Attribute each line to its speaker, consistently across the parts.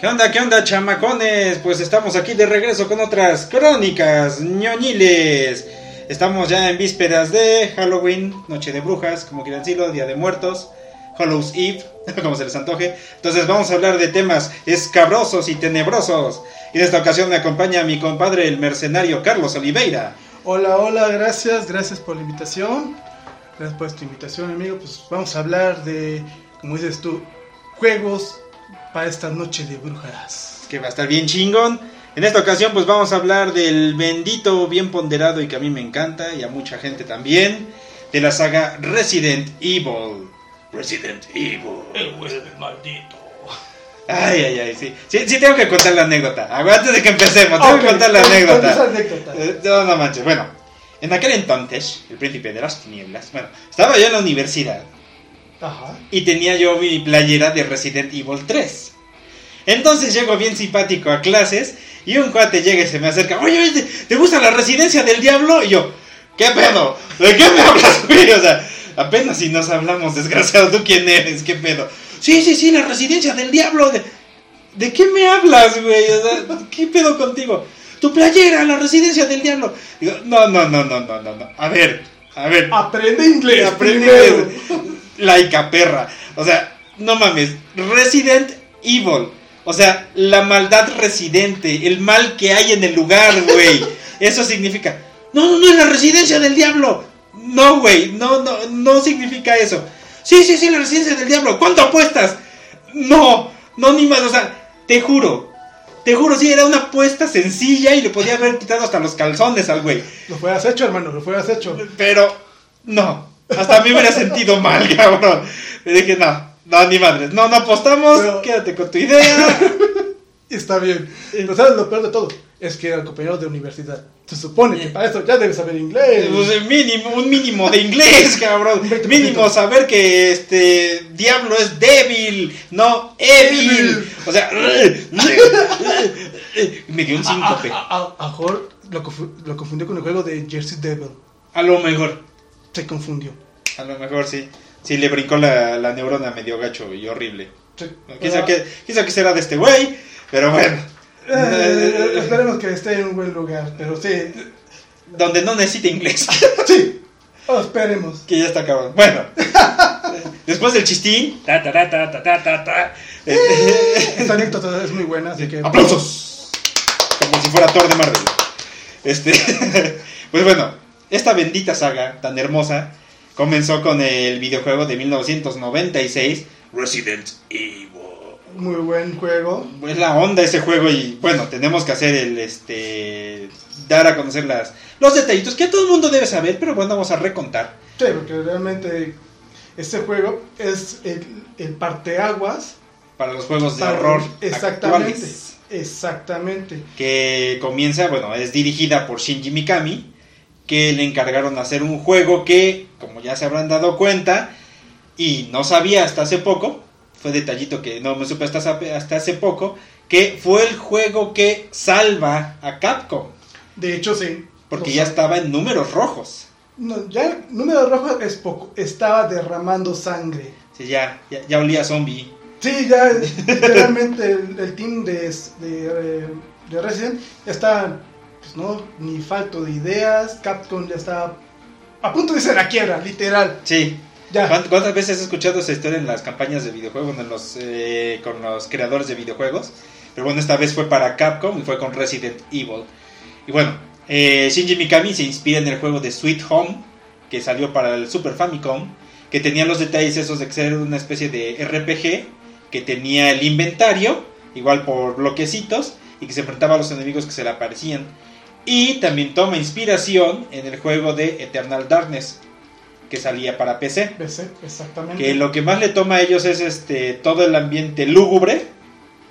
Speaker 1: ¿Qué onda, qué onda, chamacones? Pues estamos aquí de regreso con otras crónicas ñoñiles. Estamos ya en vísperas de Halloween, Noche de Brujas, como quieran decirlo, Día de Muertos, Hallow's Eve, como se les antoje. Entonces vamos a hablar de temas escabrosos y tenebrosos. Y en esta ocasión me acompaña mi compadre, el mercenario Carlos Oliveira.
Speaker 2: Hola, hola, gracias, gracias por la invitación. Gracias por esta invitación, amigo. Pues vamos a hablar de, como dices tú, juegos para esta noche de brujas.
Speaker 1: Que va a estar bien chingón. En esta ocasión pues vamos a hablar del bendito, bien ponderado y que a mí me encanta y a mucha gente también, de la saga Resident Evil. Resident Evil.
Speaker 3: El huésped maldito.
Speaker 1: Ay, ay, ay, sí. Sí, sí tengo que contar la anécdota. Antes de que empecemos, tengo
Speaker 2: Ok,
Speaker 1: que contar la
Speaker 2: cuenta
Speaker 1: anécdota.
Speaker 2: esa anécdota.
Speaker 1: Eh, No, no manches. Bueno, en aquel entonces, el príncipe de las tinieblas, bueno, estaba yo en la universidad
Speaker 2: Ajá.
Speaker 1: y tenía yo mi playera de Resident Evil 3. Entonces llego bien simpático a clases y un cuate llega y se me acerca. Oye, oye, ¿te- ¿te gusta la residencia del diablo? Y yo, ¿qué pedo? ¿De qué me hablas, güey? O sea, apenas si nos hablamos, desgraciado. ¿Tú quién eres? ¿Qué pedo? Sí, sí, sí, la residencia del diablo. ¿De, ¿de qué me hablas, güey? O sea, ¿qué pedo contigo? Tu playera, la residencia del diablo. Digo, no, no, no, no, no, no, no. A ver, a ver.
Speaker 2: Aprende inglés.
Speaker 1: Aprende inglés. Laica perra. O sea, no mames. Resident Evil. O sea, la maldad residente. El mal que hay en el lugar, güey. Eso significa. No, no, no es la residencia del diablo. No, güey. No, no, no significa eso. Sí, sí, sí, la residencia del diablo. ¿Cuánto apuestas? No, no, ni más. O sea, te juro. Te juro, sí, era una apuesta sencilla y le podía haber quitado hasta los calzones al güey.
Speaker 2: Lo fueras hecho, hermano, lo fueras hecho.
Speaker 1: Pero, no. Hasta a mí me hubiera sentido mal, cabrón. Le dije, no, no, ni madres. No, no apostamos.
Speaker 2: Pero-
Speaker 1: Quédate con tu idea.
Speaker 2: Está bien. Pero ¿sabes lo peor de todo? Es que eran compañeros de universidad. Se supone que para eso ya debes saber inglés.
Speaker 1: Pues, el mínimo, un mínimo de inglés, cabrón.
Speaker 2: Un 20%.
Speaker 1: Mínimo saber que este diablo es débil, no evil. O sea, me dio un síncope.
Speaker 2: A, a- a- a Jorge lo, confu- lo confundió con el juego de Jersey Devil.
Speaker 1: A lo mejor,
Speaker 2: Se confundió.
Speaker 1: a lo mejor sí. Sí, le brincó la, la neurona medio gacho y horrible.
Speaker 2: Sí.
Speaker 1: Quizá que, quizá que será de este güey, pero bueno.
Speaker 2: Eh, esperemos que esté en un buen lugar, pero sí.
Speaker 1: Donde no necesite inglés.
Speaker 2: Sí. Oh, esperemos.
Speaker 1: que ya está cabrón. Bueno. Después del chistín. Ta, ta, ta, ta, ta, ta, ta, ta, este,
Speaker 2: Esta anécdota es muy buena, así que.
Speaker 1: ¡Aplausos! Como si fuera Thor de Marvel. Este. Pues bueno, esta bendita saga tan hermosa comenzó con el videojuego de 1996, Resident Evil.
Speaker 2: Muy buen juego.
Speaker 1: Es la onda ese juego y bueno, tenemos que hacer el este dar a conocer las los detallitos que todo el mundo debe saber, pero bueno, vamos a recontar.
Speaker 2: Sí, porque realmente este juego es el, el parteaguas.
Speaker 1: para los juegos de horror
Speaker 2: Exactamente.
Speaker 1: actuales.
Speaker 2: Exactamente.
Speaker 1: Que comienza, bueno, es dirigida por Shinji Mikami, que le encargaron hacer un juego que, como ya se habrán dado cuenta, y no sabía hasta hace poco, fue detallito que no me supe hasta, hace- hasta hace poco, que fue el juego que salva a Capcom,
Speaker 2: De hecho, sí.
Speaker 1: porque ya estaba en números rojos.
Speaker 2: No, ya el número rojo es poco. Estaba derramando sangre.
Speaker 1: Sí, ya, ya, ya olía zombie.
Speaker 2: Sí, ya literalmente el, el team de, de, eh, de Resident ya está, pues no, ni falto de ideas. Capcom ya está a punto de irse a la quiebra, literal.
Speaker 1: Sí,
Speaker 2: Ya.
Speaker 1: ¿Cuánt- ¿Cuántas veces has escuchado esa historia en las campañas de videojuegos, en los, eh, con los creadores de videojuegos? Pero bueno, esta vez fue para Capcom y fue con Resident Evil. Y bueno, eh, Shinji Mikami se inspira en el juego de Sweet Home, que salió para el Super Famicom, que tenía los detalles esos de ser una especie de RPG, que tenía el inventario, igual por bloquecitos, y que se enfrentaba a los enemigos que se le aparecían. Y también toma inspiración en el juego de Eternal Darkness, que salía para PC.
Speaker 2: PC, exactamente.
Speaker 1: Que lo que más le toma a ellos es este todo el ambiente lúgubre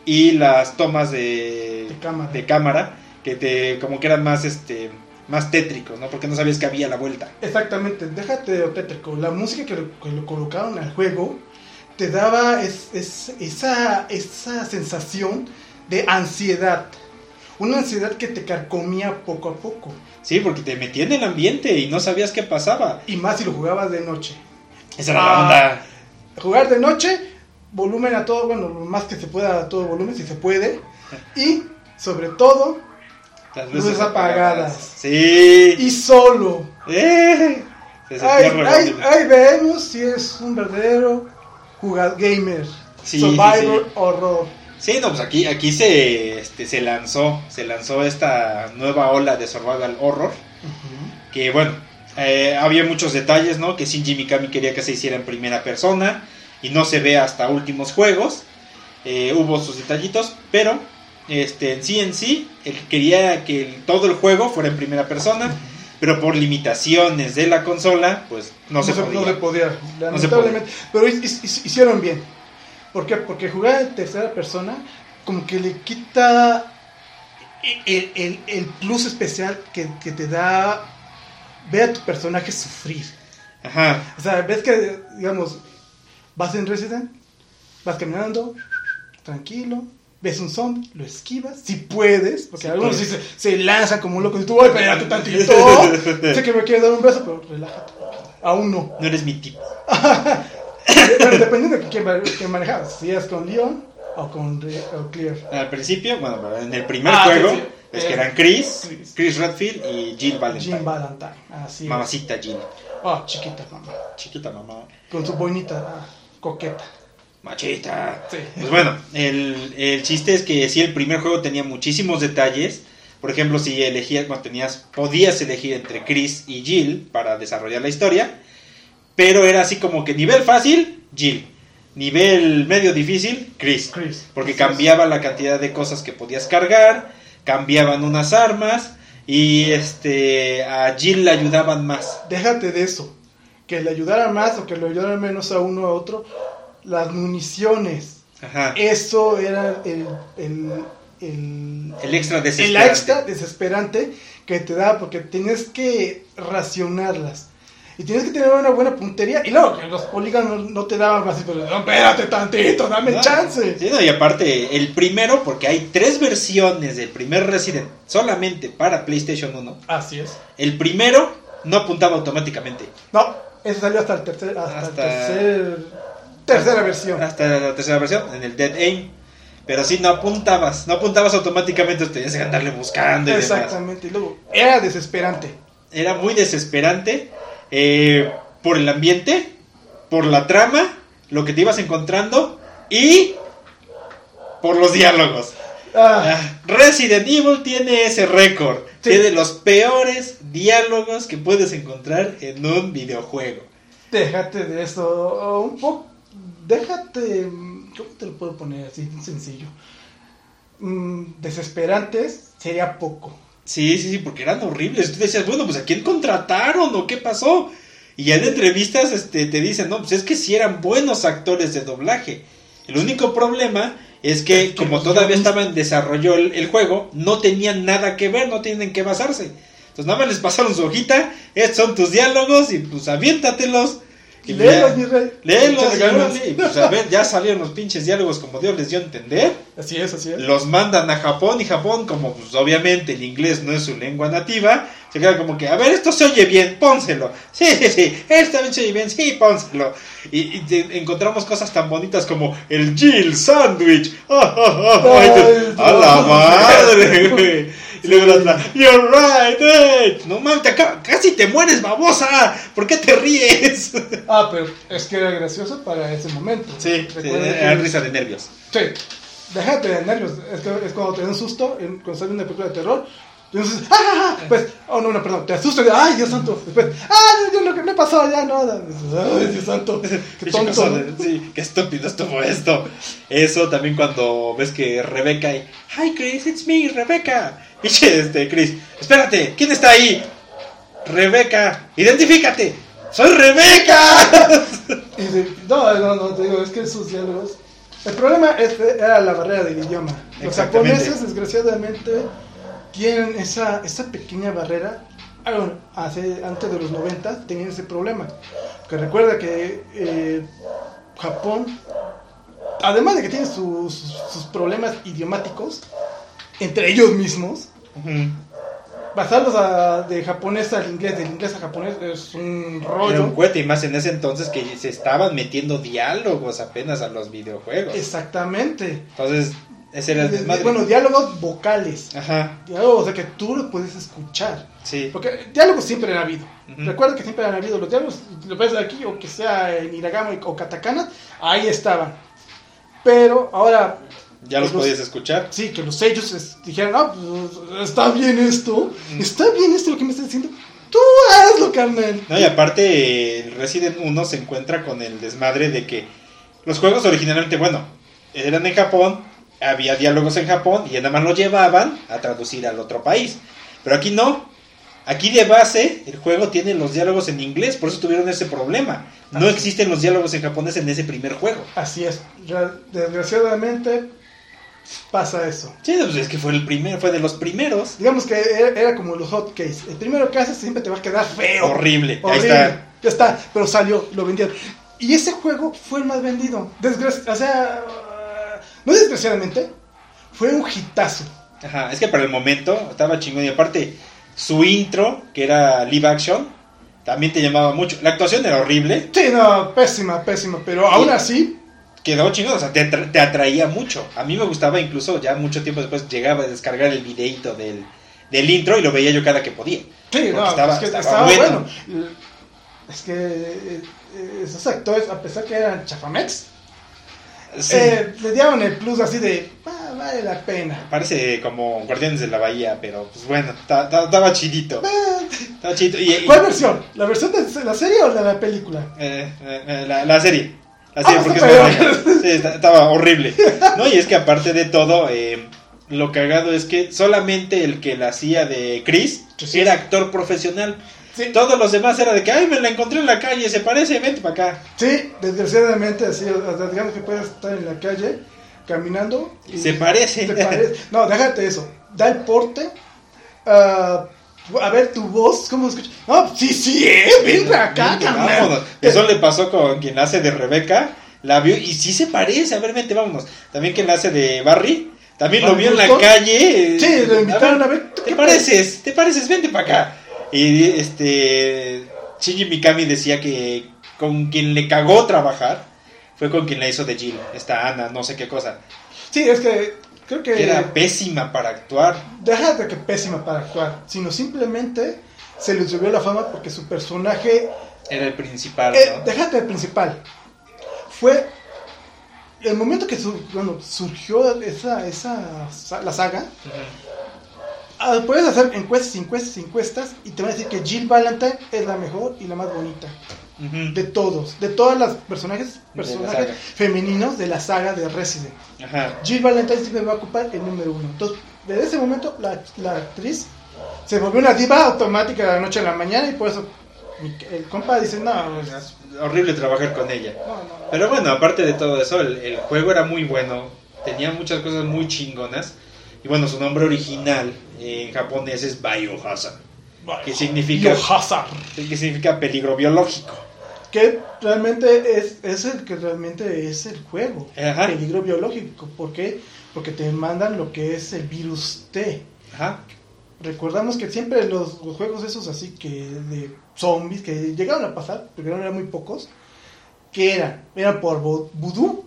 Speaker 1: y las tomas de,
Speaker 2: De cámara.
Speaker 1: de cámara, que te como que eran más este más tétricos, ¿no? Porque no sabías que había la vuelta.
Speaker 2: Exactamente, déjate de tétrico. La música que lo, que lo colocaron al juego te daba es- es- esa, esa sensación de ansiedad. Una ansiedad que te carcomía poco a poco.
Speaker 1: Sí, porque te metía en el ambiente y no sabías qué pasaba.
Speaker 2: Y más si lo jugabas de noche.
Speaker 1: Esa era la
Speaker 2: Ah.
Speaker 1: onda.
Speaker 2: Jugar de noche volumen a todo, bueno, lo más que se pueda a todo volumen, si se puede. Y, sobre todo,
Speaker 1: Las
Speaker 2: luces apagadas.
Speaker 1: Sí.
Speaker 2: Y solo.
Speaker 1: Eh,
Speaker 2: Ahí, ahí- ahí vemos si es un verdadero jugador gamer.
Speaker 1: Sí,
Speaker 2: Survivor
Speaker 1: sí, sí.
Speaker 2: horror.
Speaker 1: Sí, no, pues aquí, aquí se, este, se lanzó, se lanzó esta nueva ola de survival horror, que bueno, eh, había muchos detalles, ¿no? Que Shinji Mikami quería que se hiciera en primera persona y no se ve hasta últimos juegos. Eh, hubo sus detallitos, pero este, en sí en sí, él quería que el- todo el juego fuera en primera persona, pero por limitaciones de la consola, pues no, se, podía.
Speaker 2: no se podía,
Speaker 1: se
Speaker 2: lamentablemente. Pero hi- hi- hi- hicieron bien. ¿Por qué? Porque jugar en tercera persona como que le quita el, el- el plus especial que, que te da ver a tu personaje sufrir.
Speaker 1: Ajá,
Speaker 2: O sea, ves que, digamos, vas en Resident, vas caminando, tranquilo, ves un zombie, lo esquivas, si puedes, porque
Speaker 1: Si
Speaker 2: algunos sí
Speaker 1: puedes.
Speaker 2: se, se lanzan como locos y tú, ¡ay, espérate tantito! sé que me quieres dar un beso, pero relájate. Aún no.
Speaker 1: no eres mi tipo.
Speaker 2: bueno, dependiendo de quién, quién manejabas, si es con Leon o con Re- o Clear.
Speaker 1: Al principio, bueno, pero en el primer
Speaker 2: Ah,
Speaker 1: juego,
Speaker 2: sí, sí.
Speaker 1: es
Speaker 2: Eh,
Speaker 1: que eran Chris,
Speaker 2: Chris.
Speaker 1: Chris Redfield y Jill Valentine.
Speaker 2: Jim Valentine, así es.
Speaker 1: Mamacita Jill.
Speaker 2: Oh, chiquita mamá.
Speaker 1: Chiquita mamá.
Speaker 2: Con su boinita ah, coqueta.
Speaker 1: Machita.
Speaker 2: Sí.
Speaker 1: Pues bueno, el, el chiste es que sí, el primer juego tenía muchísimos detalles. Por ejemplo, si elegías, bueno, tenías, podías elegir entre Chris y Jill para desarrollar la historia. Pero era así como que nivel fácil, Jill. Nivel medio difícil, Chris.
Speaker 2: Chris.
Speaker 1: Porque cambiaba la cantidad de cosas que podías cargar, cambiaban unas armas y este a Jill le ayudaban más.
Speaker 2: Déjate de eso. Que le ayudara más o que le ayudara menos a uno a otro. Las municiones.
Speaker 1: Ajá.
Speaker 2: Eso era el, el, el,
Speaker 1: El extra
Speaker 2: el
Speaker 1: desesperante.
Speaker 2: extra desesperante que te da porque tienes que racionarlas. Y tienes que tener una buena puntería. Y luego que los polígonos no te daban más. Pero no, espérate tantito, dame
Speaker 1: No,
Speaker 2: chance.
Speaker 1: sí, no, y aparte, el primero, porque hay tres versiones del primer Resident solamente para PlayStation 1.
Speaker 2: Así es.
Speaker 1: El primero no apuntaba automáticamente.
Speaker 2: No, eso salió hasta el tercer, hasta,
Speaker 1: Hasta-
Speaker 2: el tercer, tercera versión.
Speaker 1: Hasta la tercera versión, en el Dead Aim. Pero sí, no apuntabas. No apuntabas automáticamente, tenías que andarle buscando y demás.
Speaker 2: Exactamente. Y luego, era desesperante.
Speaker 1: Era muy desesperante eh, por el ambiente, por la trama, lo que te ibas encontrando y por los diálogos.
Speaker 2: Ah,
Speaker 1: Ah, Resident Evil tiene ese récord.
Speaker 2: Sí.
Speaker 1: Tiene los peores diálogos que puedes encontrar en un videojuego.
Speaker 2: déjate de eso. Un poco. Déjate. ¿Cómo te lo puedo poner así? Sencillo. Mm, desesperantes sería poco.
Speaker 1: Sí, sí, sí, porque eran horribles. Tú decías, bueno, pues a quién contrataron o qué pasó. Y ya en entrevistas este, te dicen, no, pues es que sí eran buenos actores de doblaje. El único problema es que, como todavía estaba en desarrollo el, el juego, no tenían nada que ver, no tienen que basarse. Entonces nada más les pasaron su hojita, estos son tus diálogos y pues aviéntatelos. Ya-
Speaker 2: mi rey. Échale
Speaker 1: y pues a ver, ya salieron los pinches diálogos como Dios les dio a entender
Speaker 2: Así es, así es.
Speaker 1: los mandan a Japón y Japón, como pues obviamente el inglés no es su lengua nativa, se queda como que, a ver, esto se oye bien, pónselo. Sí, sí, sí, esto también se oye bien, sí, pónselo. Y, y te- encontramos cosas tan bonitas como el Jill Sandwich. Ay,
Speaker 2: Ay,
Speaker 1: ¡A la madre, güey! Y luego la otra, You're right, eh. No mames, te casi te mueres, babosa. ¿Por qué te ríes?
Speaker 2: Ah, pero es que era gracioso para ese momento.
Speaker 1: Sí, sí, era
Speaker 2: que-
Speaker 1: risa de nervios.
Speaker 2: Sí. Déjate de nervios. Es, que, es cuando te da un susto, cuando sale una película de terror. Entonces, ¡ah! ah, ah! Pues, oh no, no, perdón, te asustas. ¡Ay, Dios santo! Después, ¡ah! Yo lo que me pasó ya, no. ¡Ay, Dios santo! ¡Qué tonto!
Speaker 1: sí, qué estúpido estuvo esto. Eso también cuando ves que Rebeca y. Hi Chris, it's me, Rebeca. Pinche este, Chris. Espérate, ¿quién está ahí? Rebeca, identifícate. ¡Soy Rebeca!
Speaker 2: No, no, no, te digo, es que sus diálogos. El problema es, era la barrera del idioma. Los japoneses, desgraciadamente, tienen esa, esa pequeña barrera. Ah, bueno, hace, antes de los 90 tenían ese problema. Que recuerda que eh, Japón, además de que tiene sus, sus problemas idiomáticos, entre ellos mismos,
Speaker 1: Ujú.
Speaker 2: pasarlos a- de japonés al inglés, del inglés a japonés es un
Speaker 1: Era un
Speaker 2: rollo.
Speaker 1: cohete, y más en ese entonces que se estaban metiendo diálogos apenas a los videojuegos.
Speaker 2: Exactamente.
Speaker 1: Entonces, ese era el desmadre.
Speaker 2: Bueno, diálogos vocales.
Speaker 1: Ajá,
Speaker 2: Diálogos, o sea, que tú lo puedes escuchar.
Speaker 1: sí.
Speaker 2: Porque diálogos siempre han habido.
Speaker 1: Ujú.
Speaker 2: Recuerda que siempre han habido. Los diálogos, lo ves aquí, o que sea en Hiragama o katakana, ahí estaban. Pero ahora,
Speaker 1: Ya los
Speaker 2: los-
Speaker 1: podías escuchar.
Speaker 2: sí, que los sellos es- dijeron, ah, pues, está bien esto, está bien esto lo que me estás diciendo. Tú hazlo, carnal.
Speaker 1: No, y aparte, el Resident 1 se encuentra con el desmadre de que los juegos originalmente, bueno, eran en Japón, había diálogos en Japón y nada más los llevaban a traducir al otro país. Pero aquí no. Aquí de base, el juego tiene los diálogos en inglés, por eso tuvieron ese problema. No
Speaker 2: Así.
Speaker 1: existen los diálogos en japonés en ese primer juego.
Speaker 2: Así es. Ra- Desgraciadamente pasa eso.
Speaker 1: Sí, pues es que fue el primero, fue de los primeros.
Speaker 2: Digamos que era, era como los hotcakes. El primero que haces siempre te va a quedar feo.
Speaker 1: Horrible. Ahí está.
Speaker 2: Ya está, pero salió, lo vendieron. Y ese juego fue el más vendido. Desgraci o sea, no desgraciadamente, fue un hitazo.
Speaker 1: Ajá, es que para el momento estaba chingón. Y aparte, su intro, que era live action, también te llamaba mucho. La actuación era horrible,
Speaker 2: Sí, no, pésima, pésima, pero aún así,
Speaker 1: quedó chingón, o sea, te, atra- te atraía mucho. A mí me gustaba, incluso ya mucho tiempo después llegaba a descargar el videito del, del intro y lo veía yo cada que podía.
Speaker 2: sí, no,
Speaker 1: estaba-
Speaker 2: es que
Speaker 1: estaba
Speaker 2: estaba,
Speaker 1: bueno.
Speaker 2: bueno. Es que eh, eh, esos actores, a pesar que eran chafamex,
Speaker 1: Sí,
Speaker 2: eh, le dieron el plus así de, "Ah, vale la pena.
Speaker 1: Parece como Guardianes de la Bahía, pero pues bueno, ta- ta- estaba chidito.
Speaker 2: Eh,
Speaker 1: Estaba chidito. Y, y-
Speaker 2: ¿Cuál versión? ¿La versión de la serie o de la película?
Speaker 1: Eh, la, la serie. La serie
Speaker 2: Ah,
Speaker 1: porque es. Sí, estaba horrible. No, y es que aparte de todo, lo cagado es que solamente el que la hacía de Chris
Speaker 2: Sí.
Speaker 1: era actor profesional.
Speaker 2: Sí.
Speaker 1: Todos los demás era de que, ay, me la encontré en la calle, se parece, vente para acá.
Speaker 2: Sí, desgraciadamente, así, digamos que puedes estar en la calle caminando. y
Speaker 1: Se parece.
Speaker 2: te parece. No, déjate eso. Da el porte. ah, a ver tu voz, ¿cómo escuchas? No, sí, sí, eh, ven para acá, carnal.
Speaker 1: Eso le pasó con quien hace de Rebeca. La vio y sí se parece. A ver, vente, vámonos. También quien hace de Barry. También lo vio en la calle.
Speaker 2: Sí, lo invitaron a ver.
Speaker 1: ¿Te pareces? ¿Te pareces? Vente para acá. Y este. Shinji Mikami decía que con quien le cagó trabajar fue con quien la hizo de Jill. Esta Ana, no sé qué cosa.
Speaker 2: Sí, es que creo que.
Speaker 1: Que era pésima para actuar.
Speaker 2: Déjate que pésima para actuar, sino simplemente se le subió la fama porque su personaje
Speaker 1: Era el principal.
Speaker 2: Eh,
Speaker 1: ¿no?
Speaker 2: déjate el principal. Fue el momento que su- bueno, surgió esa, esa sa- la saga. Puedes hacer encuestas, encuestas, encuestas y te van a decir que Jill Valentine es la mejor y la más bonita
Speaker 1: Ujú.
Speaker 2: de todos, de todas las personajes,
Speaker 1: la
Speaker 2: personajes
Speaker 1: saga.
Speaker 2: femeninos de la saga de Resident.
Speaker 1: Ajá.
Speaker 2: Jill Valentine siempre va a ocupar el número uno. Entonces, desde ese momento la, la actriz se volvió una diva automática de la noche a la mañana y por eso el compa dice no,
Speaker 1: Es horrible trabajar con ella.
Speaker 2: no, no, no.
Speaker 1: Pero bueno, aparte de todo eso, el, el juego era muy bueno. Tenía muchas cosas muy chingonas. Y bueno, su nombre original en japonés es Biohazard. Que significa,
Speaker 2: Biohazard.
Speaker 1: que significa peligro biológico.
Speaker 2: Que realmente es, es el que realmente es el juego.
Speaker 1: Ajá.
Speaker 2: Peligro biológico. ¿Por qué? Porque te mandan lo que es el virus T.
Speaker 1: Ajá.
Speaker 2: Recordamos que siempre los, los juegos esos así que de zombies que llegaron a pasar, porque no eran muy pocos, que eran, eran por vo- vudú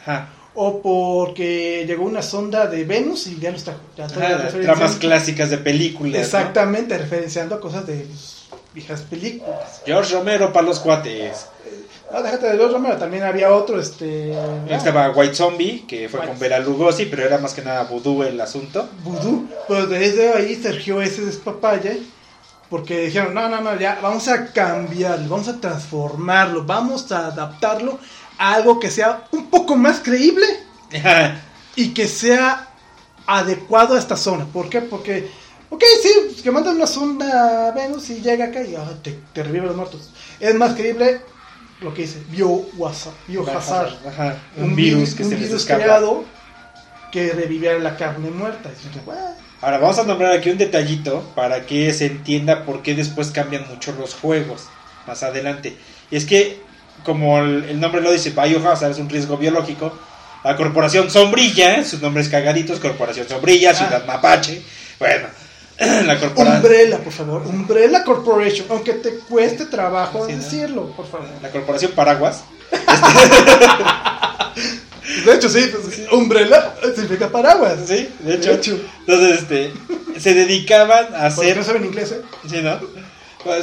Speaker 1: Ajá.
Speaker 2: O porque llegó una sonda de Venus y ya no está. Ya está referenciando-
Speaker 1: tramas clásicas de películas. ¿no?
Speaker 2: Exactamente, referenciando a cosas de pues, viejas películas.
Speaker 1: George Romero para los cuates.
Speaker 2: No, déjate de los Romero, también había otro, este...
Speaker 1: Estaba White Zombie, que fue
Speaker 2: White.
Speaker 1: con Bela Lugosi, pero era más que nada vudú el asunto.
Speaker 2: Vudú, pero desde ahí surgió ese despapalle, porque dijeron, no, no, no, ya, vamos a cambiarlo, vamos a transformarlo, vamos a adaptarlo algo que sea un poco más creíble y que sea adecuado a esta zona. ¿Por qué? Porque, ok, sí, pues, que mandan una sonda a Venus y llega acá y ah, te, te revive los muertos. Es más creíble lo que dice biohazard, biohazard
Speaker 1: Ajá. Un, virus que
Speaker 2: un
Speaker 1: se les
Speaker 2: virus
Speaker 1: escapa.
Speaker 2: creado que reviviera la carne muerta.
Speaker 1: Ahora vamos a nombrar aquí un detallito para que se entienda por qué después cambian mucho los juegos más adelante. Y es que, como el, el nombre lo dice, Biohazard es un riesgo biológico. La corporación Sombrilla, sus nombres cagaditos, Corporación Sombrilla, Ciudad Mapache. Bueno, la corporación.
Speaker 2: Umbrella, por favor. Umbrella Corporation. Aunque te cueste trabajo
Speaker 1: Sí, ¿no?
Speaker 2: decirlo, por favor.
Speaker 1: La corporación Paraguas.
Speaker 2: De hecho, sí, pues, Umbrella significa paraguas.
Speaker 1: Sí, de
Speaker 2: De
Speaker 1: hecho. Entonces, este, se dedicaban a
Speaker 2: Porque
Speaker 1: hacer
Speaker 2: no saben inglés, ¿eh?
Speaker 1: Sí, ¿no?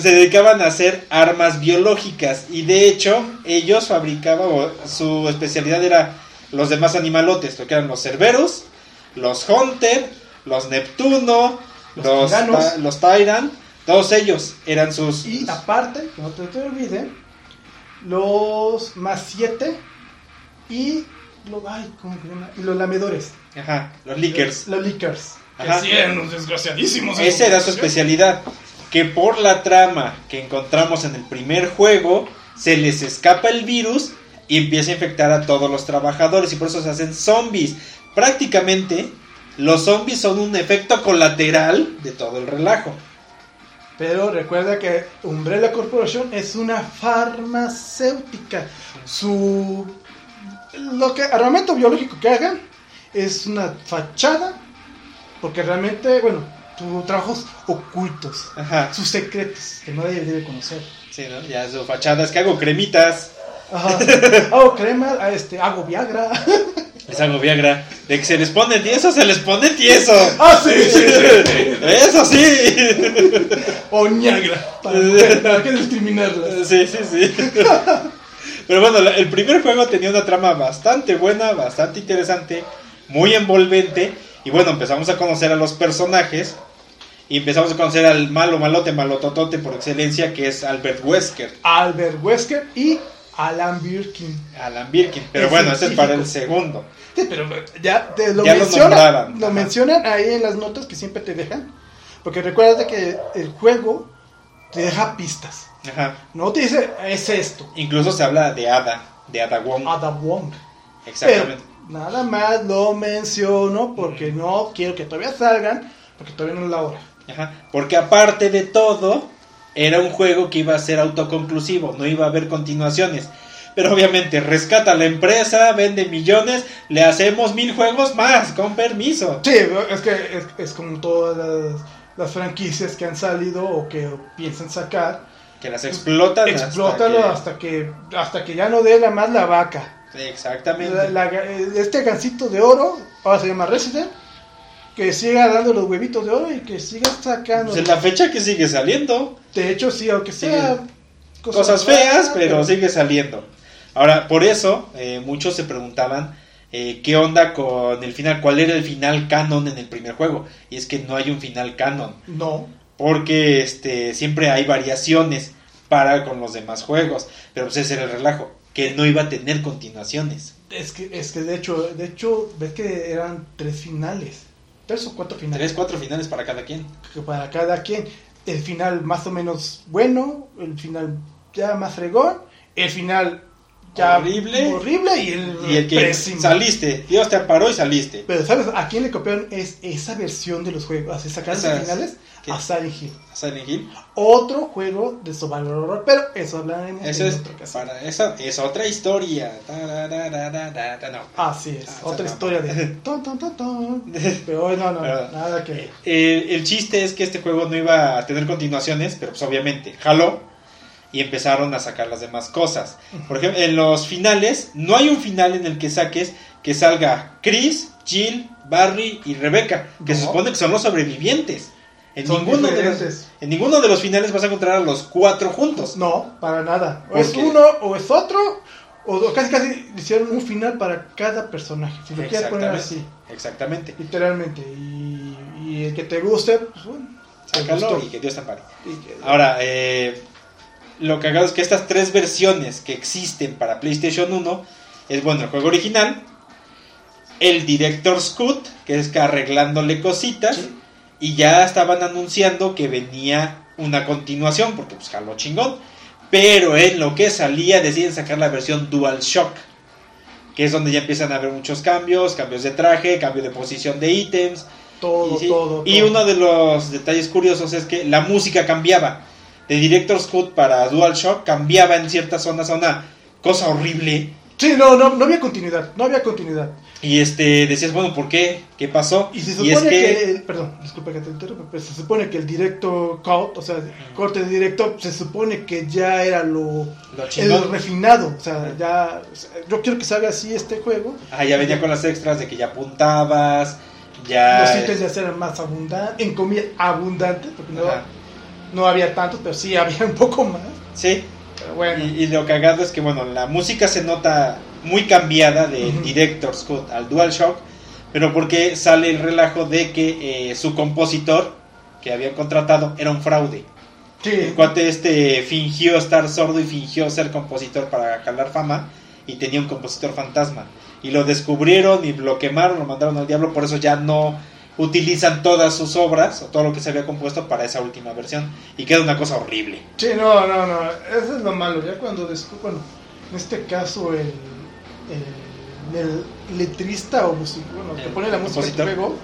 Speaker 1: Se dedicaban a hacer armas biológicas y de hecho ellos fabricaban, su especialidad era los demás animalotes, lo que eran los Cerberus, los Hunter, los Neptuno,
Speaker 2: Los
Speaker 1: los, los Tyrant, todos ellos eran sus...
Speaker 2: Y aparte, que no te, te olviden, los más 7 y, lo, ay, ¿cómo se llama? y los lamedores.
Speaker 1: Ajá, los Lickers.
Speaker 2: Los lickers.
Speaker 1: Ajá.
Speaker 3: Que sí eran unos desgraciadísimos.
Speaker 1: Esa era su especialidad, que por la trama que encontramos en el primer juego, se les escapa el virus y empieza a infectar a todos los trabajadores y por eso se hacen zombies. Prácticamente, los zombies son un efecto colateral de todo el relajo.
Speaker 2: Pero recuerda que Umbrella Corporation es una farmacéutica. Su lo que armamento biológico que hagan es una fachada porque realmente, bueno, sus trabajos ocultos,
Speaker 1: Ajá,
Speaker 2: sus secretos que nadie debe conocer.
Speaker 1: sí, ¿no? Ya su fachada es que hago cremitas,
Speaker 2: Ajá. Hago crema, a este, hago Viagra.
Speaker 1: les hago Viagra. De que se les pone tieso, se les pone tieso.
Speaker 2: ah, sí, sí, sí.
Speaker 1: Eso sí.
Speaker 2: O Niagra. Para, que discriminarlas.
Speaker 1: Sí, sí, sí. Pero bueno, el primer juego tenía una trama bastante buena, bastante interesante, muy envolvente. Y bueno, empezamos a conocer a los personajes. Y empezamos a conocer al malo, malote, malototote por excelencia, que es Albert Wesker,
Speaker 2: Albert Wesker y Alan Birkin.
Speaker 1: Alan Birkin. Pero bueno, este es para el
Speaker 2: científico.
Speaker 1: segundo.
Speaker 2: Sí, pero ya te lo
Speaker 1: Ya lo
Speaker 2: mencionan. Lo,
Speaker 1: ajá.
Speaker 2: mencionan ahí en las notas que siempre te dejan. Porque recuerda que el juego te deja pistas.
Speaker 1: Ajá.
Speaker 2: No te dice, es esto.
Speaker 1: Incluso se habla de Ada, de Ada Wong.
Speaker 2: Ada Wong.
Speaker 1: Exactamente.
Speaker 2: Pero nada más lo menciono porque no quiero que todavía salgan. Porque todavía no es la hora.
Speaker 1: Ajá, Porque aparte de todo, era un juego que iba a ser autoconclusivo, no iba a haber continuaciones. Pero obviamente rescata la empresa, vende millones, le hacemos mil juegos más, con permiso.
Speaker 2: Sí, es que es, es como todas las, las franquicias que han salido o que piensan sacar.
Speaker 1: Que las explotan. hasta
Speaker 2: Explótalo
Speaker 1: que-
Speaker 2: hasta que, hasta que ya no dé la más la vaca.
Speaker 1: Sí, Exactamente.
Speaker 2: La- la- este gancito de oro, ahora se llama Resident, que siga dando los huevitos de oro y que siga sacando.
Speaker 1: Pues en la fecha que sigue saliendo.
Speaker 2: De hecho, sí, aunque sea
Speaker 1: Cosas feas,
Speaker 2: raras,
Speaker 1: pero sigue saliendo. Ahora, por eso, eh, muchos se preguntaban eh, qué onda con el final, cuál era el final canon en el primer juego. Y es que no hay un final canon.
Speaker 2: No,
Speaker 1: porque este siempre hay variaciones para con los demás juegos, pero pues ese era el relajo, que no iba a tener continuaciones.
Speaker 2: es que, es que de hecho, de hecho, ves que eran tres finales, tres o cuatro finales.
Speaker 1: Tres, cuatro finales para cada quien.
Speaker 2: para cada quien. El final más o menos bueno, el final ya más fregón, el final ya
Speaker 1: Horrible.
Speaker 2: horrible y el,
Speaker 1: Y el que
Speaker 2: pésimo.
Speaker 1: saliste, Dios te amparó y saliste.
Speaker 2: Pero ¿sabes a quién le copiaron es esa versión de los juegos? Así sacaron
Speaker 1: Esas-
Speaker 2: los finales
Speaker 1: ¿qué?
Speaker 2: a Silent Hill.
Speaker 1: Silent Hill.
Speaker 2: Otro juego de survival horror, pero eso hablaremos
Speaker 1: Eso
Speaker 2: en
Speaker 1: es
Speaker 2: otra ocasión.
Speaker 1: para esa es otra historia. No.
Speaker 2: Así es,
Speaker 1: Ah,
Speaker 2: otra historia
Speaker 1: no.
Speaker 2: de ton, ton, ton. Pero no, no,
Speaker 1: Pero-
Speaker 2: nada que ver.
Speaker 1: Eh, el chiste es que este juego no iba a tener continuaciones, pero pues obviamente jaló y empezaron a sacar las demás cosas. Por ejemplo, en los finales, no hay un final en el que saques que salga Chris, Jill, Barry y Rebecca, que se supone que son los sobrevivientes. En
Speaker 2: Son
Speaker 1: ninguno, de los, en ninguno de los finales vas a encontrar a los cuatro juntos.
Speaker 2: No, para nada. O
Speaker 1: ¿Por
Speaker 2: es
Speaker 1: qué?
Speaker 2: uno o es otro, o, casi casi hicieron un final para cada personaje. Si lo quieres poner así,
Speaker 1: Exactamente.
Speaker 2: literalmente. Y, y el que te guste, pues bueno,
Speaker 1: Sácalo y que Dios te ampare.
Speaker 2: Que-
Speaker 1: Ahora, eh, lo cagado es que estas tres versiones que existen para PlayStation 1 es, bueno, el juego original, el Director's Cut, que es que arreglándole cositas,
Speaker 2: Sí.
Speaker 1: y ya estaban anunciando que venía una continuación, porque pues jaló chingón, pero en lo que salía deciden sacar la versión DualShock, que es donde ya empiezan a haber muchos cambios, cambios de traje, cambio de posición de ítems,
Speaker 2: todo,
Speaker 1: y, sí,
Speaker 2: todo,
Speaker 1: y
Speaker 2: todo.
Speaker 1: uno de los detalles curiosos es que la música cambiaba. De Director's Cut para DualShock cambiaba en ciertas zonas a una cosa horrible
Speaker 2: Sí, no, no, no había continuidad, no había continuidad.
Speaker 1: Y este decías, bueno, ¿por qué? ¿Qué pasó?
Speaker 2: Y se
Speaker 1: es
Speaker 2: supone
Speaker 1: que,
Speaker 2: perdón, disculpa que te interrumpa, pero se supone que el directo cut, o sea, corte de directo, se supone que ya era lo,
Speaker 1: lo chingón.
Speaker 2: refinado, o sea, ya, o sea, yo quiero que salga así este juego,
Speaker 1: Ah, ya venía con las extras de que ya apuntabas, ya...
Speaker 2: los ítems ya eran más abundantes, en comillas, abundantes, porque no,
Speaker 1: Ajá.
Speaker 2: No había tantos, pero sí había un poco más,
Speaker 1: Sí,
Speaker 2: pero bueno,
Speaker 1: y, y lo cagado es que, bueno, la música se nota muy cambiada del
Speaker 2: Ujú.
Speaker 1: Director's Cut al DualShock, pero porque sale el relajo de que eh, su compositor que habían contratado era un fraude.
Speaker 2: sí,
Speaker 1: El cuate este fingió estar sordo y fingió ser compositor para calar fama y tenía un compositor fantasma. Y lo descubrieron y lo quemaron, lo mandaron al diablo, por eso ya no utilizan todas sus obras o todo lo que se había compuesto para esa última versión y queda una cosa horrible.
Speaker 2: sí, no, no, no, eso es lo malo, ya cuando descu- bueno, en este caso el, el, el letrista o músico, bueno, que
Speaker 1: El
Speaker 2: pone la música juego,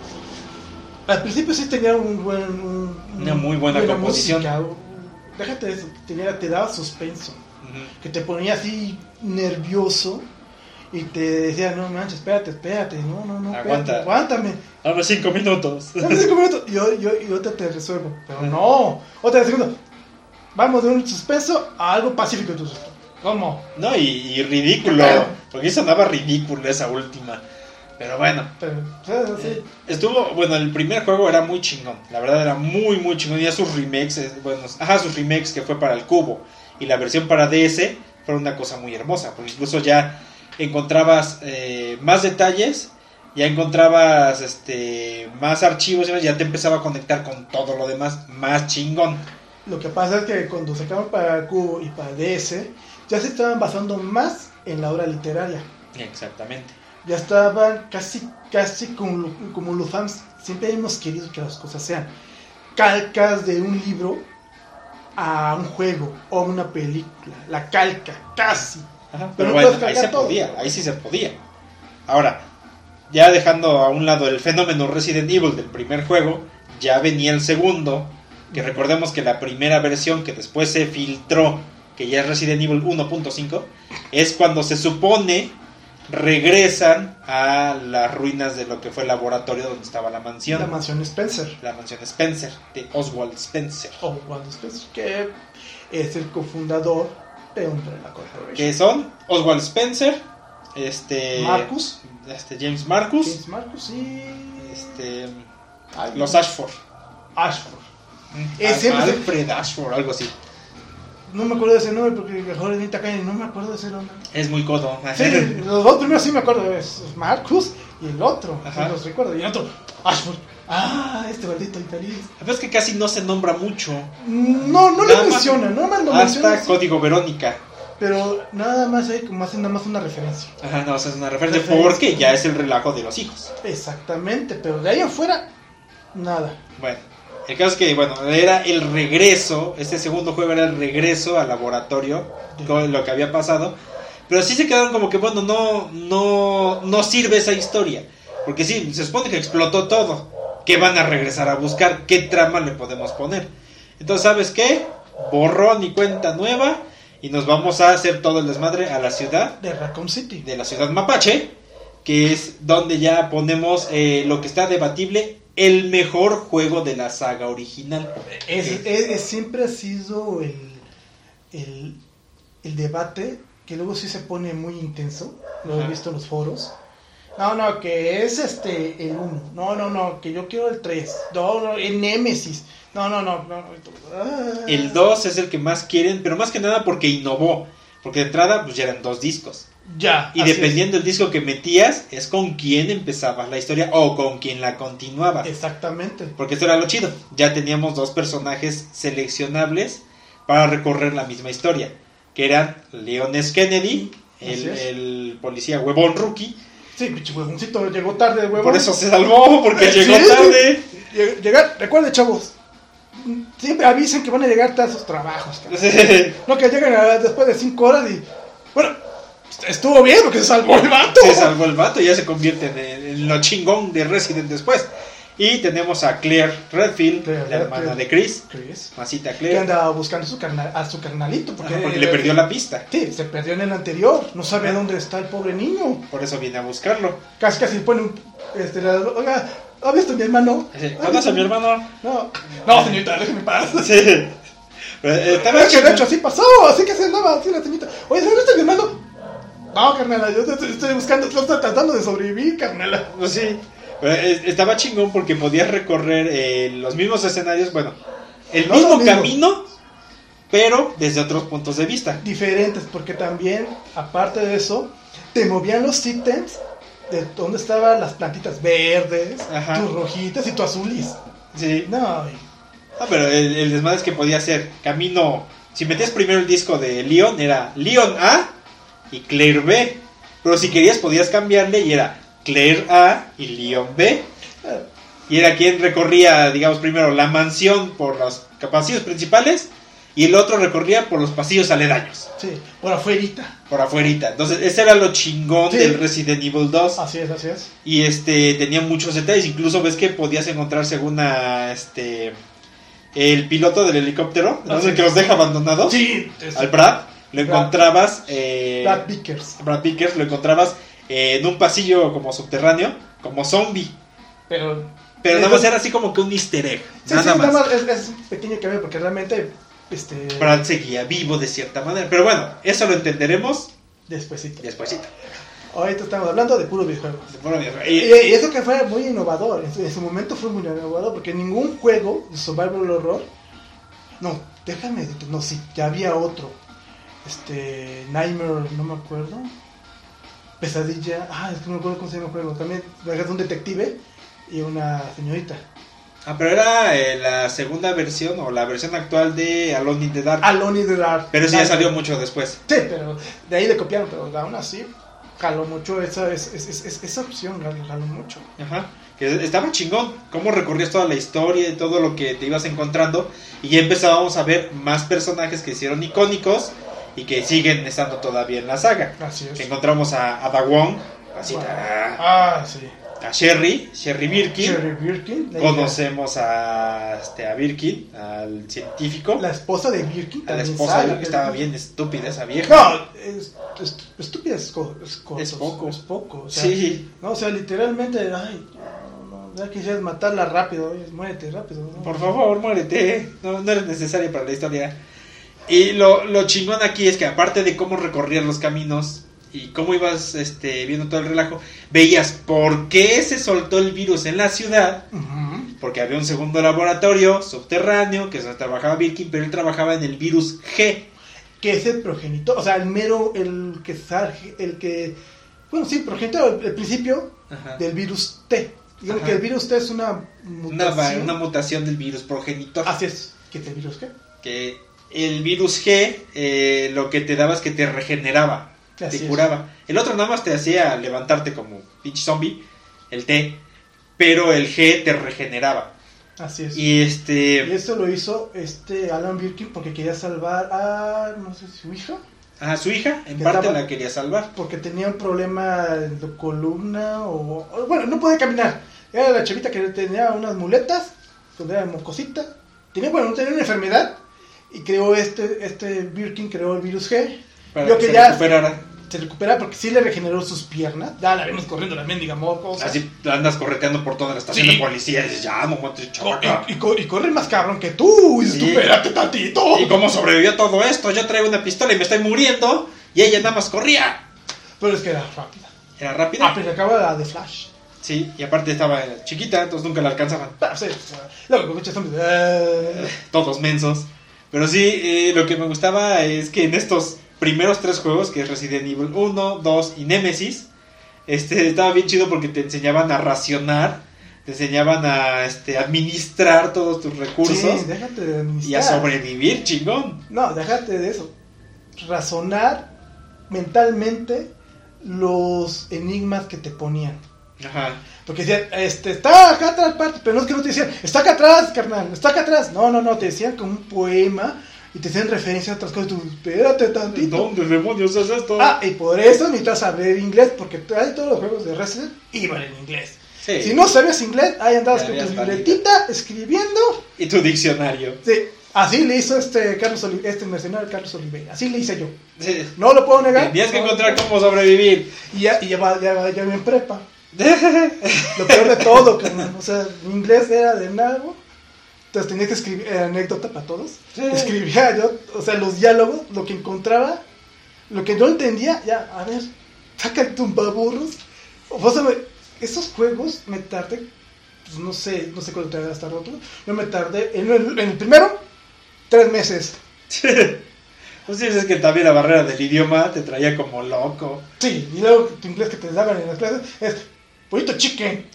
Speaker 2: al principio sí tenía un buen, un-
Speaker 1: Una muy buena composición.
Speaker 2: música, déjate de eso, tenía, te daba suspenso, que te ponía así nervioso y te decía, no manches, espérate, espérate, no, no, no, espérate,
Speaker 1: Aguanta.
Speaker 2: aguántame.
Speaker 1: Dame cinco minutos.
Speaker 2: Dame cinco minutos. Y yo, yo, y otra te resuelvo. Pero no. Otra segundo. Vamos de un suspenso a algo pacífico. ¿Cómo?
Speaker 1: No, y, y ridículo, porque sonaba ridículo esa última. Pero bueno,
Speaker 2: Pero, o sea, sí.
Speaker 1: Estuvo, bueno, el primer juego era muy chingón, la verdad era muy muy chingón, ya sus remakes, eh, bueno, ajá, sus remakes que fue para el cubo y la versión para DS fue una cosa muy hermosa, porque incluso ya encontrabas eh, más detalles, ya encontrabas este más archivos, y ya te empezaba a conectar con todo lo demás, más chingón.
Speaker 2: Lo que pasa es que cuando sacaron para Cubo y para DS, ya se estaban basando más en la obra literaria.
Speaker 1: Exactamente.
Speaker 2: Ya estaban casi, casi como, como los fans siempre hemos querido que las cosas sean. Calcas de un libro a un juego o a una película. La calca, casi.
Speaker 1: Ajá,
Speaker 2: Pero
Speaker 1: pero
Speaker 2: no
Speaker 1: bueno, ahí se
Speaker 2: todo.
Speaker 1: podía, ahí sí se podía. Ahora, ya dejando a un lado el fenómeno Resident Evil del primer juego, ya venía el segundo, que recordemos que la primera versión que después se filtró, que ya es Resident Evil 1.5, es cuando se supone regresan a las ruinas de lo que fue el laboratorio donde estaba la mansión.
Speaker 2: La mansión Spencer.
Speaker 1: la mansión Spencer, de Oswald Spencer.
Speaker 2: O Walt Spencer, que es el cofundador de Umbrella Corporation.
Speaker 1: Que son Oswald Spencer, este...
Speaker 2: Marcus.
Speaker 1: este James Marcus,
Speaker 2: James Marcus y.
Speaker 1: este los Ashford.
Speaker 2: Ashford.
Speaker 1: Eh,
Speaker 2: Eh, siempre se-
Speaker 1: Alfred Ashford, algo así.
Speaker 2: No me acuerdo de ese nombre porque mejor en Itaca no me acuerdo de ese nombre.
Speaker 1: Es muy codo.
Speaker 2: Sí, los dos primeros sí me acuerdo. Es Marcus y el otro.
Speaker 1: Ajá.
Speaker 2: Los recuerdo. Y el otro, Ashford. Ah, este maldito infeliz.
Speaker 1: Es que casi no se nombra mucho.
Speaker 2: No, no
Speaker 1: Nada
Speaker 2: lo
Speaker 1: más-
Speaker 2: menciona. No me lo menciona.
Speaker 1: Hasta Código Verónica.
Speaker 2: Pero nada más hay como hacen nada más una referencia.
Speaker 1: Ajá, no, o sea, es una referencia
Speaker 2: Referencia.
Speaker 1: porque ya es el relajo de los hijos.
Speaker 2: Exactamente. Pero de ahí afuera, nada.
Speaker 1: Bueno, el caso es que, bueno, era el regreso, este segundo juego era el regreso al laboratorio, con lo que había pasado. Pero sí se quedaron como que, bueno, no, no, no sirve esa historia. Porque sí, se supone que explotó todo. ¿Qué van a regresar a buscar? ¿Qué trama le podemos poner? Entonces, ¿sabes qué? Borrón y cuenta nueva. Y nos vamos a hacer todo el desmadre a la ciudad
Speaker 2: De Raccoon City.
Speaker 1: de la ciudad mapache, que es donde ya ponemos eh, lo que está debatible, el mejor juego de la saga original.
Speaker 2: Es,
Speaker 1: Ok.
Speaker 2: es- es- siempre ha sido el, el, el debate que luego sí se pone muy intenso. Lo he visto en los foros. No, no, que es este el 1. No, no, no, que yo quiero el 3. No, no, el Nemesis. No, no, no. no. Ah.
Speaker 1: El 2 es el que más quieren, pero más que nada porque innovó. Porque de entrada pues ya eran dos discos.
Speaker 2: Ya.
Speaker 1: Y dependiendo del disco que metías, es con quién empezabas la historia o con quién la continuabas.
Speaker 2: Exactamente.
Speaker 1: Porque esto era lo chido. Ya teníamos dos personajes seleccionables para recorrer la misma historia. Que eran Leon S. Kennedy, el policía huevón rookie.
Speaker 2: Sí, pinche huevoncito llegó tarde, huevón.
Speaker 1: Por eso se salvó, porque
Speaker 2: Sí,
Speaker 1: llegó tarde.
Speaker 2: Lleg- Llegar, recuerden, chavos. Siempre avisen que van a llegar a sus trabajos. No que lleguen a- después de 5 horas y. Bueno, estuvo bien porque se salvó el vato.
Speaker 1: Se salvó el vato y ya se convierte en, en lo chingón de Resident después. Y tenemos a Claire Redfield,
Speaker 2: Claire
Speaker 1: la hermana de Chris,
Speaker 2: Chris.
Speaker 1: masita
Speaker 2: Que
Speaker 1: Claire,
Speaker 2: andaba buscando su carnal, a su carnalito. Porque,
Speaker 1: Ajá, porque le perdió la pista.
Speaker 2: Sí, se perdió en el anterior. No sabe
Speaker 1: Ajá.
Speaker 2: dónde está el pobre niño.
Speaker 1: Por eso viene a buscarlo.
Speaker 2: Casi, casi pone un. Este, la- oiga, ¿ha visto a mi hermano?
Speaker 1: Dice,
Speaker 2: ¿Ha
Speaker 1: ¿Conoce
Speaker 2: visto
Speaker 1: a mi hermano?
Speaker 2: No, no, señorita, déjeme paz.
Speaker 1: Sí. Pero, eh, estaba
Speaker 2: Es que de hecho así pasó, así que se andaba así la señorita. Oye, ¿has visto a mi hermano? No, carnala, yo estoy buscando, estoy tratando de sobrevivir, carnala.
Speaker 1: Pues sí. Pero, estaba chingón porque podías recorrer eh, los mismos escenarios, bueno, el
Speaker 2: No
Speaker 1: mismo camino, pero desde otros puntos de vista.
Speaker 2: Diferentes, porque también, aparte de eso, te movían los ítems de dónde estaban las plantitas verdes,
Speaker 1: Ajá.
Speaker 2: tus rojitas y tu azulis.
Speaker 1: Sí.
Speaker 2: No, y-
Speaker 1: Ah, pero el, el desmadre es que podía ser camino. Si metías primero el disco de Leon, era Leon A y Claire B. Pero si querías, podías cambiarle y era Claire A y Leon B. Y era quien recorría, digamos, primero la mansión por los pasillos principales y el otro recorría por los pasillos aledaños,
Speaker 2: sí, por afuerita.
Speaker 1: por afuerita. Entonces, ese era lo chingón
Speaker 2: Sí.
Speaker 1: del Resident Evil 2.
Speaker 2: Así es, así es.
Speaker 1: Y este tenía muchos detalles, incluso ves que podías encontrar según a este el piloto del helicóptero, no
Speaker 2: Ah, sí.
Speaker 1: que los deja abandonados,
Speaker 2: Sí, es
Speaker 1: al Brad, lo
Speaker 2: Brad.
Speaker 1: encontrabas eh,
Speaker 2: Brad Vickers.
Speaker 1: Brad Vickers, lo encontrabas eh, en un pasillo como subterráneo, como zombie,
Speaker 2: Pero.
Speaker 1: pero nada más era así como que un easter egg,
Speaker 2: Sí,
Speaker 1: nada
Speaker 2: sí,
Speaker 1: más.
Speaker 2: nada más es, es un pequeño cambio porque realmente. Este.
Speaker 1: Brad seguía vivo de cierta manera, pero bueno, eso lo entenderemos
Speaker 2: Despuésito.
Speaker 1: despuesito.
Speaker 2: Ahorita estamos hablando de puro videojuego. Y,
Speaker 1: y-
Speaker 2: y eso que fue muy innovador, en su, en su momento fue muy innovador, porque ningún juego de survival horror, no, déjame, no, sí, ya había otro, este, Nightmare, no me acuerdo, Pesadilla, ah, es que no me acuerdo cómo se llama el juego, también es un detective y una señorita,
Speaker 1: Ah, pero era eh, la segunda versión o la versión actual de Alone in the Dark.
Speaker 2: Alone in the Dark.
Speaker 1: pero sí ya salió mucho después.
Speaker 2: Sí, pero de ahí le copiaron, pero aún así, jaló mucho esa, es, es- es- es- esa opción, jaló mucho.
Speaker 1: Ajá. Que estaba chingón. Cómo recorrías toda la historia y todo lo que te ibas encontrando. Y ya empezábamos a ver más personajes que hicieron icónicos y que siguen estando todavía en la saga.
Speaker 2: Así es.
Speaker 1: Encontramos a, a Dawon, así,
Speaker 2: Wow.
Speaker 1: a,
Speaker 2: Ah, sí.
Speaker 1: a Sherry, Sherry Birkin.
Speaker 2: Cherry Birkin.
Speaker 1: Conocemos a, este, a Birkin, al científico.
Speaker 2: La esposa de Birkin
Speaker 1: a la esposa de que
Speaker 2: pero-
Speaker 1: estaba bien estúpida esa vieja.
Speaker 2: No, es, es- estúpida es, es co-
Speaker 1: Es poco.
Speaker 2: Es poco. O sea,
Speaker 1: Sí,
Speaker 2: No, o sea, literalmente, ay, ya quisieras matarla rápido, muérete rápido. ¿no?
Speaker 1: Por favor, muérete. No, no eres necesaria para la historia. Y lo, lo chingón aquí es que aparte de cómo recorrías los caminos y cómo ibas este, viendo todo el relajo, veías por qué se soltó el virus en la ciudad. Porque había un segundo laboratorio subterráneo que donde trabajaba Birkin, pero él trabajaba en el virus G.
Speaker 2: Que es el progenitor, o sea, el mero, el que sale, el que, bueno, sí, progenitor, el, el principio
Speaker 1: Ajá.
Speaker 2: del virus T. Digamos
Speaker 1: Ajá.
Speaker 2: que el virus T es una mutación.
Speaker 1: una mutación del virus progenitor.
Speaker 2: Así es. ¿Qué es el virus qué?
Speaker 1: Que el virus G eh, lo que te daba es que te regeneraba.
Speaker 2: Así
Speaker 1: te
Speaker 2: es.
Speaker 1: curaba. El otro nada más te hacía levantarte como pinche zombie, el T, pero el G te regeneraba.
Speaker 2: Así es.
Speaker 1: Y
Speaker 2: Y
Speaker 1: este,
Speaker 2: esto lo hizo este Alan Birkin porque quería salvar a, no sé, su hija.
Speaker 1: a su hija, en parte
Speaker 2: estaba-
Speaker 1: la quería salvar.
Speaker 2: porque tenía un problema de columna o, o- bueno, no podía caminar. Era la chavita que tenía unas muletas, cuando era mocosita. Tenía, bueno, tenía una enfermedad y creó este, este Birkin creó el virus G.
Speaker 1: Para
Speaker 2: Yo
Speaker 1: que
Speaker 2: que
Speaker 1: se
Speaker 2: ya-
Speaker 1: recuperara.
Speaker 2: Se recupera porque sí le regeneró sus piernas. Ya la vemos corriendo la mendiga mocosa.
Speaker 1: Así andas correteando por toda la estación
Speaker 2: Sí.
Speaker 1: de policía y dices, ya, no
Speaker 2: y, y y corre más cabrón que tú. Y dices,
Speaker 1: Sí.
Speaker 2: espérate tantito.
Speaker 1: ¿Y cómo sobrevivió todo esto? Yo traigo una pistola y me estoy muriendo. Y ella nada más corría.
Speaker 2: Pero es que era rápida.
Speaker 1: Era rápida.
Speaker 2: Ah, pero acaba la de Flash.
Speaker 1: Sí, y aparte estaba chiquita, entonces nunca la alcanzaban.
Speaker 2: Pero sí, o sea, luego con muchos zombies. eh,
Speaker 1: Todos mensos. Pero sí, eh, lo que me gustaba es que en estos primeros tres juegos, que es Resident Evil 1, 2 y Nemesis, este, estaba bien chido porque te enseñaban a racionar, te enseñaban a este, administrar todos tus recursos
Speaker 2: Sí, déjate de
Speaker 1: y a sobrevivir, chingón.
Speaker 2: No, déjate de eso. Razonar mentalmente los enigmas que te ponían.
Speaker 1: Ajá.
Speaker 2: Porque decían, este, está acá atrás, parte, pero no es que no te decían, está acá atrás, carnal, está acá atrás. No, no, no, te decían como un poema y te hacían referencia a otras cosas. Tú, espérate tantito.
Speaker 1: ¿Dónde demonios es esto?
Speaker 2: Ah, y por eso necesitas saber inglés, porque todos los juegos de Resident iban en inglés.
Speaker 1: Sí.
Speaker 2: Si no sabías inglés, ahí andabas
Speaker 1: Ya
Speaker 2: con tu libretita, escribiendo.
Speaker 1: Y tu diccionario.
Speaker 2: Sí, así le hizo este Carlos Oli- este mercenario Carlos Oliveira. Así le hice yo.
Speaker 1: Sí.
Speaker 2: No lo puedo negar.
Speaker 1: Tenías que
Speaker 2: No,
Speaker 1: encontrar cómo sobrevivir.
Speaker 2: Y ya, y ya, va- ya, va- ya me en prepa. Lo peor de todo, carnal. O sea, mi inglés era de nabo. Entonces tenía que escribir eh, anécdota para todos. Escribía yo, o sea, los diálogos, lo que encontraba, lo que no entendía, ya, a ver, saca el tumbaburros. O sea, me- esos juegos me tardé, pues no sé, no sé cuánto tardé hasta otro. No me tardé, en el, en el primero, tres meses.
Speaker 1: Pues sí, es que también la barrera del idioma te traía como loco.
Speaker 2: Sí, y luego tu inglés que te daban en las clases es pollito chicken,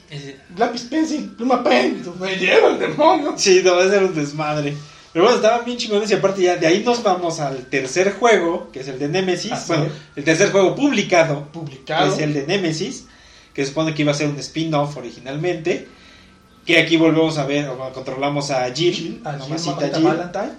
Speaker 2: lápiz pencil, pluma pen. Me lleva el demonio.
Speaker 1: Sí, no, ese era un desmadre. Pero bueno, estaban bien chingones y aparte ya de ahí nos vamos al tercer juego, que es el de Nemesis.
Speaker 2: Así
Speaker 1: bueno,
Speaker 2: es.
Speaker 1: el tercer juego publicado, que
Speaker 2: Publicado.
Speaker 1: es el de Nemesis, que se supone que iba a ser un spin-off originalmente. Que aquí volvemos a ver, o controlamos a Jill,
Speaker 2: Jill, a Jill,
Speaker 1: Jill,
Speaker 2: Valentine.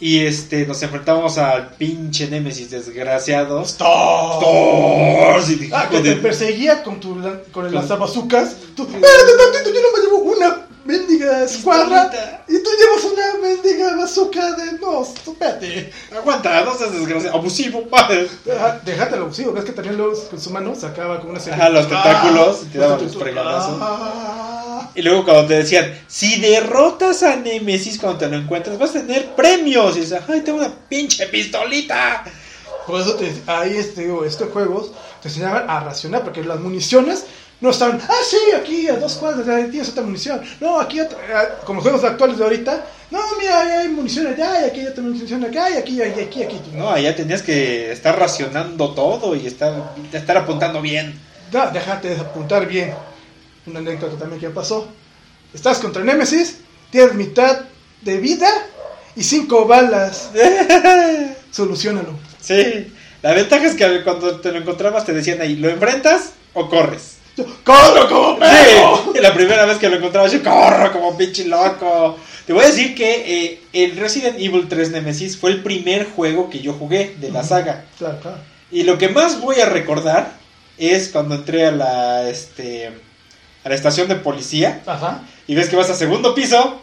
Speaker 1: Y este nos enfrentamos al pinche Nemesis desgraciado. Stars, y dije,
Speaker 2: Ah, que te perseguía con, tu, con el
Speaker 1: Con-
Speaker 2: lanzabazucas. Tú, espérate tantito, yo no me llevo una mendiga escuadra. Y tú llevas una mendiga bazooka de. No, espérate.
Speaker 1: Aguanta, no seas desgraciado, abusivo, padre.
Speaker 2: Déjate lo abusivo. Ves que también luego con su mano sacaba con una serie.
Speaker 1: Ajá, los tentáculos, y te daban
Speaker 2: los
Speaker 1: los fregadazos. Y luego cuando te decían, si derrotas a Nemesis cuando te lo encuentras, vas a tener premios. Y dices, ay, tengo una pinche pistolita.
Speaker 2: Por eso te, ahí este, digo, estos juegos te enseñaban a racionar, porque las municiones no estaban, ah, sí, aquí a dos cuadras ahí tienes otra munición. No, aquí, otra, ah, como los juegos actuales de ahorita, no, mira, ahí hay munición allá, y aquí hay otra munición acá, y aquí, y aquí, aquí.
Speaker 1: No, allá tenías que estar racionando todo y estar, estar apuntando bien.
Speaker 2: No, déjate de apuntar bien. Una anécdota también que pasó. Estás contra Nemesis, tienes mitad de vida y cinco balas. Solucionalo.
Speaker 1: Sí, la ventaja es que cuando te lo encontrabas te decían ahí, ¿lo enfrentas o corres?
Speaker 2: Yo, ¡Corro como perro!
Speaker 1: Sí, la primera vez que lo encontraba yo corro como pinche loco. Te voy a decir que eh, el Resident Evil 3 Nemesis fue el primer juego que yo jugué de la saga.
Speaker 2: Claro, claro.
Speaker 1: Y lo que más voy a recordar es cuando entré a la este a la estación de policía
Speaker 2: Ajá.
Speaker 1: y ves que vas a segundo piso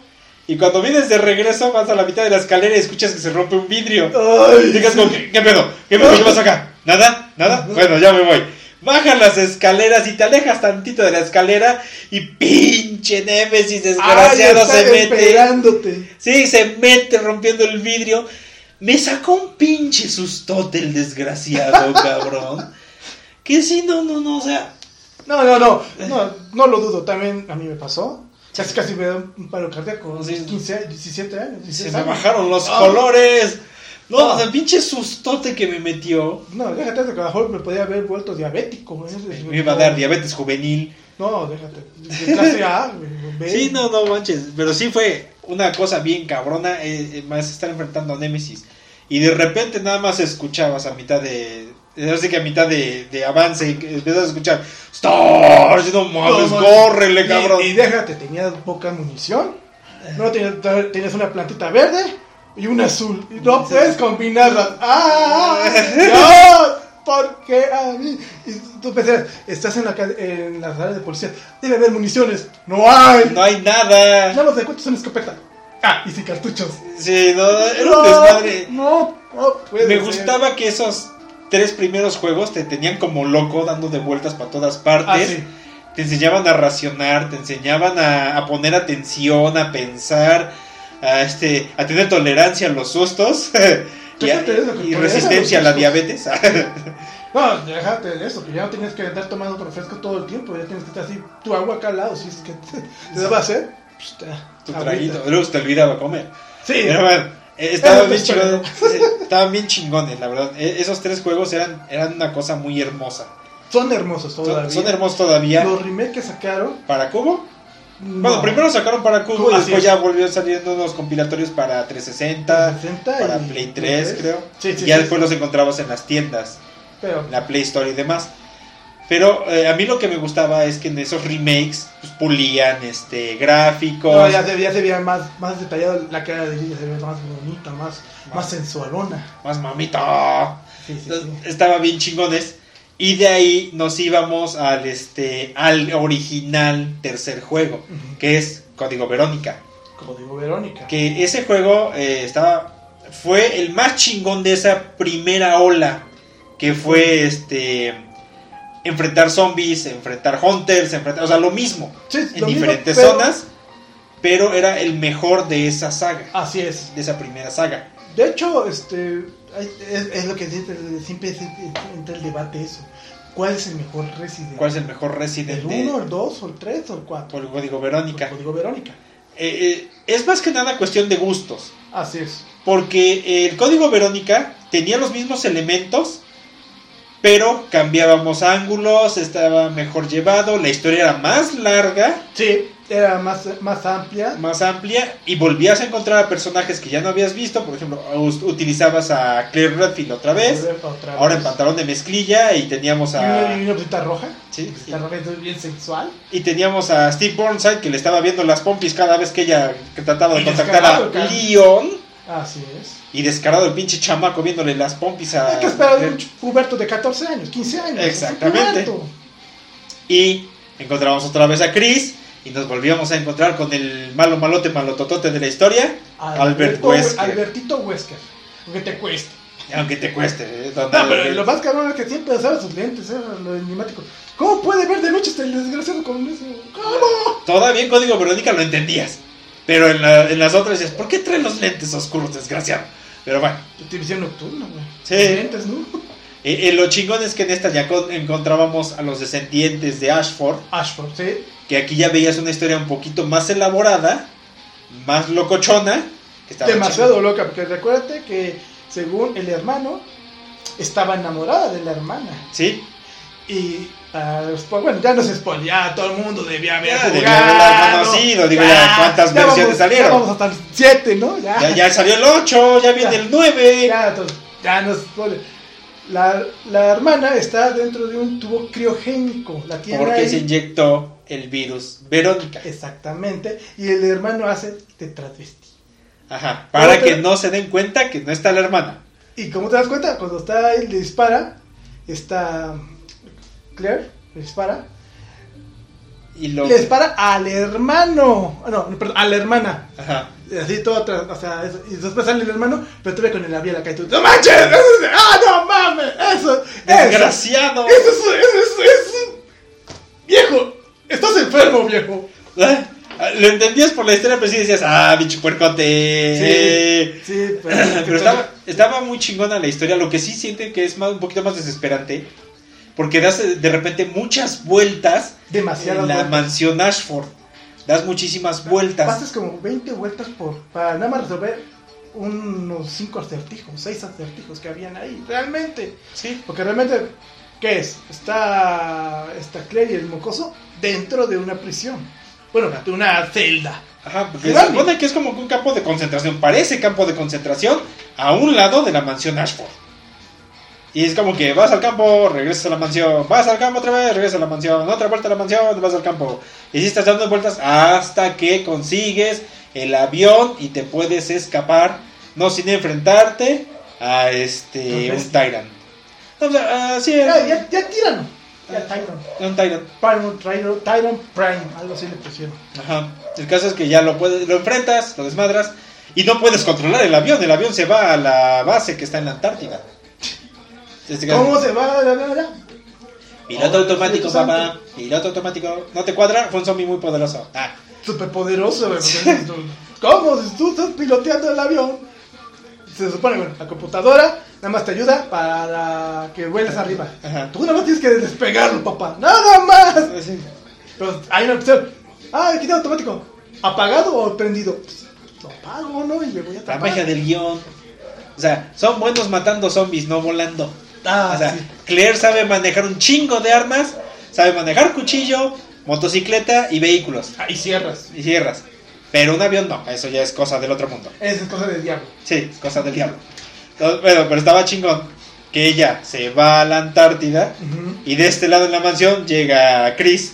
Speaker 1: y cuando vienes de regreso vas a la mitad de la escalera y escuchas que se rompe un vidrio.
Speaker 2: Ay,
Speaker 1: Y digas como, ¿qué, qué pedo? ¿Qué pedo llevas acá? ¿Nada? ¿Nada? Bueno, ya me voy. Bajas las escaleras y te alejas tantito de la escalera y pinche Nemesis desgraciado
Speaker 2: Ay,
Speaker 1: se mete.
Speaker 2: esperándote.
Speaker 1: Sí, se mete rompiendo el vidrio. Me sacó un pinche sustote el desgraciado, cabrón. Que sí, no, no, no, o sea.
Speaker 2: No, no, no, no, no lo dudo, también a mí me pasó. Casi casi me da un paro cardíaco,
Speaker 1: Sí.
Speaker 2: 15, años, 17 años.
Speaker 1: Se
Speaker 2: 16
Speaker 1: me
Speaker 2: años.
Speaker 1: bajaron los
Speaker 2: Ah.
Speaker 1: colores. No,
Speaker 2: No.
Speaker 1: o sea, pinche sustote que me metió.
Speaker 2: No, déjate de que a lo mejor me podía haber vuelto diabético. ¿eh?
Speaker 1: Me iba a dar diabetes juvenil.
Speaker 2: No, déjate. De clase A, güey, B.
Speaker 1: Sí, no, no manches. Pero sí fue una cosa bien cabrona. Eh, eh, más estar enfrentando a Nemesis. Y de repente nada más escuchabas a mitad de. Así que a mitad de, de avance y empiezas a escuchar Stars, no mames,
Speaker 2: No,
Speaker 1: córrele,
Speaker 2: Y-
Speaker 1: cabrón.
Speaker 2: Y, déjate, tenías poca munición. No tenías, tenías una plantita verde y una azul. Y no puedes combinarlas. ¡Ah! ¡No! ¿Por qué a mí? Y tú pensás, estás en la, en la sala de policía. Debe haber municiones. ¡No hay!
Speaker 1: No hay nada.
Speaker 2: Nada más de cuántos son escopeta. Ah, y sin cartuchos.
Speaker 1: Sí, no, era un
Speaker 2: No,
Speaker 1: desmadre.
Speaker 2: No, no puede
Speaker 1: Me
Speaker 2: ser.
Speaker 1: gustaba que esos tres primeros juegos te tenían como loco dando de vueltas para todas partes.
Speaker 2: Ah, sí.
Speaker 1: Te enseñaban a racionar, te enseñaban a, a poner atención, a pensar, a, este, a tener tolerancia a los sustos y, a-
Speaker 2: a
Speaker 1: resistencia a la diabetes.
Speaker 2: No, déjate de eso, que ya no tienes que andar tomando refresco todo el tiempo, ya tienes que estar así, tu agua acá al lado, si es que te, te daba sed, pues
Speaker 1: tu traguito. Luego te olvidaba comer.
Speaker 2: Sí,
Speaker 1: Pero bueno, estaban
Speaker 2: Eso
Speaker 1: bien chingones. sí, Estaban bien chingones, la verdad. Eh, Esos tres juegos eran, eran una cosa muy hermosa.
Speaker 2: son hermosos todavía.
Speaker 1: Son, son hermosos todavía.
Speaker 2: Los remakes que sacaron.
Speaker 1: ¿Para Cubo?
Speaker 2: no.
Speaker 1: Bueno, primero sacaron para Cubo,
Speaker 2: Cubo,
Speaker 1: después
Speaker 2: es.
Speaker 1: ya volvió saliendo unos compilatorios para 360,
Speaker 2: 360
Speaker 1: para Play 3, creo.
Speaker 2: Sí, sí,
Speaker 1: y ya
Speaker 2: sí.
Speaker 1: después los encontrabas en las tiendas,
Speaker 2: Pero,
Speaker 1: la Play Store y demás. Pero eh, a mí lo que me gustaba es que en esos remakes pues, pulían este gráficos.
Speaker 2: no, ya, se, ya se veía más, más detallado la cara de ella, se veía más bonita, más, más sensualona.
Speaker 1: Más mamita.
Speaker 2: Sí, sí,
Speaker 1: Entonces,
Speaker 2: sí.
Speaker 1: Estaba bien chingones. Y de ahí nos íbamos al, este, al original tercer juego, que es Código Verónica.
Speaker 2: Código Verónica.
Speaker 1: Que ese juego eh, estaba, fue el más chingón de esa primera ola, que fue este enfrentar zombies, enfrentar hunters, enfrentar, o sea, lo mismo,
Speaker 2: Sí,
Speaker 1: en
Speaker 2: lo mismo,
Speaker 1: diferentes
Speaker 2: pero-
Speaker 1: zonas, pero era el mejor de esa saga,
Speaker 2: Así es.
Speaker 1: de esa primera saga.
Speaker 2: De hecho, este es, es lo que siempre, entra el debate eso. ¿Cuál es el mejor Resident?
Speaker 1: ¿Cuál es el mejor Resident
Speaker 2: ¿El
Speaker 1: de-
Speaker 2: 1, el 2, o el 3 o el 4?
Speaker 1: por el código Verónica?
Speaker 2: Código Verónica.
Speaker 1: Eh, eh, es más que nada cuestión de gustos.
Speaker 2: Así es.
Speaker 1: Porque el código Verónica tenía los mismos elementos, pero cambiábamos ángulos, estaba mejor llevado, la historia era más larga,
Speaker 2: Sí, era más, más amplia.
Speaker 1: más amplia, y volvías a encontrar a personajes que ya no habías visto. Por ejemplo, utilizabas a Claire Redfield otra vez,
Speaker 2: Otra
Speaker 1: ahora en
Speaker 2: vez.
Speaker 1: pantalón de mezclilla, y teníamos
Speaker 2: Y una, y
Speaker 1: a.
Speaker 2: una bolsita roja.
Speaker 1: Sí,
Speaker 2: Bolsita roja bien sexual.
Speaker 1: y teníamos a Steve Burnside que le estaba viendo las pompis cada vez que ella que trataba de
Speaker 2: Y
Speaker 1: contactar a. Leon.
Speaker 2: Así es.
Speaker 1: Y descarado el pinche chamaco viéndole las pompis a.
Speaker 2: Hay que esperar de un puberto de 14 años, 15 años.
Speaker 1: Exactamente.
Speaker 2: Es.
Speaker 1: Y encontramos otra vez a Chris. Y nos volvíamos a encontrar con el malo malote malototote de la historia. Albert Wesker.
Speaker 2: Albertito Wesker. Aunque te cueste.
Speaker 1: Aunque te cueste. ¿eh?
Speaker 2: No, pero lo más cabrón es que siempre usaba sus lentes, era lo enigmático. ¿Cómo puede ver de noche este desgraciado con eso? ¿Cómo?
Speaker 1: Todavía en Código Verónica lo entendías. Pero en, la- en las otras decías, ¿por qué trae los lentes oscuros, desgraciado? Pero bueno,
Speaker 2: Televisión nocturna, güey.
Speaker 1: Sí.
Speaker 2: Los Lentes, ¿no?
Speaker 1: eh, eh, lo chingón es que en esta ya con- encontrábamos a los descendientes de Ashford.
Speaker 2: Ashford, sí.
Speaker 1: Que aquí ya veías una historia un poquito más elaborada, más locochona. Que
Speaker 2: Demasiado loca, porque recuérdate que según el hermano, estaba enamorada de la hermana.
Speaker 1: Sí,
Speaker 2: Y, spo- bueno, ya no se spoilea, todo el mundo debía haber
Speaker 1: Ya, debía haberla conocido, digo, ya, ¿cuántas
Speaker 2: ya
Speaker 1: versiones
Speaker 2: vamos-
Speaker 1: salieron?
Speaker 2: Ya vamos hasta el 7, ¿no? Ya,
Speaker 1: ya, salió el 8, ya viene el 9.
Speaker 2: ya, ya no se spoilea. La, la hermana está dentro de un tubo criogénico. La tiene
Speaker 1: Porque
Speaker 2: ahí.
Speaker 1: se inyectó el virus Verónica.
Speaker 2: Exactamente. Y el hermano hace de travesti.
Speaker 1: Ajá, para que no se den cuenta que no está la hermana.
Speaker 2: Y como te das cuenta, cuando está ahí, le dispara. Está Claire, le dispara.
Speaker 1: Y lo...
Speaker 2: Le dispara al hermano. No, perdón, a la hermana.
Speaker 1: Ajá.
Speaker 2: Así todo atrás, o sea, eso, y después sale el hermano, pero tú ves con el labial acá y tú, ¡No manches! Eso es- ¡Ah, no mames! Eso, eso,
Speaker 1: Desgraciado.
Speaker 2: eso, es- eso, es- eso es- Viejo, estás enfermo, viejo.
Speaker 1: Ah, Lo entendías por la historia, pero sí decías, ah, bicho puercote.
Speaker 2: Sí, pero,
Speaker 1: Pero estaba, estaba muy chingona la historia. Lo que sí siente que es más, un poquito más desesperante. Porque das eh, de repente muchas vueltas
Speaker 2: demasiadas
Speaker 1: en la
Speaker 2: vueltas.
Speaker 1: mansión Ashford. Das muchísimas vueltas.
Speaker 2: Pasas como 20 vueltas por para nada más resolver unos 5 acertijos, 6 acertijos que habían ahí, realmente.
Speaker 1: Sí.
Speaker 2: Porque realmente, ¿qué es? Está, está Claire y el mocoso dentro de una prisión. Bueno, de una celda.
Speaker 1: Ajá, porque se supone que es como un campo de concentración. Parece campo de concentración a un lado de la mansión Ashford. Y es como que vas al campo, regresas a la mansión, vas al campo otra vez, regresas a la mansión, otra vuelta a la mansión, vas al campo. Y así estás dando vueltas hasta que consigues el avión y te puedes escapar, no sin enfrentarte a este un Tyrant. No, o sea, ah, sí,
Speaker 2: Ya, ya, ya tíralo. Ya
Speaker 1: un Tyrant.
Speaker 2: Tyron, Tyron, Tyron Prime, algo así le pusieron.
Speaker 1: Ajá. El caso es que ya lo puedes, lo enfrentas, lo desmadras y no puedes controlar el avión. El avión se va a la base que está en la Antártida.
Speaker 2: ¿Cómo se va? Ya, ya, ya.
Speaker 1: Piloto
Speaker 2: Oh,
Speaker 1: automático, papá. Piloto automático. ¿No te cuadra? Fue un zombie muy poderoso. Ah.
Speaker 2: Superpoderoso, güey, ¿Cómo? Si tú estás piloteando el avión. Se supone, bueno, la computadora nada más te ayuda para que vueles arriba.
Speaker 1: Ajá.
Speaker 2: Tú nada más tienes que despegarlo, papá. Nada más.
Speaker 1: Sí.
Speaker 2: Pero hay una opción. Ah, quita automático. ¿Apagado o prendido? Pues, lo apago, ¿no? Y me voy a
Speaker 1: La
Speaker 2: tapar.
Speaker 1: magia del guion. O sea, son buenos matando zombies, no volando.
Speaker 2: Ah,
Speaker 1: o sea. Claire sabe manejar un chingo de armas, sabe manejar cuchillo, motocicleta y vehículos.
Speaker 2: Ah, y cierras.
Speaker 1: Y cierras. Pero un avión no, eso ya es cosa del otro mundo.
Speaker 2: Esa es cosa del diablo.
Speaker 1: Sí, es cosa del diablo. Entonces, bueno, pero estaba chingón que ella se va a la Antártida y de este lado en la mansión llega Chris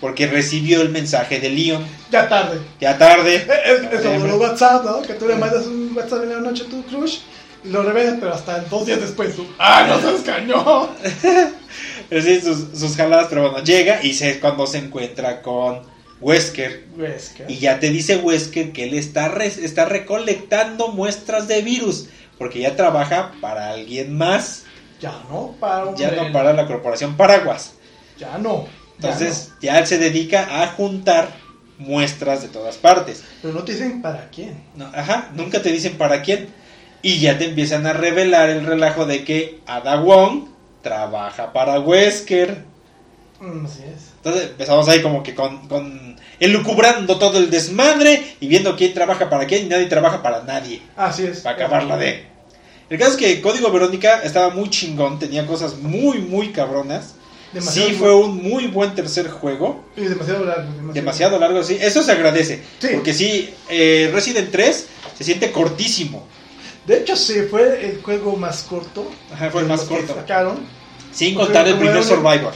Speaker 1: porque recibió el mensaje de Leon.
Speaker 2: Ya tarde.
Speaker 1: Ya tarde.
Speaker 2: Eh, Es, es como
Speaker 1: Eh,
Speaker 2: los WhatsApp, ¿no? Que tú le mandas un WhatsApp en la noche a tu crush Y lo revelan, pero hasta dos días después. tú, ¡Ah, no seas cañón!
Speaker 1: Sí, sus, sus jaladas, pero bueno, llega y se, cuando se encuentra con Wesker.
Speaker 2: Wesker.
Speaker 1: Y ya te dice Wesker que él está, re- está recolectando muestras de virus. Porque ya trabaja para alguien más.
Speaker 2: Ya no, para un
Speaker 1: Ya no para la corporación Paraguas.
Speaker 2: Ya no. ya
Speaker 1: Entonces ya él se dedica a juntar muestras de todas partes.
Speaker 2: Pero no te dicen para quién.
Speaker 1: No, ajá, nunca te dicen para quién. Y ya te empiezan a revelar el relajo de que Ada Wong trabaja para Wesker.
Speaker 2: Mm, así es.
Speaker 1: Entonces empezamos ahí como que con, con elucubrando todo el desmadre y viendo quién trabaja para quién y nadie trabaja para nadie.
Speaker 2: Así es.
Speaker 1: Para acabarla de. El caso es que Código Verónica estaba muy chingón, tenía cosas muy, muy cabronas.
Speaker 2: Demasiado
Speaker 1: sí, fue un muy buen tercer juego.
Speaker 2: Y demasiado largo. Demasiado,
Speaker 1: Demasiado largo, sí. Eso se agradece.
Speaker 2: Sí.
Speaker 1: Porque sí, eh, Resident 3 se siente cortísimo.
Speaker 2: De hecho, sí, fue el juego más corto.
Speaker 1: Ajá, fue el más corto.
Speaker 2: sacaron.
Speaker 1: Sin contar el primer Survivor.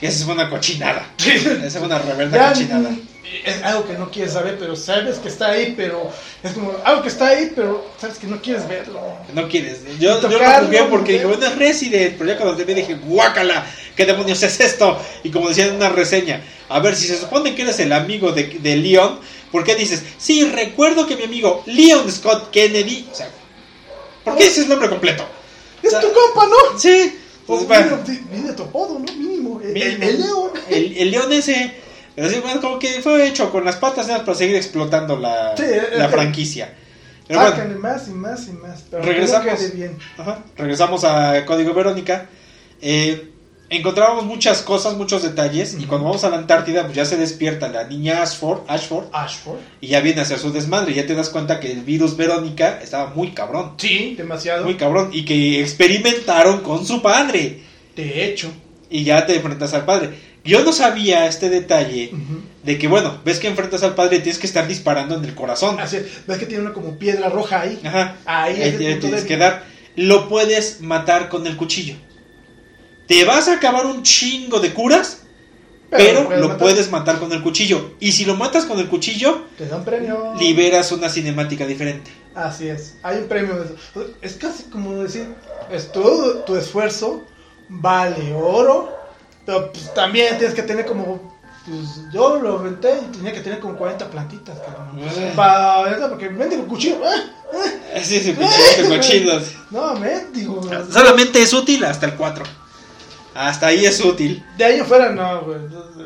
Speaker 1: Que esa fue una cochinada. Esa fue una reverenda cochinada.
Speaker 2: es algo que no quieres saber, pero sabes que está ahí, pero es como algo que está ahí, pero sabes que no quieres verlo.
Speaker 1: No quieres. Yo, yo lo
Speaker 2: Tocarlo,
Speaker 1: jugué porque dije, bueno, es Resident. Pero ya cuando te vi dije, guácala, ¿qué demonios es esto? Y como decía en una reseña, a ver, si se supone que eres el amigo de, de Leon, ¿por qué dices, sí, recuerdo que mi amigo Leon Scott Kennedy, o sea, ¿por qué dices el nombre completo?
Speaker 2: Es
Speaker 1: O sea,
Speaker 2: tu compa, ¿no?
Speaker 1: Sí. Entonces, bueno,
Speaker 2: de tu apodo, ¿no? Mínimo. El, el león.
Speaker 1: el, el León ese, pero sí, bueno, como que fue hecho con las patas para seguir explotando la,
Speaker 2: Sí, es
Speaker 1: la
Speaker 2: que-
Speaker 1: franquicia. Pero bueno,
Speaker 2: Sácanle más y más y más. Pero
Speaker 1: Regresamos.
Speaker 2: bien.
Speaker 1: Ajá. Regresamos a Código Verónica. Eh, encontrábamos muchas cosas, muchos detalles. Y cuando vamos a la Antártida, pues ya se despierta la niña Ashford, Ashford
Speaker 2: Ashford.
Speaker 1: y ya viene a hacer su desmadre. Y ya te das cuenta que el virus Verónica estaba muy cabrón.
Speaker 2: Sí, demasiado.
Speaker 1: Muy cabrón. Y que experimentaron con su padre.
Speaker 2: De hecho.
Speaker 1: Y ya te enfrentas al padre. Yo no sabía este detalle de que, bueno, ves que enfrentas al padre y tienes que estar disparando en el corazón.
Speaker 2: Así es. ¿Ves que tiene una como piedra roja ahí?
Speaker 1: Ajá.
Speaker 2: Ahí
Speaker 1: Ahí tienes que dar. Lo puedes matar con el cuchillo. Te vas a acabar un chingo de curas, pero, lo
Speaker 2: matar.
Speaker 1: puedes matar con el cuchillo. Y si lo matas con el cuchillo,
Speaker 2: Te dan premio.
Speaker 1: liberas una cinemática diferente.
Speaker 2: Así es. Hay un premio de eso. Es casi como decir, es todo tu esfuerzo vale oro, pero pues, también tienes que tener como pues yo lo renté y tenía que tener como 40 plantitas, cabrón.
Speaker 1: Eh.
Speaker 2: Para porque mendigo cuchillo. ¡ah!
Speaker 1: Así es, pinche cochinos.
Speaker 2: No, mendigo.
Speaker 1: Solamente es útil hasta el 4. Hasta ahí es útil.
Speaker 2: De ahí afuera no, güey.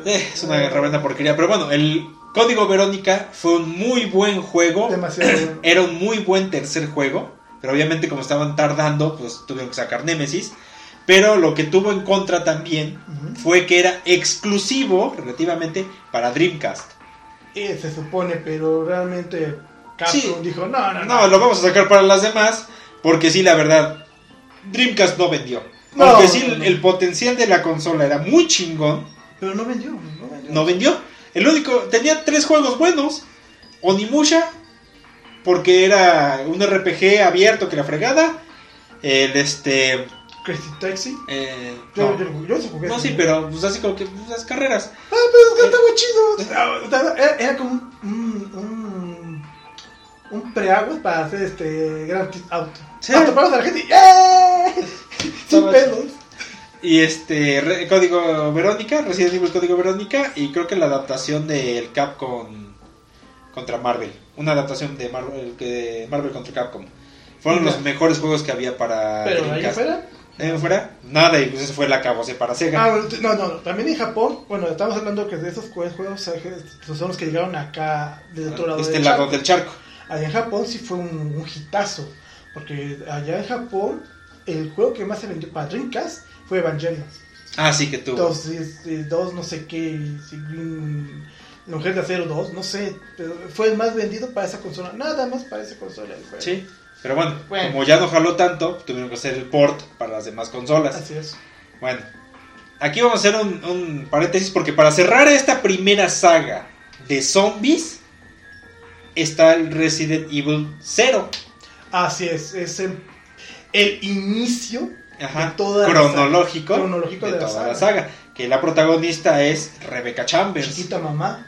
Speaker 1: Eh, es una reverenda porquería. Pero bueno, el Código Verónica fue un muy buen juego.
Speaker 2: Demasiado bueno.
Speaker 1: Era un muy buen tercer juego. Pero obviamente como estaban tardando, pues tuvieron que sacar Nemesis. Pero lo que tuvo en contra también fue que era exclusivo, relativamente, para Dreamcast.
Speaker 2: Eh, se supone, pero realmente Capcom
Speaker 1: Sí.
Speaker 2: dijo, no, no, no.
Speaker 1: No, lo vamos a sacar para las demás. Porque sí, la verdad, Dreamcast no vendió.
Speaker 2: No,
Speaker 1: Aunque sí,
Speaker 2: no, no.
Speaker 1: el potencial de la consola era muy chingón.
Speaker 2: Pero no vendió, no vendió.
Speaker 1: no vendió. El único, tenía tres juegos buenos. Onimusha, porque era un RPG abierto que la fregada. El este.
Speaker 2: Crazy Taxi.
Speaker 1: eh,
Speaker 2: Yo,
Speaker 1: no,
Speaker 2: yo, yo sí jugué
Speaker 1: No, sí, pero pues así como que pues, las carreras.
Speaker 2: Ah, pero es que estaba chido. Estaba- Era, era como un, un, un preagua para hacer este Grand Theft Auto.
Speaker 1: Sí.
Speaker 2: Atrapabas a la gente ¡eh! Sin pelos.
Speaker 1: Y este, re- Código Verónica, Resident Evil Código Verónica. Y creo que la adaptación del Capcom contra Marvel. Una adaptación de Marvel, que Marvel contra Capcom. Fueron los mejores juegos que había para
Speaker 2: Pero ahí.
Speaker 1: ¿De ahí afuera? Nada, y pues eso fue la cabose para Sega.
Speaker 2: Ah, no, no, no, también en Japón, bueno, estamos hablando que de esos jue- juegos son los que llegaron acá del otro lado
Speaker 1: este
Speaker 2: del
Speaker 1: lado
Speaker 2: charco.
Speaker 1: del charco.
Speaker 2: Allá en Japón sí fue un, un hitazo, porque allá en Japón el juego que más se vendió para Dreamcast fue Evangelion.
Speaker 1: Ah, sí que tuvo.
Speaker 2: Dos, este, dos no sé qué, si Green, mujer de acero 2, no sé, pero fue el más vendido para esa consola, nada más para esa consola. el juego.
Speaker 1: Sí, pero bueno,
Speaker 2: Bueno.
Speaker 1: como ya no jaló tanto, tuvieron que hacer el port para las demás consolas.
Speaker 2: Así es.
Speaker 1: Bueno, aquí vamos a hacer un, un paréntesis porque para cerrar esta primera saga de zombies está el Resident Evil 0.
Speaker 2: Así es, es el, el inicio
Speaker 1: Ajá,
Speaker 2: de toda la
Speaker 1: cronológico,
Speaker 2: saga. Cronológico
Speaker 1: de,
Speaker 2: de la
Speaker 1: toda la
Speaker 2: saga.
Speaker 1: Que la protagonista es Rebecca Chambers
Speaker 2: Chiquita mamá.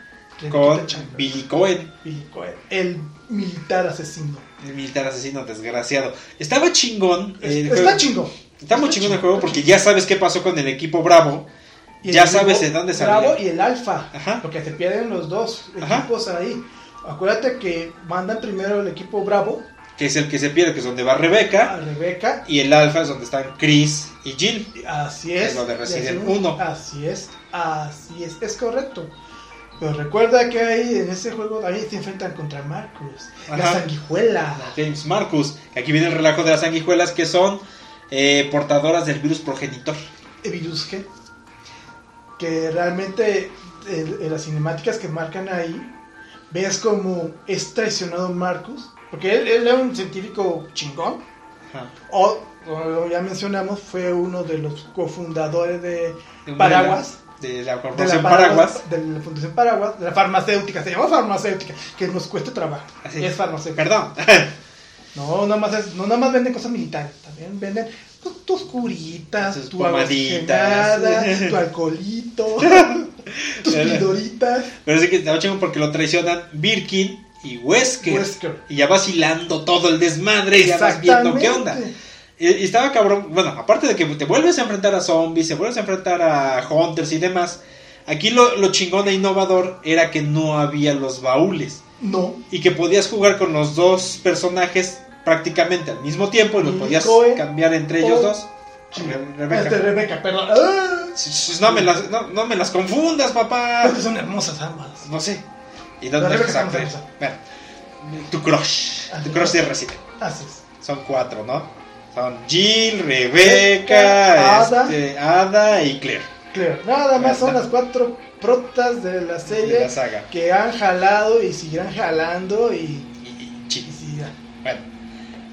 Speaker 1: con
Speaker 2: Chambers.
Speaker 1: Billy Cohen.
Speaker 2: Billy Cohen. El militar asesino.
Speaker 1: El militar asesino desgraciado. Estaba chingón. El
Speaker 2: está
Speaker 1: juego.
Speaker 2: chingón.
Speaker 1: Está muy
Speaker 2: Está
Speaker 1: chingón el juego porque ya sabes qué pasó con el equipo Bravo.
Speaker 2: Y
Speaker 1: Ya sabes de dónde
Speaker 2: Bravo
Speaker 1: salió.
Speaker 2: y el Alfa.
Speaker 1: Ajá.
Speaker 2: Porque se pierden los dos
Speaker 1: Ajá.
Speaker 2: equipos ahí. Acuérdate que mandan primero el equipo Bravo
Speaker 1: Que es el que se pierde, que es donde va Rebeca.
Speaker 2: Rebeca.
Speaker 1: Y el Alfa es donde están Chris y Jill.
Speaker 2: Así es.
Speaker 1: Es lo de Resident
Speaker 2: Y así-
Speaker 1: 1.
Speaker 2: Así es, así es, es correcto. Pero recuerda que ahí en ese juego ahí se enfrentan contra Marcus, la sanguijuela.
Speaker 1: James Marcus. Aquí viene el relajo de las sanguijuelas que son eh, portadoras del virus progenitor.
Speaker 2: virus G, que realmente en, en las cinemáticas que marcan ahí, ves como es traicionado Marcus, porque él, él era un científico chingón,
Speaker 1: Ajá.
Speaker 2: o, o ya mencionamos, fue uno de los cofundadores de Paraguas.
Speaker 1: De la
Speaker 2: De la,
Speaker 1: Paraguas.
Speaker 2: de la Fundación Paraguas, de la farmacéutica, se llama farmacéutica, que nos cuesta trabajo.
Speaker 1: Así.
Speaker 2: Es farmacéutica.
Speaker 1: Perdón.
Speaker 2: No, nada más, es, no nada más venden cosas militares, también venden pues, tus curitas,
Speaker 1: Tus
Speaker 2: tu
Speaker 1: pomaditas.
Speaker 2: tu alcoholito, tus pildoritas.
Speaker 1: Pero sí que estaba chingo porque lo traicionan Birkin y Wesker.
Speaker 2: Wesker.
Speaker 1: Y ya vas hilando todo el desmadre y ya vas viendo qué onda. Y, y estaba cabrón. Bueno, aparte de que te vuelves a enfrentar a zombies, te vuelves a enfrentar a hunters y demás. Aquí lo, lo chingón e innovador era que no había los baúles.
Speaker 2: No,
Speaker 1: Y que podías jugar con los dos personajes prácticamente al mismo tiempo y los podías
Speaker 2: Coe
Speaker 1: cambiar entre ellos dos. Re- Rebeca.
Speaker 2: Este, Rebeca, perdón. ¡Ah!
Speaker 1: No me, las, no, no me las confundas, papá.
Speaker 2: Son hermosas ambas.
Speaker 1: No sé. ¿Y dónde exacto?
Speaker 2: está hermosa.
Speaker 1: Bueno, tu crush.
Speaker 2: Ah,
Speaker 1: Tu crush de Resident.
Speaker 2: Así es.
Speaker 1: Son cuatro, ¿no? Son Jill, Rebeca,
Speaker 2: Ada.
Speaker 1: este, Ada y Claire.
Speaker 2: Claro, nada más son las cuatro protas de la
Speaker 1: De
Speaker 2: serie
Speaker 1: la saga.
Speaker 2: que han jalado y seguirán jalando y,
Speaker 1: Y, y
Speaker 2: y.
Speaker 1: Bueno,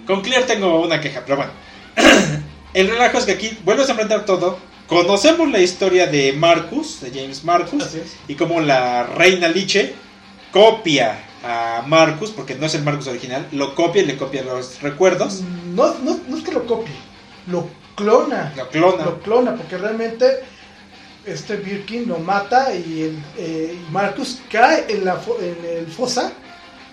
Speaker 1: con Claire tengo una queja, pero bueno. El relajo es que aquí vuelves a enfrentar todo. Conocemos la historia de Marcus, de James Marcus,
Speaker 2: es.
Speaker 1: y cómo la reina Liche copia a Marcus, porque no es el Marcus original, lo copia y le copia los recuerdos,
Speaker 2: No, no, no es que lo copie, lo clona.
Speaker 1: lo clona.
Speaker 2: Lo clona, porque realmente este Birkin lo mata y el, eh, Marcus cae en, la en el fosa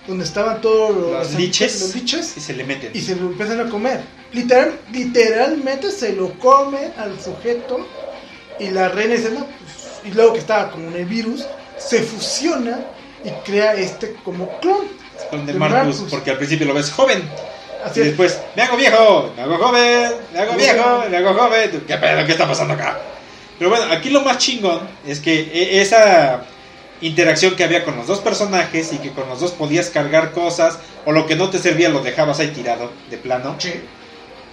Speaker 2: donde estaban todos los,
Speaker 1: Los liches.
Speaker 2: los liches
Speaker 1: y se le meten.
Speaker 2: y se lo empiezan a comer. Literal, literalmente se lo come al sujeto y la reina dice, no, pues", y luego que estaba como en el virus, se fusiona y crea este como clon.
Speaker 1: De
Speaker 2: de
Speaker 1: Marcus,
Speaker 2: Marcus.
Speaker 1: porque al principio lo ves joven.
Speaker 2: Así
Speaker 1: y
Speaker 2: es.
Speaker 1: después, me hago viejo, me hago joven, me hago viejo, me hago joven. ¿Qué pedo? ¿Qué está pasando acá? Pero bueno, aquí lo más chingón es que e- esa interacción que había con los dos personajes y que con los dos podías cargar cosas o lo que no te servía lo dejabas ahí tirado de plano.
Speaker 2: Sí.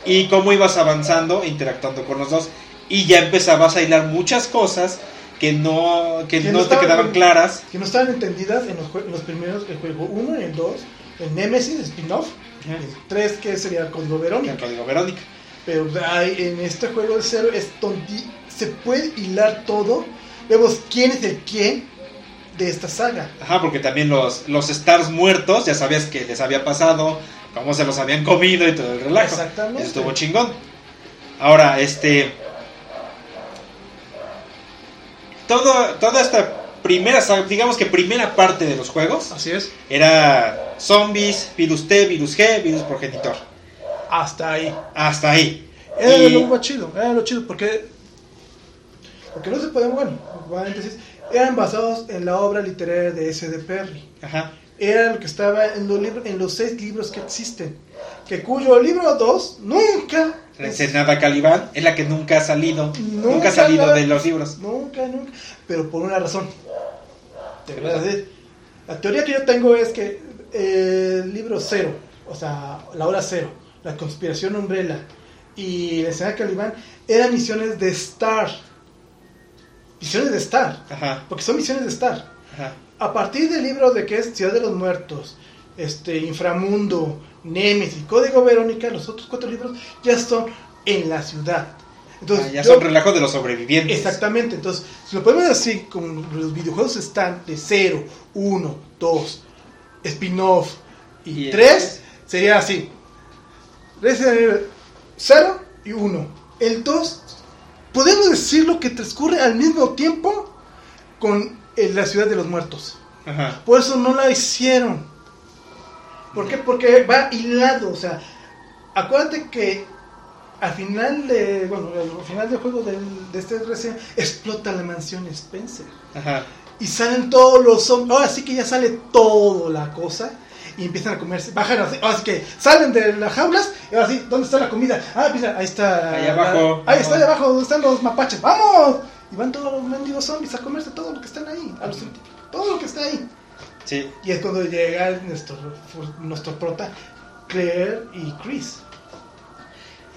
Speaker 1: Y cómo ibas avanzando, interactuando con los dos. Y ya empezabas a hilar muchas cosas que no, que
Speaker 2: Que no
Speaker 1: no te
Speaker 2: estaban
Speaker 1: quedaban
Speaker 2: bien.
Speaker 1: claras.
Speaker 2: que no estaban entendidas en los, en los primeros, el juego 1 y el 2, el Nemesis, spin-off, el 3 que sería el Código
Speaker 1: El
Speaker 2: Verónica.
Speaker 1: código Verónica.
Speaker 2: Pero hay, en este juego de cero es tonti, se puede hilar todo. Vemos quién es el quién de esta saga.
Speaker 1: Ajá, porque también los, los stars muertos, ya sabías que les había pasado, cómo se los habían comido y todo el relajo.
Speaker 2: Exactamente.
Speaker 1: Eso estuvo chingón. Ahora, este. Todo, toda esta primera, digamos que primera parte de los juegos
Speaker 2: Así es.
Speaker 1: era zombies, virus T, virus G, virus progenitor.
Speaker 2: Hasta ahí.
Speaker 1: Hasta ahí.
Speaker 2: Era
Speaker 1: Y-
Speaker 2: lo más chido, era lo chido porque porque no se pueden, bueno, paréntesis, eran basados en la obra literaria de S.D. Perry.
Speaker 1: Ajá.
Speaker 2: Era lo que estaba en los libros, en los seis libros que existen, que cuyo libro 2 nunca
Speaker 1: La ensenada Calibán es la que nunca ha salido. Nunca,
Speaker 2: Nunca
Speaker 1: ha salido
Speaker 2: la-
Speaker 1: de los libros.
Speaker 2: Nunca, nunca. Pero por una razón. Te voy a decir. La teoría que yo tengo es que eh, el libro cero, o sea, la hora cero, la conspiración umbrella y la escena Calibán eran misiones de Star. Misiones de Star.
Speaker 1: Ajá.
Speaker 2: Porque son misiones de Star.
Speaker 1: Ajá.
Speaker 2: A partir del libro de que es Ciudad de los Muertos, este, Inframundo, Nemesis, Código Verónica, los otros cuatro libros ya son en la ciudad. Entonces,
Speaker 1: Ah, ya
Speaker 2: yo-
Speaker 1: son relajo de los sobrevivientes.
Speaker 2: Exactamente, entonces, si lo podemos decir, como los videojuegos están de 0, 1, 2, spin-off y
Speaker 1: Y
Speaker 2: 3, sería así. Resident Evil 0 y 1. El 2, podemos decirlo que transcurre al mismo tiempo con eh, la ciudad de los muertos.
Speaker 1: Ajá.
Speaker 2: Por eso no la hicieron. ¿Por qué? Porque va hilado, o sea, acuérdate que al final de, bueno, al final del juego del- de este recién explota la mansión Spencer
Speaker 1: Ajá.
Speaker 2: y salen todos los zombies, ahora sí que ya sale toda la cosa y empiezan a comerse, bajan así, ahora sí que salen de las jaulas y ahora sí, ¿dónde está la comida? Ah, mira, ahí está.
Speaker 1: Ahí abajo.
Speaker 2: Ahí está, ahí abajo, donde están los mapaches, ¡vamos! Y van todos los mendigos zombies a comerse todo lo que están ahí, a los- todo lo que está ahí.
Speaker 1: Sí.
Speaker 2: Y es cuando llega nuestro, nuestro prota, Claire y Chris.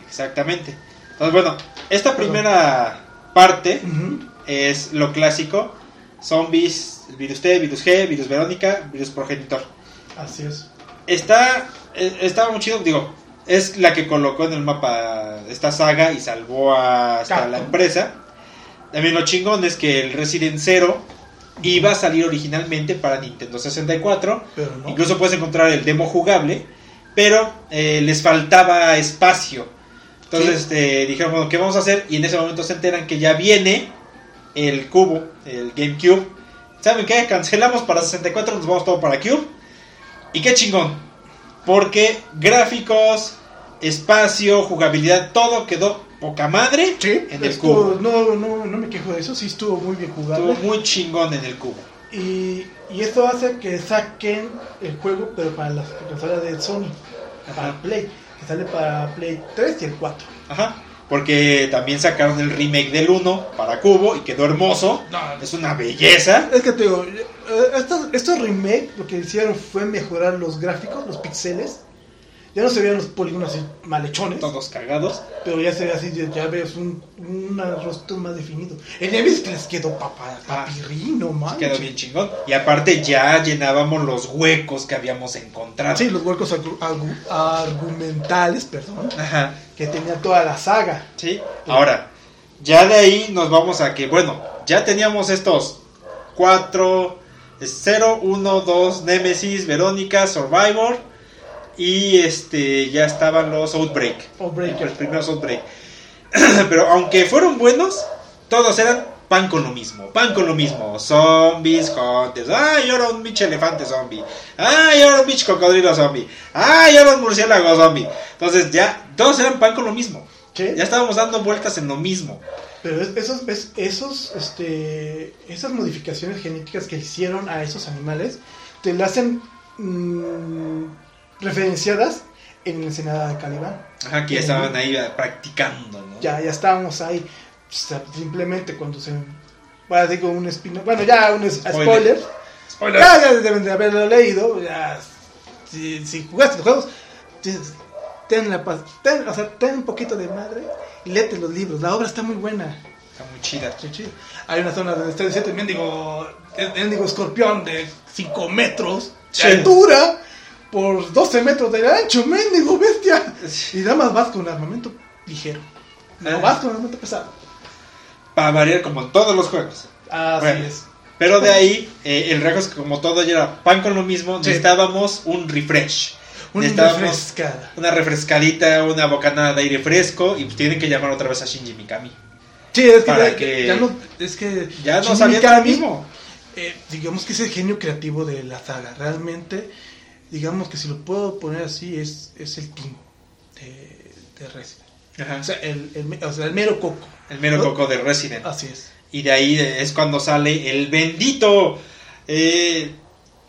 Speaker 1: Exactamente. Entonces, bueno, esta primera parte es lo clásico. Zombies, virus T, virus G, virus Verónica, virus progenitor.
Speaker 2: Así es.
Speaker 1: Está, eh, estaba muy chido, digo, es la que colocó en el mapa esta saga y salvó a- hasta
Speaker 2: Capcom.
Speaker 1: la empresa. También lo chingón es que el Resident Zero iba a salir originalmente para Nintendo 64.
Speaker 2: Pero no.
Speaker 1: Incluso puedes encontrar el demo jugable, pero eh, les faltaba espacio. Entonces este, dijeron, bueno, ¿qué vamos a hacer? Y en ese momento se enteran que ya viene el cubo, el GameCube. ¿Saben qué? Cancelamos para 64, nos vamos todo para Cube. Y qué chingón. Porque gráficos, espacio, jugabilidad, todo quedó poca madre
Speaker 2: Sí,
Speaker 1: en el
Speaker 2: estuvo-
Speaker 1: cubo.
Speaker 2: no, no, no me quejo de eso, sí estuvo muy bien jugable.
Speaker 1: Estuvo muy chingón en el cubo.
Speaker 2: Y, y esto hace que saquen el juego, pero para la consola de Sony, para
Speaker 1: Ajá.
Speaker 2: Play, que sale para Play 3 y el 4.
Speaker 1: Ajá. Porque también sacaron el remake del 1 para Cubo y quedó hermoso.
Speaker 2: No,
Speaker 1: Es una belleza.
Speaker 2: Es que te digo, eh, estos, estos remake lo que hicieron fue mejorar los gráficos, los píxeles. Ya no se veían los polígonos así malhechones,
Speaker 1: Todos cagados.
Speaker 2: pero ya se ve así, ya, ya ves un, un rostro más definido. El Nemesis que les quedó papá, papirrino, man.
Speaker 1: Quedó bien chingón. Y aparte ya llenábamos los huecos que habíamos encontrado.
Speaker 2: Sí, los huecos argu- argu- argumentales, perdón,
Speaker 1: Ajá.
Speaker 2: que tenía toda la saga.
Speaker 1: Sí. Ahora, ya de ahí nos vamos a que, bueno, ya teníamos estos cuatro, 0, 1, 2, Nemesis, Verónica, Survivor. Y este ya estaban los Outbreak.
Speaker 2: Outbreak.
Speaker 1: Los primeros Outbreak. Pero aunque fueron buenos, todos eran pan con lo mismo. Pan con lo mismo. Zombies, hunters. Ay, ahora un bicho elefante zombie. Ay, ahora un bicho cocodrilo zombie. Ay, ahora un murciélago zombie. Entonces ya, todos eran pan con lo mismo.
Speaker 2: ¿Qué?
Speaker 1: Ya estábamos dando vueltas en lo mismo.
Speaker 2: Pero es- esos, es- esos, este, esas modificaciones genéticas que hicieron a esos animales te las hacen mm, referenciadas en la ensenada de Calibán.
Speaker 1: Ajá, que ya estaban ahí eh, practicando, ¿no?
Speaker 2: Ya, ya estábamos ahí. Simplemente cuando se. Bueno, digo un espino. Bueno, ya un es-
Speaker 1: Spoiler.
Speaker 2: spoiler.
Speaker 1: Spoiler.
Speaker 2: Ya, ya deben de haberlo leído. Ya, si, si jugaste los juegos, ten, la, paz- ten, o sea, ten un poquito de madre y léete los libros. La obra está muy buena.
Speaker 1: Está muy chida.
Speaker 2: Sí, sí. Hay una zona donde está diciendo el mendigo, el mendigo escorpión de 5 metros
Speaker 1: Sí.
Speaker 2: de altura por 12 metros de ancho, mendigo bestia. Y nada más vas con armamento ligero. No
Speaker 1: Ah.
Speaker 2: vas con armamento pesado.
Speaker 1: Para variar como en todos los juegos.
Speaker 2: Así
Speaker 1: Bueno.
Speaker 2: es.
Speaker 1: Pero de ahí, eh, el rejo es que como todo ya era pan con lo mismo,
Speaker 2: Sí.
Speaker 1: necesitábamos un refresh.
Speaker 2: Una refrescada.
Speaker 1: una refrescadita, una bocanada de aire fresco y pues tienen que llamar otra vez a Shinji Mikami.
Speaker 2: Sí, es que,
Speaker 1: Para
Speaker 2: ya,
Speaker 1: que-
Speaker 2: ya no. Es que.
Speaker 1: Ya no sabía
Speaker 2: Mikami,
Speaker 1: mismo.
Speaker 2: eh, digamos que es el genio creativo de la saga. Realmente, digamos que si lo puedo poner así, es, es el team de, de Resident.
Speaker 1: Ajá.
Speaker 2: O sea, el, el, me- o sea, el mero coco.
Speaker 1: El mero
Speaker 2: ¿no?
Speaker 1: coco de Resident.
Speaker 2: Así es.
Speaker 1: Y de ahí es cuando sale el bendito, eh,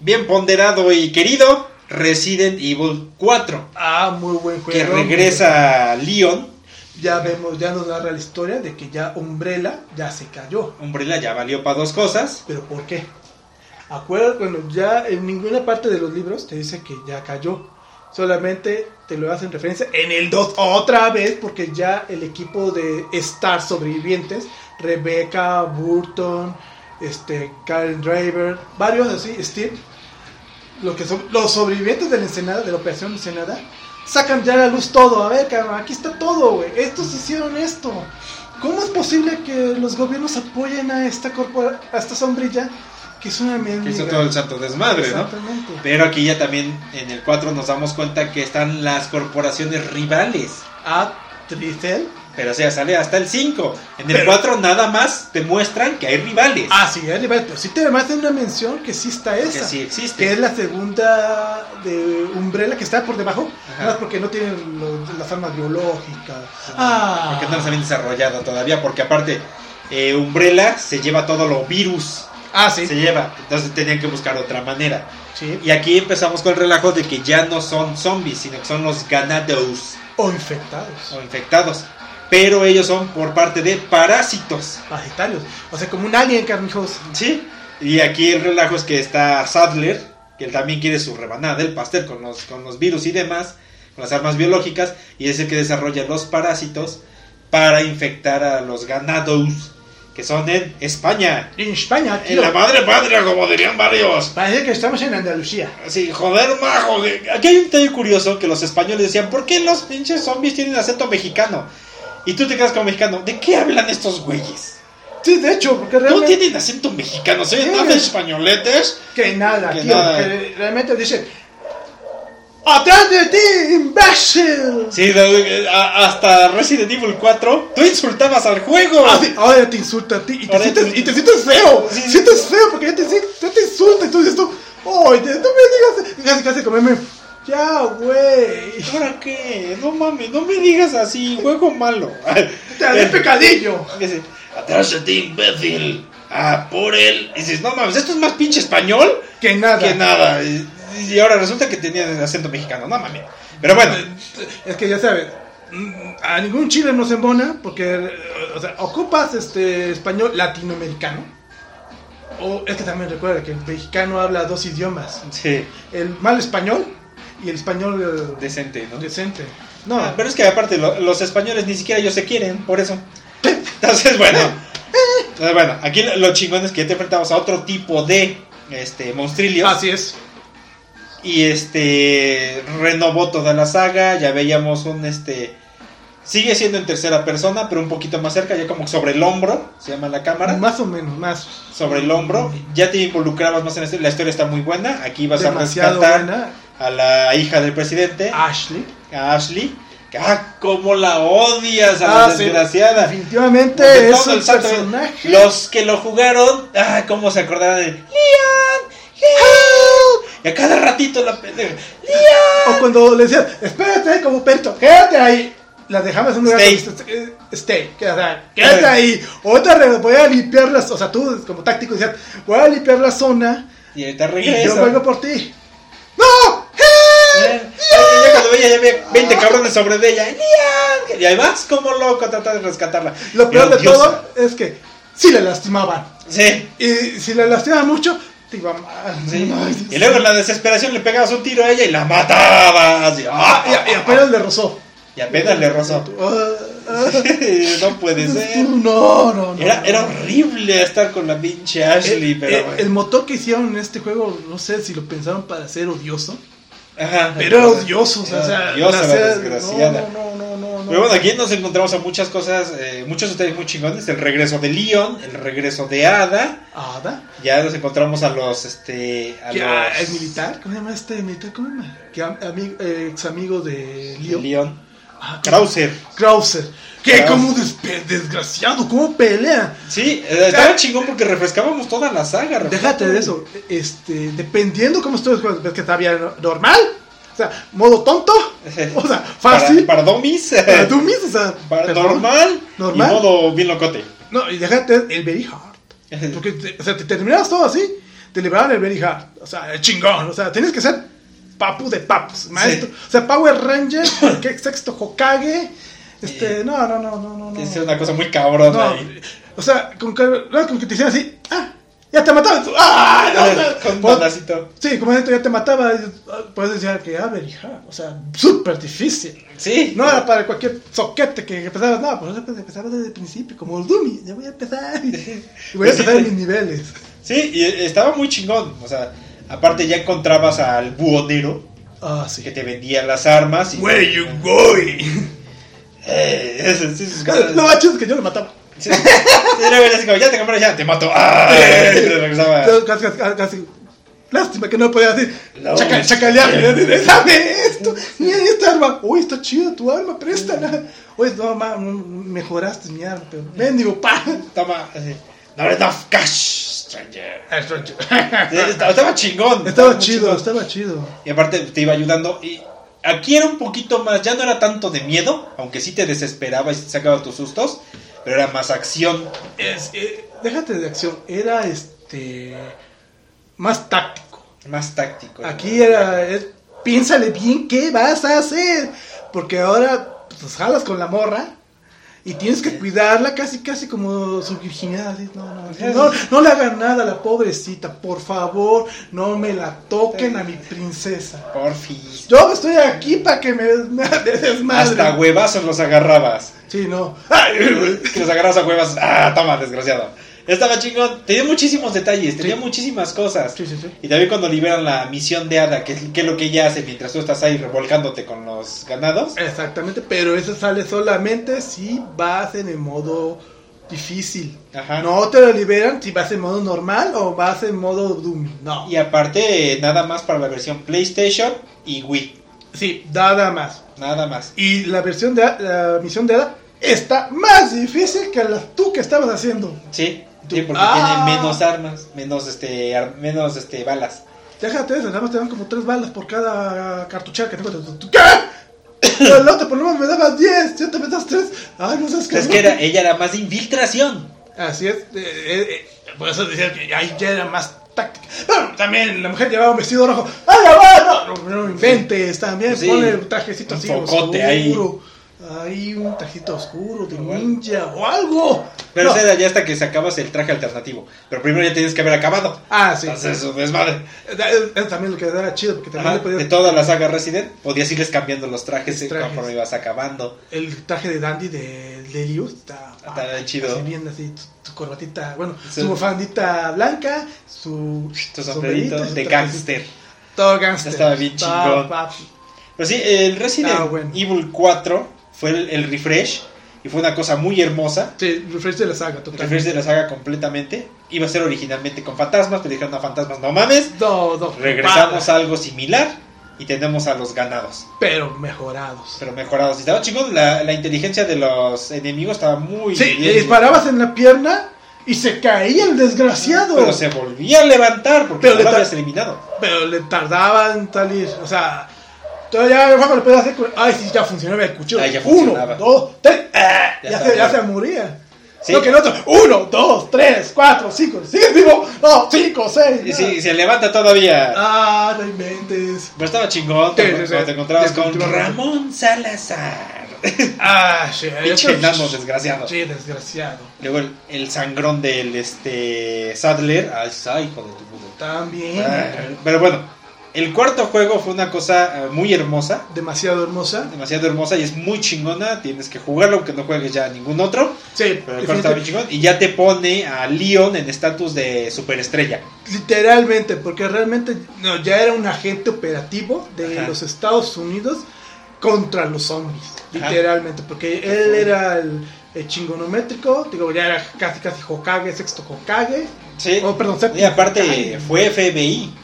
Speaker 1: bien ponderado y querido Resident Evil 4.
Speaker 2: Ah, muy buen juego.
Speaker 1: Que regresa Leon.
Speaker 2: Ya vemos, ya nos narra la historia de que ya Umbrella ya se cayó.
Speaker 1: Umbrella ya valió para dos cosas.
Speaker 2: ¿Pero por qué? Acuérdate, bueno, ya en ninguna parte de los libros te dice que ya cayó. Solamente te lo hacen referencia en el 2 otra vez, porque ya el equipo de Star sobrevivientes, Rebecca, Burton, este, Karen Driver, varios así, Steve, lo que son los sobrevivientes de la Ensenada, de la Operación Ensenada, sacan ya a la luz todo. A ver, cabrón, aquí está todo, güey. Estos hicieron esto. ¿Cómo es posible que los gobiernos apoyen a esta corpora, a esta sombrilla que es una
Speaker 1: Que hizo todo el santo desmadre, ¿no?
Speaker 2: Exactamente.
Speaker 1: Pero aquí ya también en el 4 nos damos cuenta que están las corporaciones rivales.
Speaker 2: A Tricel,
Speaker 1: Pero o sea, sale hasta el 5. En el
Speaker 2: Pero-
Speaker 1: 4 nada más te muestran que hay rivales.
Speaker 2: Ah, sí, es rival, pero sí te además de una mención que sí está esa.
Speaker 1: que sí existe.
Speaker 2: Que es la segunda de Umbrella que está por debajo, nada porque no tienen los- las armas biológicas. Ah,
Speaker 1: Porque no los habían desarrollado todavía. Porque aparte, eh, Umbrella se lleva todo lo virus.
Speaker 2: Ah, sí.
Speaker 1: Se lleva. Entonces tenían que buscar otra manera.
Speaker 2: sí.
Speaker 1: Y aquí empezamos con el relajo de que ya no son zombies, sino que son los ganados
Speaker 2: O infectados,
Speaker 1: o infectados. Pero ellos son por parte de parásitos.
Speaker 2: parasitarios. O sea, como un alien, carnijos.
Speaker 1: Sí. Y aquí el relajo es que está Sadler, que él también quiere su rebanada del pastel con los, con los virus y demás, con las armas biológicas, y es el que desarrolla los parásitos para infectar a los ganados, que son en España.
Speaker 2: En España,
Speaker 1: En
Speaker 2: tío.
Speaker 1: la madre patria, como dirían varios.
Speaker 2: Parece que estamos en Andalucía.
Speaker 1: Sí, joder, majo. Aquí hay un detalle curioso que los españoles decían, ¿por qué los pinches zombies tienen acento mexicano? Y tú te quedas como mexicano, ¿de qué hablan estos güeyes?
Speaker 2: Sí, de hecho, porque
Speaker 1: No
Speaker 2: realmente...
Speaker 1: tienen acento mexicano, ¿sí?
Speaker 2: Sí.
Speaker 1: ¿No españoletes?
Speaker 2: Que nada,
Speaker 1: Que
Speaker 2: tío.
Speaker 1: nada.
Speaker 2: que realmente dice... ¡Atrás de ti, imbécil!
Speaker 1: Sí, hasta Resident Evil 4, tú insultabas al juego.
Speaker 2: Ah, sí, ahora te insulta a ti y te,
Speaker 1: Ahora
Speaker 2: sientes,
Speaker 1: te-
Speaker 2: y te sientes feo.
Speaker 1: Sí.
Speaker 2: Sientes feo porque ya te, ya te insulta y tú dices tú, ¡ay, te- no me digas! Casi, casi como meme, ya, güey.
Speaker 1: ¿Ahora qué? No mames, no me digas así, juego malo.
Speaker 2: Te haré pecadillo.
Speaker 1: Dice, Atrás de ti, imbécil. Ah, por él. Y dices, no mames, esto es más pinche español
Speaker 2: Que nada.
Speaker 1: que nada. Y, ahora resulta que tenía acento mexicano, no mames. Pero bueno,
Speaker 2: Es que ya sabes, a ningún chile no se embona porque, eh, o sea, ocupas este español latinoamericano. O es que también recuerda que el mexicano habla dos idiomas:
Speaker 1: sí,
Speaker 2: el mal español y el español eh,
Speaker 1: decente, ¿no?
Speaker 2: decente. No,
Speaker 1: Ah, pero es que aparte lo- los españoles ni siquiera ellos se quieren, por eso. Entonces, bueno. Entonces, bueno, aquí lo, lo chingón es que ya te enfrentamos a otro tipo de este monstrillo.
Speaker 2: así es.
Speaker 1: Y este renovó toda la saga. Ya veíamos un este. Sigue siendo en tercera persona, pero un poquito más cerca, ya como sobre el hombro, se llama la cámara.
Speaker 2: Más o menos, más.
Speaker 1: Sobre el hombro. Ya te involucrabas más en esto. La historia está muy buena. Aquí vas
Speaker 2: Demasiado
Speaker 1: a rescatar a la hija del presidente,
Speaker 2: Ashley.
Speaker 1: a Ashley. Ah, cómo la odias a la
Speaker 2: Ah, sí.
Speaker 1: desgraciada.
Speaker 2: Definitivamente
Speaker 1: Porque
Speaker 2: es un
Speaker 1: santo-
Speaker 2: personaje.
Speaker 1: Los que lo jugaron, ah, cómo se acordaban de Leon, Leon. Y a cada ratito la pendeja. Leon.
Speaker 2: O cuando le decían, espérate como perrito, quédate ahí. La dejabas en un lugar
Speaker 1: Stay.
Speaker 2: eh, Stay, quédate, ahí. Otra re- voy a limpiar las, o sea, tú como táctico decías, voy a limpiar la zona
Speaker 1: Y ahorita
Speaker 2: y yo vengo por ti. ¡No! ¡Hey!
Speaker 1: Y ya cuando veía ya había 20 cabrones sobre de ella. Leon. Y ahí vas como loco a tratar de rescatarla.
Speaker 2: Lo peor de todo es que sí le lastimaban.
Speaker 1: Sí.
Speaker 2: Y si le lastimaban mucho, te iba mal.
Speaker 1: sí. Y luego en la desesperación le pegabas un tiro a ella y la matabas. Y,
Speaker 2: Ah, y, y apenas le rozó.
Speaker 1: y apenas le rozó. No puede ser.
Speaker 2: No, no, no.
Speaker 1: Era, era horrible estar con la pinche Ashley,
Speaker 2: El,
Speaker 1: pero.
Speaker 2: el- el motor que hicieron en este juego, no sé si lo pensaron para ser odioso,
Speaker 1: Ajá.
Speaker 2: pero era odioso, sea, o sea,
Speaker 1: odiosa la desgraciada.
Speaker 2: No, no.
Speaker 1: Pero bueno, aquí nos encontramos a muchas cosas, eh, muchos detalles muy chingones. El regreso de Leon, el regreso de Ada.
Speaker 2: Ada,
Speaker 1: Ya nos encontramos a los, este, a
Speaker 2: ah,
Speaker 1: los...
Speaker 2: el militar, ¿cómo se llama este militar? ¿Cómo se llama? Que am- ami- eh, ex amigo de Leo.
Speaker 1: Leon.
Speaker 2: Ah,
Speaker 1: Krauser.
Speaker 2: Krauser. Que
Speaker 1: Krauser.
Speaker 2: como despe- desgraciado, cómo pelea.
Speaker 1: Sí, eh, estaba chingón porque refrescábamos toda la saga.
Speaker 2: Déjate de eso, este, dependiendo cómo jugando, ves que está bien normal, sea, modo tonto, o sea, fácil,
Speaker 1: Para, para dummies.
Speaker 2: para dummies, o sea,
Speaker 1: Para normal.
Speaker 2: Normal.
Speaker 1: Y modo bien locote.
Speaker 2: No, y déjate el very hard. Porque, te- o sea, te terminabas todo así, te liberaban el very hard. O sea, el chingón. O sea, tienes que ser papu de papus, maestro. O sea, Power Ranger, que sexto Hokage. Este, no, no, no, no, no.
Speaker 1: Es una cosa muy cabrona.
Speaker 2: No,
Speaker 1: ahí.
Speaker 2: o sea, con que, con que te hicieran así, ah, ya te mataban. tú, Ah, no, o sea,
Speaker 1: Con bandacito.
Speaker 2: Sí, como esto ya te mataba, puedes decir que, ah, very hard. O sea, súper difícil.
Speaker 1: Sí.
Speaker 2: No era para cualquier soquete que empezabas, no, pues empezaba desde el principio, como el Dummy, ya voy a empezar. Y voy a empezar en mis niveles.
Speaker 1: Sí, y estaba muy chingón. O sea, aparte ya encontrabas al buhonero
Speaker 2: Ah, sí.
Speaker 1: que te vendía las armas. Y,
Speaker 2: Where you going?
Speaker 1: Eh, ganas.
Speaker 2: No, macho, es que yo lo mataba.
Speaker 1: Sí, era así como, ya te compré, ya te mato. ¡Ah!
Speaker 2: Casi, casi, casi. Lástima que no podía decir.
Speaker 1: No,
Speaker 2: chaca- chacalear. Dame esto. Mira esta arma. Uy, está chida tu arma, préstala. Uy, no, ma, mejoraste mi arma. Pero, mendigo, pa.
Speaker 1: Toma, así. Not enough cash, stranger. Estaba, estaba chingón.
Speaker 2: Estaba chido, estaba chido.
Speaker 1: Y aparte te iba ayudando. Y aquí era un poquito más, ya no era tanto de miedo, aunque sí te desesperaba y te sacaba tus sustos, pero era más acción.
Speaker 2: Es, eh, déjate de acción. Era este. Más táctico.
Speaker 1: Más táctico.
Speaker 2: Aquí era. es- piénsale bien qué vas a hacer. Porque ahora pues jalas con la morra. Y tienes que cuidarla casi, casi como su virginidad. así, No, no, no, no le hagan nada a la pobrecita. Por favor, no me la toquen a mi princesa.
Speaker 1: Porfis.
Speaker 2: Yo estoy aquí para que me, me desmadre.
Speaker 1: Hasta huevazos los agarrabas.
Speaker 2: Sí, no. Ay,
Speaker 1: Que los agarras a huevas. Ah, toma, desgraciado. Estaba chingón. Tenía muchísimos detalles, tenía
Speaker 2: Sí.
Speaker 1: muchísimas cosas.
Speaker 2: Sí, sí, sí.
Speaker 1: Y también cuando liberan la misión de Ada, que es, que es lo que ella hace mientras tú estás ahí revolcándote con los ganados.
Speaker 2: Exactamente, pero eso sale solamente si vas en el modo difícil.
Speaker 1: Ajá.
Speaker 2: No te lo liberan si vas en modo normal o vas en modo Doom. No.
Speaker 1: Y aparte, nada más para la versión PlayStation y Wii.
Speaker 2: Sí, nada más.
Speaker 1: Nada más.
Speaker 2: Y la versión de la misión de Ada está más difícil que la tú que estabas haciendo.
Speaker 1: Sí,
Speaker 2: Tú-
Speaker 1: sí, porque
Speaker 2: Ah.
Speaker 1: tiene menos armas, menos este, ar- menos este balas.
Speaker 2: Déjate eso, nada más te dan como tres balas por cada cartuchera que tengo. ¿Qué? El otro por lo menos me daba 10, ya te me das 3. Ay, no sabes qué.
Speaker 1: Es que era, ella era más de infiltración.
Speaker 2: Así es, eh, eh, eh, por eso decía que ahí ya era más táctica. También la mujer llevaba un vestido rojo. ¡Ay, va! No, no, no inventes, también
Speaker 1: Sí,
Speaker 2: ponle un trajecito
Speaker 1: un
Speaker 2: así
Speaker 1: focote
Speaker 2: oscuro. Ahí un trajito oscuro de ninja o algo.
Speaker 1: Pero
Speaker 2: No.
Speaker 1: ese era ya hasta que sacabas el traje alternativo. Pero primero ya tienes que haber acabado.
Speaker 2: Ah, sí.
Speaker 1: Entonces, eso desmadre.
Speaker 2: Eh, Eso también lo que era chido, porque también
Speaker 1: Ajá,
Speaker 2: le podías-
Speaker 1: De toda la saga Resident, podías irles cambiando los trajes,
Speaker 2: Los trajes.
Speaker 1: conforme ibas acabando.
Speaker 2: El traje de Dandy de Lelius está,
Speaker 1: Está bien chido.
Speaker 2: Así bien, así, tu, tu corbatita, bueno,
Speaker 1: Sí.
Speaker 2: su bufandita blanca, su,
Speaker 1: Tu sombrerito
Speaker 2: su
Speaker 1: de gangster.
Speaker 2: Todo gangster.
Speaker 1: Estaba bien chingón. Pero sí, el Resident
Speaker 2: Ah, bueno.
Speaker 1: Evil 4 fue el, el refresh. Y fue una cosa muy hermosa.
Speaker 2: Sí, refresh de la saga, totalmente.
Speaker 1: refresh de la saga completamente. Iba a ser originalmente con fantasmas, pero dijeron a fantasmas, no mames.
Speaker 2: No, no,
Speaker 1: Regresamos
Speaker 2: para,
Speaker 1: a algo similar y tenemos a los ganados,
Speaker 2: Pero mejorados.
Speaker 1: pero mejorados. Y estaba chingón, la, la inteligencia de los enemigos estaba muy
Speaker 2: Sí,
Speaker 1: bien.
Speaker 2: le disparabas en la pierna y se caía el desgraciado.
Speaker 1: Pero se volvía a levantar porque
Speaker 2: Pero
Speaker 1: no lo habías eliminado.
Speaker 2: Pero le tardaba en salir. O sea, todavía Juan le podía hacer. con- Ay, sí, ya funcionaba el cuchillo.
Speaker 1: Ah, ya
Speaker 2: Uno, dos, tres. ah,
Speaker 1: Ya
Speaker 2: ya, se, ya se moría.
Speaker 1: Sí.
Speaker 2: Lo que el otro. Uno, dos, tres, cuatro, cinco. ¿Sigues vivo? No, cinco, seis.
Speaker 1: Y sí, se levanta todavía.
Speaker 2: Ah, no inventes.
Speaker 1: Pero estaba chingón cuando
Speaker 2: sí.
Speaker 1: cuando te encontrabas con. Ramón Salazar.
Speaker 2: Ah, sí.
Speaker 1: Pinche enano desgraciado.
Speaker 2: Sí, desgraciado.
Speaker 1: Luego el, el sangrón del este Sadler. Ay, ay, hijo de tu puta.
Speaker 2: También.
Speaker 1: Ah, Pero bueno, el cuarto juego fue una cosa eh, muy hermosa.
Speaker 2: Demasiado hermosa.
Speaker 1: Demasiado hermosa y es muy chingona. Tienes que jugarlo aunque no juegues ya ningún otro.
Speaker 2: Sí,
Speaker 1: Pero el cuarto está bien chingón. Y ya te pone a Leon en estatus de superestrella.
Speaker 2: Literalmente, porque realmente no, ya era un agente operativo de
Speaker 1: Ajá.
Speaker 2: los Estados Unidos contra los zombies.
Speaker 1: Ajá.
Speaker 2: Literalmente, porque él era el, el chingonométrico, digo, ya era casi casi Hokage, sexto Hokage.
Speaker 1: Sí.
Speaker 2: Oh, perdón, séptimo
Speaker 1: Y aparte
Speaker 2: Hokage.
Speaker 1: fue FBI.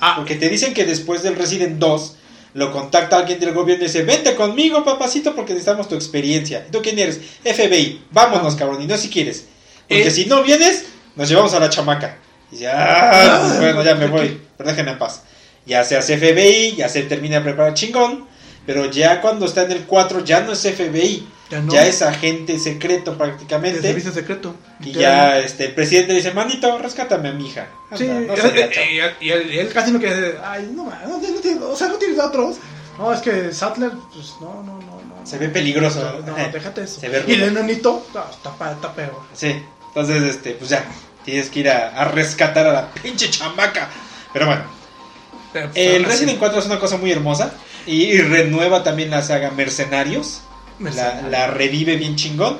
Speaker 2: Ah,
Speaker 1: Porque te dicen que después del Resident 2 lo contacta alguien del gobierno y dice, vente conmigo, papacito, porque necesitamos tu experiencia. ¿Y tú quién eres? FBI. Vámonos, cabrón. Y no si quieres. Porque.
Speaker 2: Eh.
Speaker 1: si no vienes, nos llevamos a la chamaca. Y dice, ah, pues bueno, ya me voy. Pero déjenme en paz. Ya se hace FBI, ya se termina de preparar chingón. Pero ya cuando está en el 4 ya no es FBI.
Speaker 2: Ya no.
Speaker 1: Ya es agente secreto prácticamente.
Speaker 2: servicio secreto.
Speaker 1: Y ya este, el presidente dice, manito, rescátame a mi hija.
Speaker 2: Sí,
Speaker 1: Anda, no
Speaker 2: eh,
Speaker 1: seas
Speaker 2: eh,
Speaker 1: gacho".
Speaker 2: eh, y, él, y él casi no quiere. Ay, no, no, no, o sea, no tienes otros. No, es que Sattler, pues no, no, no. no
Speaker 1: Se ve peligroso.
Speaker 2: No, no, déjate eso.
Speaker 1: Se ve
Speaker 2: y el no, está, está peor.
Speaker 1: Sí, entonces, este, pues ya, tienes que ir a, a rescatar a la pinche chamaca. Pero bueno,
Speaker 2: Pero, pues,
Speaker 1: el Resident 4 es una cosa muy hermosa y, y renueva también la saga Mercenarios. La, revive bien chingón.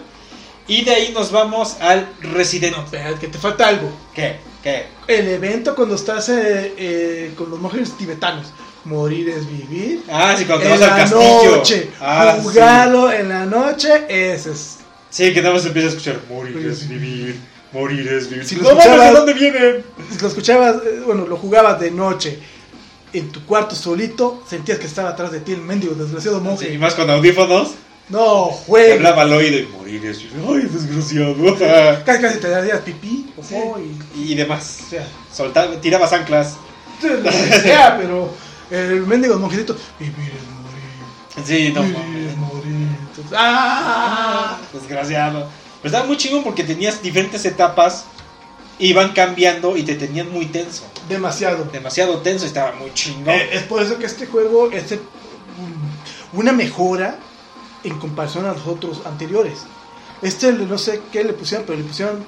Speaker 1: Y de ahí nos vamos al Resident.
Speaker 2: No, espera, que te falta algo.
Speaker 1: ¿Qué? ¿Qué?
Speaker 2: El evento cuando estás eh, eh, con los monjes tibetanos. Morir es vivir.
Speaker 1: Ah, sí, cuando te vas al
Speaker 2: la
Speaker 1: castillo.
Speaker 2: noche.
Speaker 1: Ah,
Speaker 2: jugarlo en la noche. Ese es.
Speaker 1: sí. Que nada más empieza a escuchar morir es vivir. Morir es vivir.
Speaker 2: Si lo
Speaker 1: no mames, ¿de
Speaker 2: escuchabas-
Speaker 1: dónde?
Speaker 2: Si lo escuchabas, eh, bueno, lo jugabas de noche en tu cuarto solito, sentías que estaba atrás de ti el mendigo desgraciado monje.
Speaker 1: Sí, y más con audífonos.
Speaker 2: No,
Speaker 1: Te
Speaker 2: juega.
Speaker 1: hablaba al oído y morir. Ay, desgraciado.
Speaker 2: Casi casi te darías pipí,
Speaker 1: Sí.
Speaker 2: popó y.
Speaker 1: y demás.
Speaker 2: O sea,
Speaker 1: Soltaba, tirabas anclas.
Speaker 2: lo que sea, pero el mendigo monjecito. Vivir es morir.
Speaker 1: Sí, no
Speaker 2: vivir
Speaker 1: mames.
Speaker 2: es morir. Entonces, ¡Ah!
Speaker 1: Desgraciado. Pero estaba muy chingón porque tenías diferentes etapas. Iban cambiando y te tenían muy tenso.
Speaker 2: Demasiado.
Speaker 1: Demasiado tenso y estaba muy chingón.
Speaker 2: Eh, es por eso que este juego es una mejora en comparación a los otros anteriores. Este no sé qué le pusieron, pero le pusieron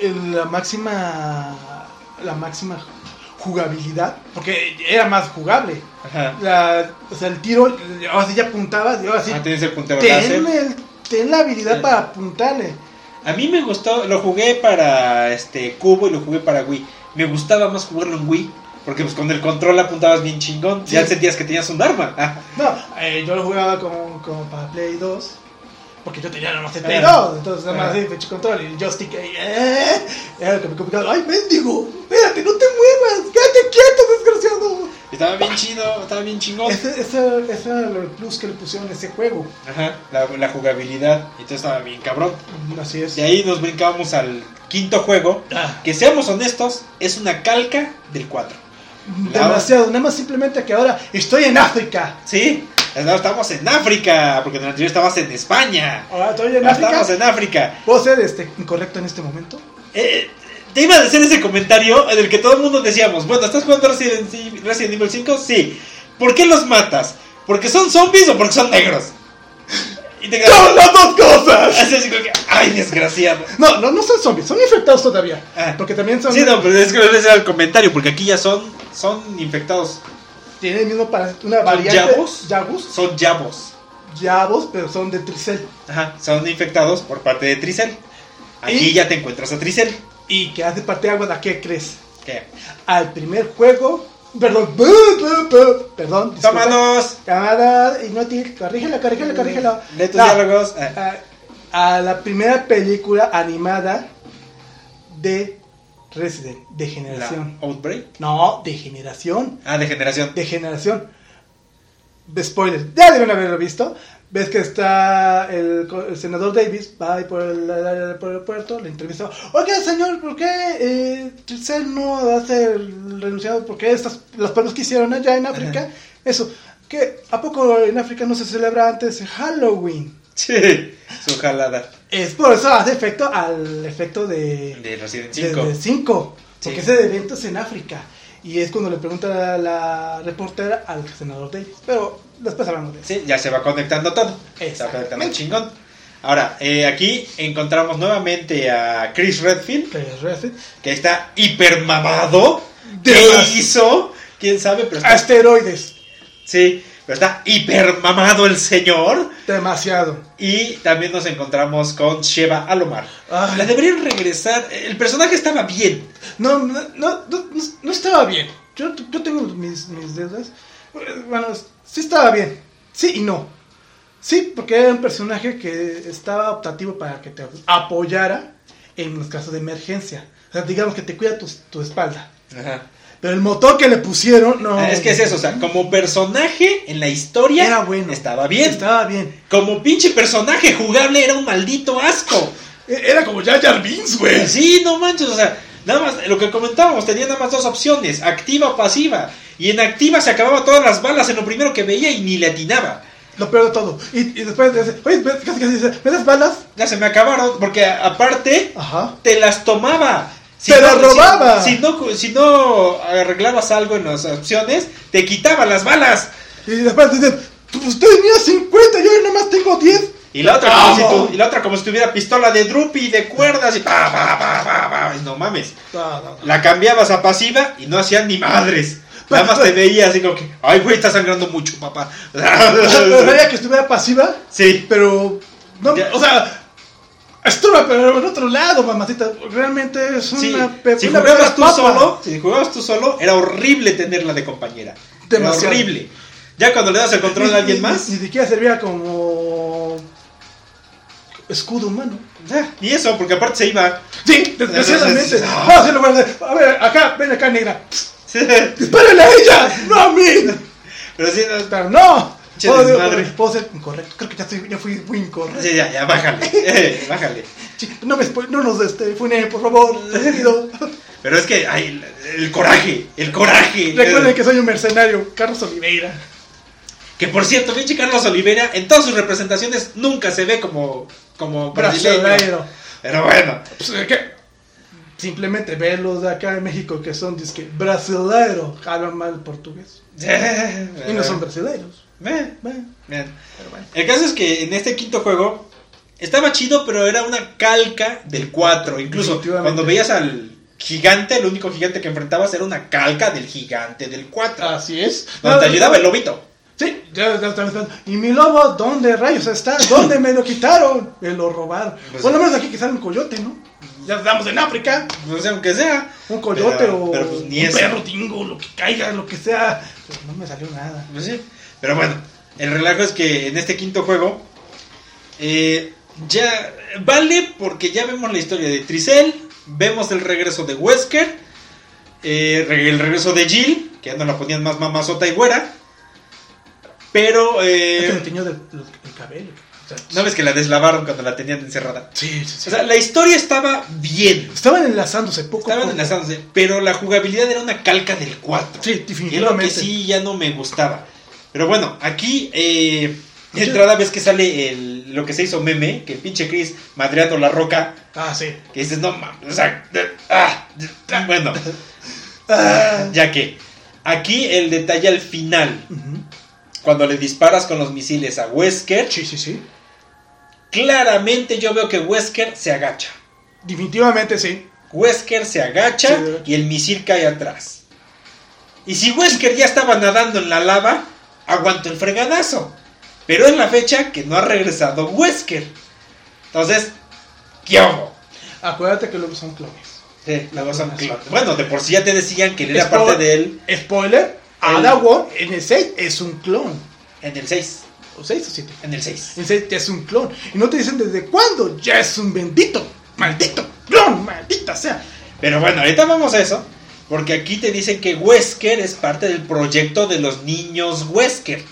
Speaker 2: el- la máxima la máxima jugabilidad, porque era más jugable.
Speaker 1: Ajá.
Speaker 2: La- o sea, el tiro, ahora sí ya apuntabas y ahora sí
Speaker 1: Ah, tienes el puntero
Speaker 2: ten, el- ten la habilidad
Speaker 1: Sí.
Speaker 2: para apuntarle.
Speaker 1: A mí me gustó, lo jugué para este cubo y lo jugué para Wii. Me gustaba más jugarlo en Wii, porque pues con el control apuntabas bien chingón.
Speaker 2: Sí.
Speaker 1: Ya sentías que tenías un arma. Ah,
Speaker 2: No, eh, yo lo jugaba como, como para Play 2. Porque yo tenía nada más el Play
Speaker 1: Ah.
Speaker 2: 2. Entonces nada más
Speaker 1: Ah.
Speaker 2: fecho control y el joystick ahí. eh, era lo que me complicaba. ¡Ay, mendigo! Espérate, no te muevas. Quédate quieto, desgraciado.
Speaker 1: estaba bien chido, estaba bien chingón.
Speaker 2: Ese, ese, ese era el plus que le pusieron a ese juego.
Speaker 1: Ajá, la, la jugabilidad. Entonces estaba bien cabrón.
Speaker 2: Así es.
Speaker 1: De ahí nos brincábamos al quinto juego.
Speaker 2: Ah,
Speaker 1: Que seamos honestos, es una calca del 4.
Speaker 2: Demasiado. Nada más simplemente que ahora estoy en África.
Speaker 1: Sí, ahora estamos en África, porque en el anterior estabas en España.
Speaker 2: Ahora estoy en
Speaker 1: Ahora estamos
Speaker 2: África.
Speaker 1: en África.
Speaker 2: ¿Puedo ser este, incorrecto en este momento?
Speaker 1: Eh, te iba a decir ese comentario en el que todo el mundo decíamos, bueno, ¿estás jugando Resident, Resident Evil 5? Sí. ¿Por qué los matas? ¿Porque son zombies o porque son negros? Y te quedas
Speaker 2: ¡Son las dos cosas!
Speaker 1: así, así como que, ay, desgraciado.
Speaker 2: No, no, no son zombies, son infectados todavía.
Speaker 1: Ah.
Speaker 2: Porque también son.
Speaker 1: Sí, no, pero es que ese era el comentario, porque aquí ya son, son infectados,
Speaker 2: Tienen el mismo para una variante.
Speaker 1: yabos?
Speaker 2: Yabos.
Speaker 1: son yabos.
Speaker 2: Yabos, pero son de Tricel.
Speaker 1: Ajá, son infectados por parte de Tricel. Aquí
Speaker 2: Y-
Speaker 1: ya te encuentras a Tricel.
Speaker 2: Y que hace parte de agua, ¿a qué crees?
Speaker 1: ¿Qué?
Speaker 2: Al primer juego. Perdón, perdón.
Speaker 1: ¡Tómanos!
Speaker 2: Camarada inútil, corrígelo, corrígelo, corrígelo.
Speaker 1: Lee tus
Speaker 2: No,
Speaker 1: diálogos. Ah,
Speaker 2: A, a la primera película animada de Resident, de
Speaker 1: la
Speaker 2: generación.
Speaker 1: Outbreak.
Speaker 2: No, de generación.
Speaker 1: Ah, de generación.
Speaker 2: de generación. De spoiler, ya deben haberlo visto. Ves que está el, el senador Davis, va ahí por el, el- por el aeropuerto, le entrevista. Oiga, señor, ¿por qué eh, Tricel no hace el renunciado? ¿Por qué estas, los pueblos que hicieron allá en África? Eso, que ¿a poco en África no se celebra antes Halloween?
Speaker 1: Sí, su jalada
Speaker 2: Es por eso hace efecto al efecto de,
Speaker 1: de Resident
Speaker 2: de-
Speaker 1: 5.
Speaker 2: de 5, porque
Speaker 1: Sí.
Speaker 2: ese evento es en África. Y es cuando le pregunta la, la reportera al senador Davis. Pero después hablamos de eso.
Speaker 1: Sí, ya se va conectando todo. Se va conectando chingón. Ahora, eh, aquí encontramos nuevamente a Chris Redfield,
Speaker 2: es Resident.
Speaker 1: que está hiper mamado. ¿Qué hizo? ¿Quién sabe? Pero está,
Speaker 2: Asteroides.
Speaker 1: sí, pero está hiper mamado el señor.
Speaker 2: Demasiado.
Speaker 1: Y también nos encontramos con Sheva Alomar.
Speaker 2: Ay.
Speaker 1: La deberían regresar. El personaje estaba bien.
Speaker 2: No, no, no, no, no estaba bien. Yo, yo tengo mis, mis dudas. Bueno, sí estaba bien. Sí y no. Sí, porque era un personaje que estaba optativo para que te apoyara en los casos de emergencia. O sea, digamos que te cuida tu, tu espalda. Pero el motor que le pusieron, no.
Speaker 1: Ah, es que es eso, o sea, como personaje en la historia
Speaker 2: Era bueno.
Speaker 1: estaba bien.
Speaker 2: Estaba bien.
Speaker 1: Como pinche personaje jugable era un maldito asco.
Speaker 2: E- Era como Jar Jar Binks, güey.
Speaker 1: Sí, no manches, o sea, nada más, lo que comentábamos, tenía nada más dos opciones, activa o pasiva. Y en activa se acababa todas las balas en lo primero que veía y ni le atinaba.
Speaker 2: Lo peor de todo. Y, y después dice, oye, casi casi dice, ¿me das balas?
Speaker 1: Ya se me acabaron, porque aparte
Speaker 2: Ajá.
Speaker 1: te las tomaba.
Speaker 2: ¡Te las
Speaker 1: si-
Speaker 2: robaba!
Speaker 1: Si, no, si no arreglabas algo en las opciones, te quitaba las balas.
Speaker 2: Y después dice, pues tenía 50, yo nada más tengo 10.
Speaker 1: Y la otra, como si, y la otra como si tuviera pistola de drupi de cuerdas y pa, pa, pa, pa, pa, y no mames.
Speaker 2: No, no, no.
Speaker 1: La cambiabas a pasiva y no hacían ni madres. Nada más te veía así como que, ay, güey, está sangrando mucho, papá.
Speaker 2: Preferiría que estuviera pasiva,
Speaker 1: sí.
Speaker 2: pero. No, o sea. Estuve pero en otro lado, mamacita. Realmente es
Speaker 1: Sí,
Speaker 2: una.
Speaker 1: si
Speaker 2: una
Speaker 1: jugabas tú
Speaker 2: papa.
Speaker 1: solo, si jugabas tú solo, era horrible tenerla de compañera.
Speaker 2: Demasiado.
Speaker 1: Era horrible. Ya cuando le das el control
Speaker 2: Ni-
Speaker 1: a alguien
Speaker 2: ni-
Speaker 1: más,
Speaker 2: Ni, ni siquiera servía como. escudo humano.
Speaker 1: Ah, Y eso, porque aparte se iba.
Speaker 2: Sí, desgraciadamente.
Speaker 1: Ah.
Speaker 2: Ah, sí. A ver, acá, ven acá, negra. ¡Dispárenle a ella! ¡No a mí!
Speaker 1: Pero sí, no,
Speaker 2: Pero no.
Speaker 1: Che,
Speaker 2: Puedo,
Speaker 1: desmadre.
Speaker 2: puedo ser incorrecto. Creo que ya, estoy, ya fui muy incorrecto.
Speaker 1: sí, ya, ya, bájale. eh, bájale.
Speaker 2: No me no nos este, funen, por favor.
Speaker 1: Pero es que, ay, el, coraje, el coraje.
Speaker 2: Recuerden que soy un mercenario, Carlos Oliveira.
Speaker 1: Que por cierto, pinche Carlos Oliveira en todas sus representaciones nunca se ve como, como brasileño.
Speaker 2: Brasileiro.
Speaker 1: Pero bueno.
Speaker 2: Pues, ¿de ¿qué? Simplemente verlos de acá en México que son disque brasileiro, hablan mal portugués. Y no son brasileiros.
Speaker 1: Bien,
Speaker 2: Bueno,
Speaker 1: bien.
Speaker 2: pero bueno.
Speaker 1: El caso es que en este quinto juego estaba chido, pero era una calca del 4. Incluso cuando veías al gigante, el único gigante que enfrentabas era una calca del gigante del 4.
Speaker 2: Así es.
Speaker 1: donde te ayudaba
Speaker 2: no,
Speaker 1: el lobito.
Speaker 2: Sí, ¿Y mi lobo dónde rayos está? ¿Dónde me lo quitaron? Me lo robaron.
Speaker 1: Pues-
Speaker 2: Por lo menos aquí quizás un coyote, ¿no? Ya estamos en África.
Speaker 1: No sé, aunque sea.
Speaker 2: Un coyote
Speaker 1: Pero-
Speaker 2: o
Speaker 1: pero, pues, ni
Speaker 2: un
Speaker 1: eso.
Speaker 2: perro tingo, lo que caiga, lo que sea. Pero no me salió nada.
Speaker 1: Pues sí. Pero bueno, el relajo es que en este quinto juego eh, ya vale porque ya vemos la historia de Tricel, vemos el regreso de Wesker, eh, el regreso de Jill, que ya no la ponían más mamazota y güera. Pero
Speaker 2: Es que me
Speaker 1: eh,
Speaker 2: del- el cabello.
Speaker 1: No ves que la deslavaron cuando la tenían encerrada.
Speaker 2: Sí, sí, sí.
Speaker 1: O sea, la historia estaba bien.
Speaker 2: Estaban enlazándose poco
Speaker 1: Estaban
Speaker 2: poco.
Speaker 1: enlazándose, pero la jugabilidad era una calca del 4.
Speaker 2: Sí,
Speaker 1: Y es lo que
Speaker 2: definitivamente.
Speaker 1: sí ya no me gustaba. Pero bueno, aquí eh, de entrada ves que sale el, lo que se hizo meme, que el pinche Chris madreando la roca,
Speaker 2: Ah, sí.
Speaker 1: que dices, no mames, o sea, ah, ah, bueno,
Speaker 2: Ah.
Speaker 1: ya que aquí el detalle al final, cuando le disparas con los misiles a Wesker,
Speaker 2: Sí, sí, sí.
Speaker 1: claramente yo veo que Wesker se agacha.
Speaker 2: Definitivamente sí.
Speaker 1: Wesker se agacha
Speaker 2: Sí.
Speaker 1: y el misil cae atrás. Y si Wesker ya estaba nadando en la lava, aguantó el fregadazo. Pero es la fecha que no ha regresado Wesker. Entonces, ¿qué hago?
Speaker 2: Acuérdate que luego son clones.
Speaker 1: Sí, cosa
Speaker 2: clonación.
Speaker 1: clara. Bueno, de por sí ya te decían que él era parte de él
Speaker 2: Spoiler:
Speaker 1: El-
Speaker 2: Ada Wong en el 6 es un clon.
Speaker 1: en el 6.
Speaker 2: ¿O 6 o 7?
Speaker 1: En el 6.
Speaker 2: En el 6 ya es un clon. Y no te dicen desde cuándo. Ya es un bendito. Maldito clon. Maldita sea.
Speaker 1: Pero bueno, ahorita vamos a eso. Porque aquí te dicen que Wesker es parte del proyecto de los niños Wesker.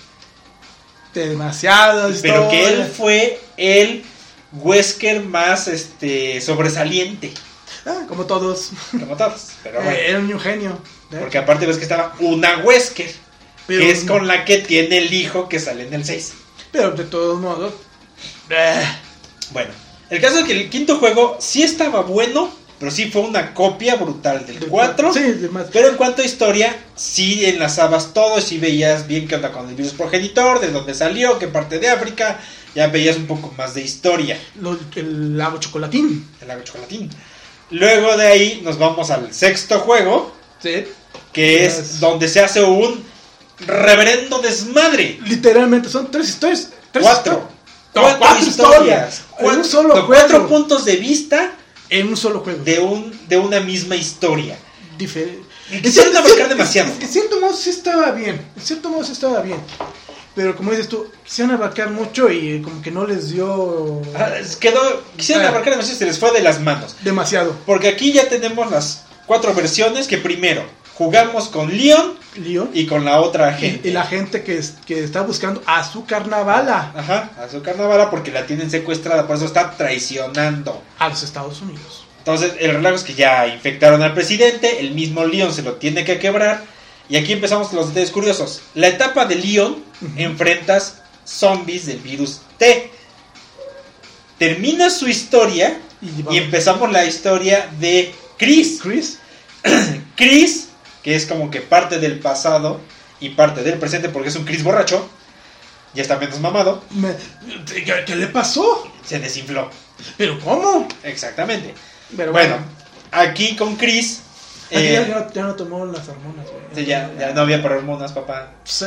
Speaker 2: Demasiadas
Speaker 1: Pero que él fue el Wesker más este sobresaliente.
Speaker 2: Ah, como todos.
Speaker 1: Como todos. Pero
Speaker 2: Eh, era un genio. ¿eh?
Speaker 1: Porque aparte ves que estaba una Wesker.
Speaker 2: Pero-
Speaker 1: que es con la que tiene el hijo que sale en el 6.
Speaker 2: Pero de todos modos. eh,
Speaker 1: Bueno, el caso es que el quinto juego sí estaba bueno, pero sí fue una copia brutal del 4.
Speaker 2: Sí.
Speaker 1: Pero en cuanto a historia, sí enlazabas todo, sí veías bien qué onda con el virus progenitor, de dónde salió, qué parte de África, ya veías un poco más de historia,
Speaker 2: Lo- el lago chocolatín.
Speaker 1: el lago chocolatín. Luego de ahí nos vamos al sexto juego,
Speaker 2: Sí.
Speaker 1: que es donde se hace un reverendo desmadre.
Speaker 2: Literalmente son tres historias. Tres
Speaker 1: Cuatro.
Speaker 2: histo- No,
Speaker 1: Cuatro,
Speaker 2: cuatro
Speaker 1: historias. Cuatro,
Speaker 2: solo
Speaker 1: no, cuatro puntos de vista
Speaker 2: En un solo juego.
Speaker 1: de, un, de una misma historia.
Speaker 2: diferente.
Speaker 1: Quisieron abarcar demasiado.
Speaker 2: En cierto modo sí estaba bien. En cierto modo sí estaba bien. Pero como dices tú, quisieron abarcar mucho y como que no les dio
Speaker 1: Ah, Quedó, quisieron
Speaker 2: Ah.
Speaker 1: abarcar demasiado y se les fue de las manos.
Speaker 2: demasiado.
Speaker 1: Porque aquí ya tenemos las cuatro versiones que primero jugamos con Leon
Speaker 2: Leon
Speaker 1: y con la otra gente.
Speaker 2: y la gente que, es- que está buscando a su carnavala
Speaker 1: Ajá, a su carnavala porque la tienen secuestrada, por eso está traicionando.
Speaker 2: a los Estados Unidos.
Speaker 1: Entonces, el relajo es que ya infectaron al presidente, el mismo Leon se lo tiene que quebrar. Y aquí empezamos los detalles curiosos. La etapa de Leon
Speaker 2: Ujú.
Speaker 1: enfrentas zombies del virus T. Termina su historia
Speaker 2: Y,
Speaker 1: y empezamos la historia de Chris.
Speaker 2: Chris,
Speaker 1: Chris, que es como que parte del pasado y parte del presente porque es un Chris borracho, ya está menos mamado,
Speaker 2: me- ¿qué, qué le pasó?
Speaker 1: se desinfló.
Speaker 2: ¿Pero cómo?
Speaker 1: Exactamente.
Speaker 2: Pero
Speaker 1: Bueno, aquí con Chris,
Speaker 2: Aquí
Speaker 1: eh,
Speaker 2: ya, ya no, ya no tomó las hormonas. güey.
Speaker 1: sí, ya, ya no había para hormonas, papá.
Speaker 2: Sí,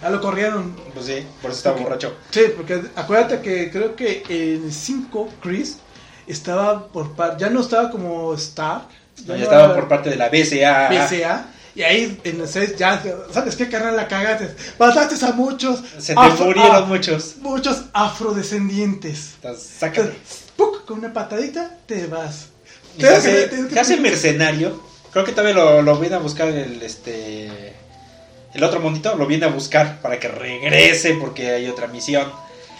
Speaker 2: ya lo corrieron.
Speaker 1: Pues sí, por eso estaba
Speaker 2: Ok.
Speaker 1: borracho.
Speaker 2: Sí, porque acuérdate que creo que en el 5 Chris estaba por par ya no estaba como Stark,
Speaker 1: No, ya estaba por parte de la BCA.
Speaker 2: BCA Y ahí en el 6 ya, ¿sabes qué carnal la cagaste? Mataste a muchos.
Speaker 1: Se te
Speaker 2: afro-
Speaker 1: murieron
Speaker 2: ah,
Speaker 1: muchos.
Speaker 2: Muchos afrodescendientes.
Speaker 1: Entonces, sácate.
Speaker 2: ¡Puc! Con una patadita te vas.
Speaker 1: Hace,
Speaker 2: Te-
Speaker 1: hace mercenario. Creo que también lo, lo viene a buscar el este el otro monito, lo viene a buscar para que regrese porque hay otra misión.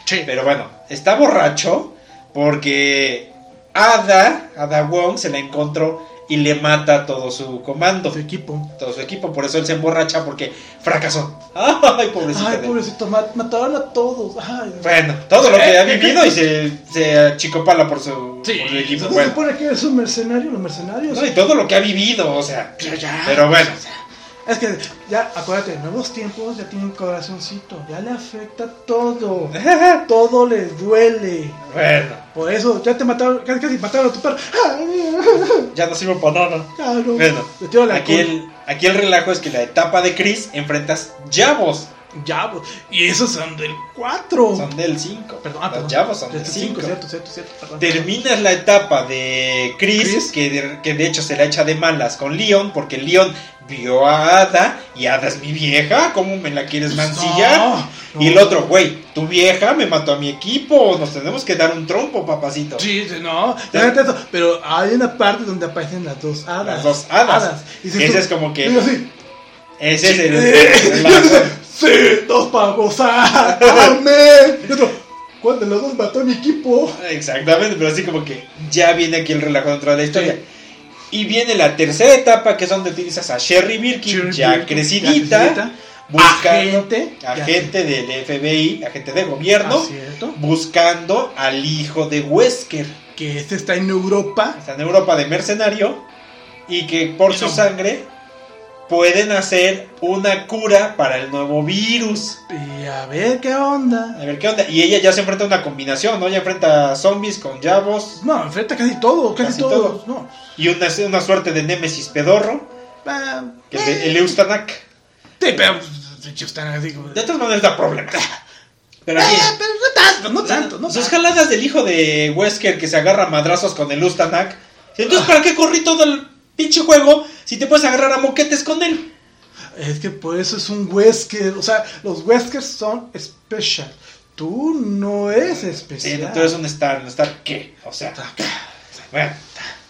Speaker 2: Sí.
Speaker 1: Pero bueno, está borracho porque Ada, Ada Wong se la encontró y le mata a todo su comando,
Speaker 2: Su equipo.
Speaker 1: todo su equipo. Por eso él se emborracha porque fracasó. Ay, pobrecito.
Speaker 2: Ay, pobrecito, ma- mataron a todos. Ay,
Speaker 1: Bueno, todo lo que ha vivido y se, se achicopala por su,
Speaker 2: Sí,
Speaker 1: por su equipo.
Speaker 2: ¿no se
Speaker 1: Bueno,
Speaker 2: supone que eres un mercenario? Los mercenarios.
Speaker 1: no, y todo lo que ha vivido, o sea.
Speaker 2: Pero ya.
Speaker 1: Pero bueno.
Speaker 2: Es que ya, acuérdate, nuevos tiempos ya tienen corazoncito. Ya le afecta todo. Todo le duele.
Speaker 1: Bueno,
Speaker 2: Por eso, ya te mataron, casi, casi mataron a tu perro.
Speaker 1: ya no sirve para nada.
Speaker 2: No.
Speaker 1: Bueno, aquí el, aquí el relajo es que la etapa de Chris enfrentas Javos.
Speaker 2: Ya, pues, y esos son del 4.
Speaker 1: Son del 5.
Speaker 2: Perdón, ah,
Speaker 1: Los. Javos son
Speaker 2: Del
Speaker 1: del
Speaker 2: 5,
Speaker 1: 5.
Speaker 2: cierto, cierto, cierto. perdón.
Speaker 1: Terminas la etapa de Chris,
Speaker 2: Chris.
Speaker 1: Que, de, que de hecho se la echa de malas con Leon, porque Leon vio a Ada y Ada es mi vieja, ¿cómo me la quieres mancillar?
Speaker 2: No, no.
Speaker 1: Y el otro, güey, tu vieja me mató a mi equipo, nos tenemos que dar un trompo, papacito.
Speaker 2: Sí, sí, no, pero hay una parte donde aparecen las dos hadas.
Speaker 1: Las dos hadas.
Speaker 2: Y dices
Speaker 1: Ese
Speaker 2: tú-
Speaker 1: es como que-
Speaker 2: digo
Speaker 1: Ese es el, el
Speaker 2: sí, dos para gozar, amén. Y otro, ¿cuál de los dos mató a mi equipo?
Speaker 1: Exactamente, pero así como que ya viene aquí el relajo dentro de la historia.
Speaker 2: Sí.
Speaker 1: Y viene la tercera etapa, que es donde utilizas a Sherry Birkin,
Speaker 2: Sherry
Speaker 1: ya
Speaker 2: Birkin,
Speaker 1: crecidita,
Speaker 2: ya crecidita,
Speaker 1: buscando
Speaker 2: agente,
Speaker 1: agente del FBI, agente de gobierno,
Speaker 2: Ah, cierto.
Speaker 1: buscando al hijo de Wesker.
Speaker 2: Que este está en Europa.
Speaker 1: Está en Europa de mercenario y que por
Speaker 2: Y
Speaker 1: su
Speaker 2: no.
Speaker 1: sangre pueden hacer una cura para el nuevo virus.
Speaker 2: Y a ver qué onda.
Speaker 1: A ver qué onda. Y ella ya se enfrenta a una combinación, ¿no? Ella enfrenta a zombies con Javos
Speaker 2: No, enfrenta casi todo, casi,
Speaker 1: Casi
Speaker 2: todo. No.
Speaker 1: y una, una suerte de Némesis pedorro,
Speaker 2: Ah,
Speaker 1: que es de- el Eustanak.
Speaker 2: Sí, pero pues.
Speaker 1: De todas maneras da problema. Pero aquí,
Speaker 2: Eh, pero no tanto, no tanto, no
Speaker 1: sus jaladas del hijo de Wesker que se agarra a madrazos con el Ustanak. Entonces, ¿para qué corrí todo el pinche juego si te puedes agarrar a moquetes con él?
Speaker 2: Es que por eso es un Wesker. O sea, los Weskers son special. Tú no eres especial.
Speaker 1: tú eres un Star, ¿un Star qué? O sea, bueno,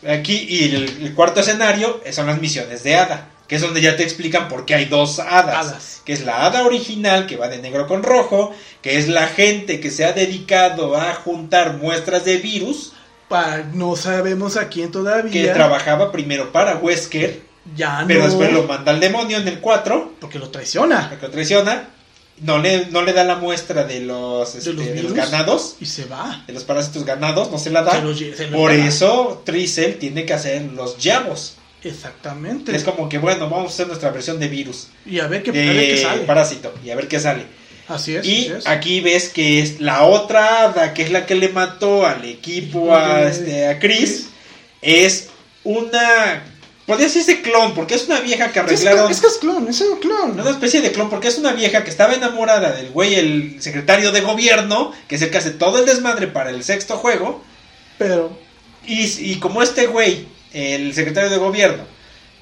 Speaker 1: aquí y el, el cuarto escenario son las misiones de Hada, que es donde ya te explican por qué hay dos hadas.
Speaker 2: Hadas.
Speaker 1: Que es la Hada original, que va de negro con rojo, que es la gente que se ha dedicado a juntar muestras de virus,
Speaker 2: No sabemos a quién
Speaker 1: que
Speaker 2: todavía.
Speaker 1: trabajaba primero para Wesker,
Speaker 2: ya
Speaker 1: pero después lo manda al demonio en el 4,
Speaker 2: Porque lo traiciona.
Speaker 1: que lo traiciona, no le, no le da la muestra de los, este,
Speaker 2: los
Speaker 1: de los ganados,
Speaker 2: Y se va.
Speaker 1: de los parásitos ganados, no se la da.
Speaker 2: Se se
Speaker 1: Por eso Tricel tiene que hacer los llavos.
Speaker 2: Exactamente.
Speaker 1: Es como que, bueno, vamos a hacer nuestra versión de virus,
Speaker 2: Y a ver qué, a ver qué
Speaker 1: de
Speaker 2: sale.
Speaker 1: parásito, y a ver qué sale.
Speaker 2: Así es.
Speaker 1: y
Speaker 2: así es.
Speaker 1: aquí ves que es la otra hada, que es la que le mató al equipo a, este, a Chris, es una... Podría decirse clon, porque es una vieja que arreglaron...
Speaker 2: es que es clon, es un clon.
Speaker 1: Una especie de clon, porque es una vieja que estaba enamorada del güey, el secretario de gobierno, que es el que hace todo el desmadre para el sexto juego.
Speaker 2: Pero
Speaker 1: Y, y como este güey, el secretario de gobierno,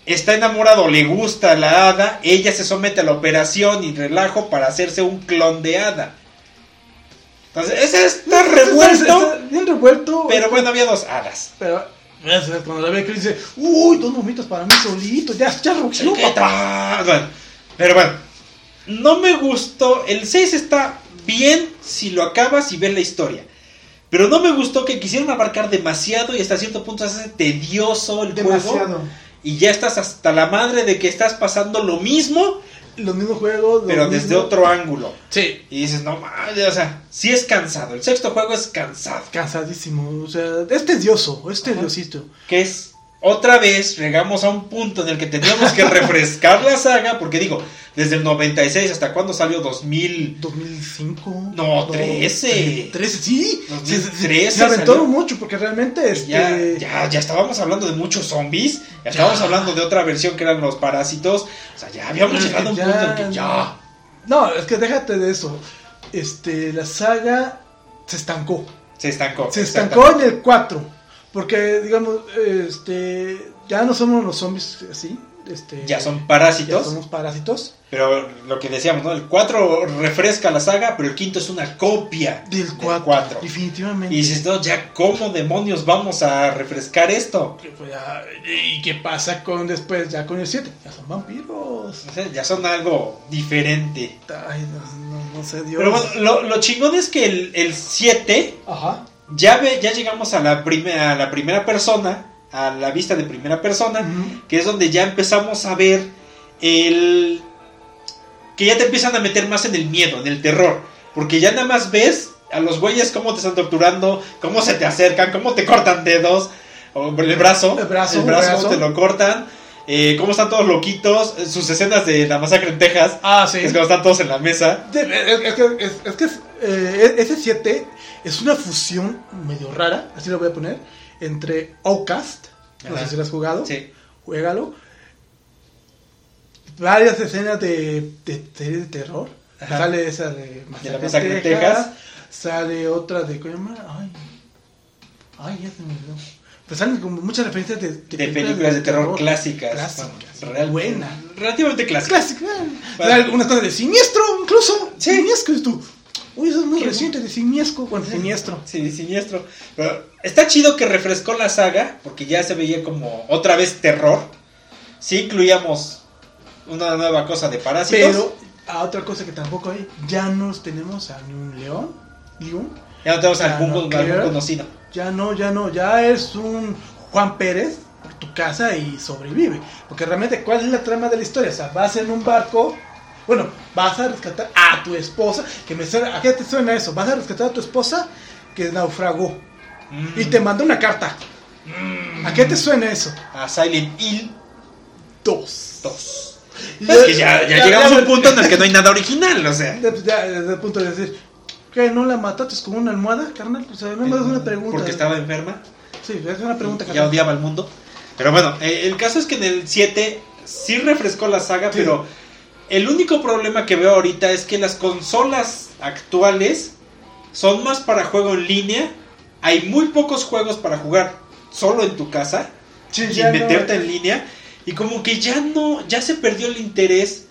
Speaker 1: está enamorado, le gusta la hada, ella se somete a la operación y relajo para hacerse un clon de hada. Entonces, ese está revuelto,
Speaker 2: Está bien revuelto.
Speaker 1: pero bueno, había dos hadas.
Speaker 2: Pero cuando la ve que dice, uy, dos momitos para mí solito, ya, ya rugió,
Speaker 1: ¿Qué
Speaker 2: papá.
Speaker 1: pero bueno, no me gustó. El 6 está bien si lo acabas y ves la historia. Pero no me gustó que quisieron abarcar demasiado y hasta cierto punto se hace tedioso el juego. Y ya estás hasta la madre de que estás pasando lo mismo,
Speaker 2: Los mismos juegos. lo
Speaker 1: pero desde otro ángulo.
Speaker 2: Sí.
Speaker 1: Y dices, no mames, o sea, sí es cansado. El sexto juego es cansado.
Speaker 2: Cansadísimo, o sea, es tedioso, es tediosito.
Speaker 1: Que es otra vez llegamos a un punto en el que teníamos que refrescar la saga, porque digo, desde el 96 hasta cuándo salió 2000.
Speaker 2: 2005.
Speaker 1: No, 13.
Speaker 2: 13, sí.
Speaker 1: 2013
Speaker 2: Se, aventaron mucho porque realmente este,
Speaker 1: Ya, ya, ya estábamos hablando de muchos zombies, ya estábamos
Speaker 2: Ya.
Speaker 1: hablando de otra versión que eran los parásitos, o sea, ya habíamos
Speaker 2: que
Speaker 1: llegado a un
Speaker 2: ya-
Speaker 1: punto en que ya,
Speaker 2: No, es que déjate de eso. Este, la saga se estancó.
Speaker 1: se estancó.
Speaker 2: Se estancó en el 4. Porque, digamos, este, ya no somos los zombies así. este,
Speaker 1: Ya son
Speaker 2: ya
Speaker 1: parásitos.
Speaker 2: somos parásitos.
Speaker 1: Pero lo que decíamos, ¿no? El 4 refresca la saga, pero el quinto es una copia
Speaker 2: Del 4.
Speaker 1: cuatro.
Speaker 2: Definitivamente.
Speaker 1: Y dices, no, ya, ¿cómo demonios vamos a refrescar esto?
Speaker 2: Ya- ¿Y qué pasa con después, ya con el 7? Ya son vampiros.
Speaker 1: Ya son algo diferente.
Speaker 2: Ay, no, no- no sé, Dios.
Speaker 1: Pero bueno, lo, lo chingón es que el, el 7
Speaker 2: Ajá.
Speaker 1: Ya, ve, ya llegamos a la, primera a la primera persona, a la vista de primera persona, que es donde ya empezamos a ver el... que ya te empiezan a meter más en el miedo, en el terror, porque ya nada más ves a los güeyes cómo te están torturando, cómo se te acercan, cómo te cortan dedos, o el brazo,
Speaker 2: El brazo,
Speaker 1: el brazo,
Speaker 2: el brazo.
Speaker 1: te lo cortan, eh, cómo están todos loquitos, eh, sus escenas de la masacre en Texas,
Speaker 2: Ah, sí.
Speaker 1: es cuando están todos en la mesa.
Speaker 2: De- Es, es que, es, es que es, eh, ese 7 es una fusión medio rara, así lo voy a poner, entre Outcast, no sé si lo has jugado,
Speaker 1: Sí.
Speaker 2: juégalo, varias escenas de, de series de terror,
Speaker 1: Ajá.
Speaker 2: sale esa de
Speaker 1: De
Speaker 2: Masacre,
Speaker 1: la masacre en
Speaker 2: Texas,
Speaker 1: Texas.
Speaker 2: sale otra de, ¿cómo se llama? Ay, ay, ya se me olvidó. Pues salen como muchas referencias de,
Speaker 1: De películas de terror clásicas.
Speaker 2: Clásicas,
Speaker 1: real-
Speaker 2: buena.
Speaker 1: Relativamente clásicas.
Speaker 2: Clásica.
Speaker 1: Bueno.
Speaker 2: Algunas cosas de siniestro, incluso.
Speaker 1: Sí.
Speaker 2: Siniestro, y tú. Uy, eso es muy reciente, de siniestro. Bueno, siniestro.
Speaker 1: Sí, siniestro. Pero está chido que refrescó la saga, porque ya se veía como otra vez terror. Sí incluíamos una nueva cosa de parásitos.
Speaker 2: Pero, a otra cosa que tampoco hay, ya nos tenemos a ni un león, león.
Speaker 1: Ya no tenemos
Speaker 2: Ya
Speaker 1: algún,
Speaker 2: no
Speaker 1: algún conocido.
Speaker 2: Ya no, ya no, ya es un Juan Pérez por tu casa y sobrevive. Porque realmente, ¿cuál es la trama de la historia? O sea, vas en un barco. Bueno, vas a rescatar a tu esposa. Que me suena, ¿A qué te suena eso? Vas a rescatar a tu esposa que naufragó.
Speaker 1: Mm.
Speaker 2: Y te manda una carta. ¿A qué te suena eso?
Speaker 1: A Silent Hill
Speaker 2: Dos.
Speaker 1: 2.
Speaker 2: Y
Speaker 1: Es que ya, ya llegamos a un punto en el que no hay nada original, o sea.
Speaker 2: Ya, ya, desde el punto de decir, ¿qué? ¿No la mataste con una almohada, carnal? O sea, no me es una pregunta.
Speaker 1: Porque estaba enferma.
Speaker 2: Sí, es una pregunta,
Speaker 1: ya
Speaker 2: carnal.
Speaker 1: odiaba al mundo. Pero bueno, eh, el caso es que en el 7 sí refrescó la saga,
Speaker 2: Sí.
Speaker 1: pero el único problema que veo ahorita es que las consolas actuales son más para juego en línea. Hay muy pocos juegos para jugar solo en tu casa
Speaker 2: Sí, ya no-
Speaker 1: meterte en línea. Y como que ya no, ya se perdió el interés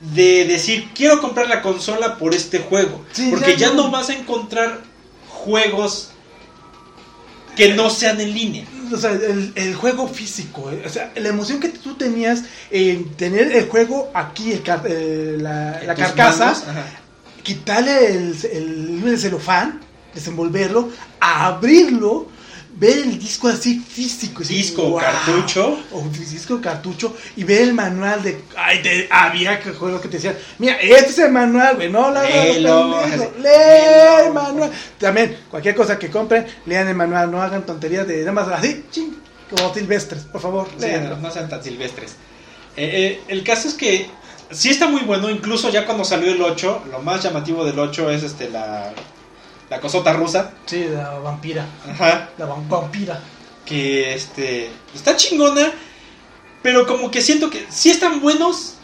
Speaker 1: de decir, quiero comprar la consola por este juego.
Speaker 2: Sí,
Speaker 1: porque
Speaker 2: ya
Speaker 1: ya
Speaker 2: no.
Speaker 1: no vas a encontrar juegos que no sean en línea.
Speaker 2: O sea, el, el juego físico, eh, o sea, la emoción que tú tenías en tener el juego aquí, el eh, la, la carcasa, quitarle el, el, el celofán, desenvolverlo, abrirlo, ver el disco así físico. así,
Speaker 1: Disco,
Speaker 2: ¡guau!
Speaker 1: cartucho.
Speaker 2: O disco, cartucho, y ver el manual de. Ay, de- había que juegos que te decían: Mira, este es el manual, güey, no la
Speaker 1: Léelo,
Speaker 2: lee el manual. También, cualquier cosa que compren, lean el manual, no hagan tonterías de nada más así, ching, como silvestres, por favor,
Speaker 1: Sí, no sean tan silvestres. Eh, eh, el caso es que sí está muy bueno, incluso ya cuando salió el 8, lo más llamativo del 8 es este la, la cosota rusa.
Speaker 2: Sí, la vampira,
Speaker 1: Ajá.
Speaker 2: la vam- vampira.
Speaker 1: Que este está chingona, pero como que siento que sí están buenos,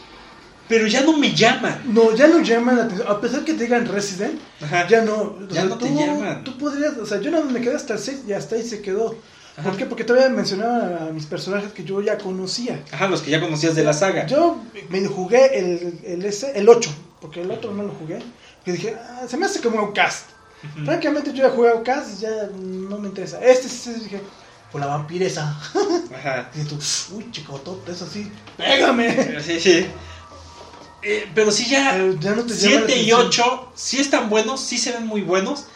Speaker 1: pero ya no me llaman.
Speaker 2: No, ya no llaman la atención, a pesar que te digan Resident,
Speaker 1: Ajá.
Speaker 2: ya no. o
Speaker 1: Ya no te
Speaker 2: tú,
Speaker 1: llaman.
Speaker 2: Tú podrías, o sea, yo no me quedé hasta el 6 y hasta ahí se quedó.
Speaker 1: Ajá.
Speaker 2: ¿Por qué? Porque todavía mencionaban a mis personajes que yo ya conocía.
Speaker 1: Ajá, los que ya conocías de la saga.
Speaker 2: Yo me jugué el, el, ese, el 8, porque el otro no lo jugué. Porque dije, ah, se me hace como Francamente, yo ya jugué Outcast y ya no me interesa. Este sí dije, por la vampiresa.
Speaker 1: Ajá.
Speaker 2: Y tú, uy, chicotote, eso sí, pégame.
Speaker 1: Sí, sí. Eh, pero sí ya.
Speaker 2: Pero ya no te llama la
Speaker 1: 7 y
Speaker 2: atención.
Speaker 1: 8 sí están buenos, sí se ven muy buenos.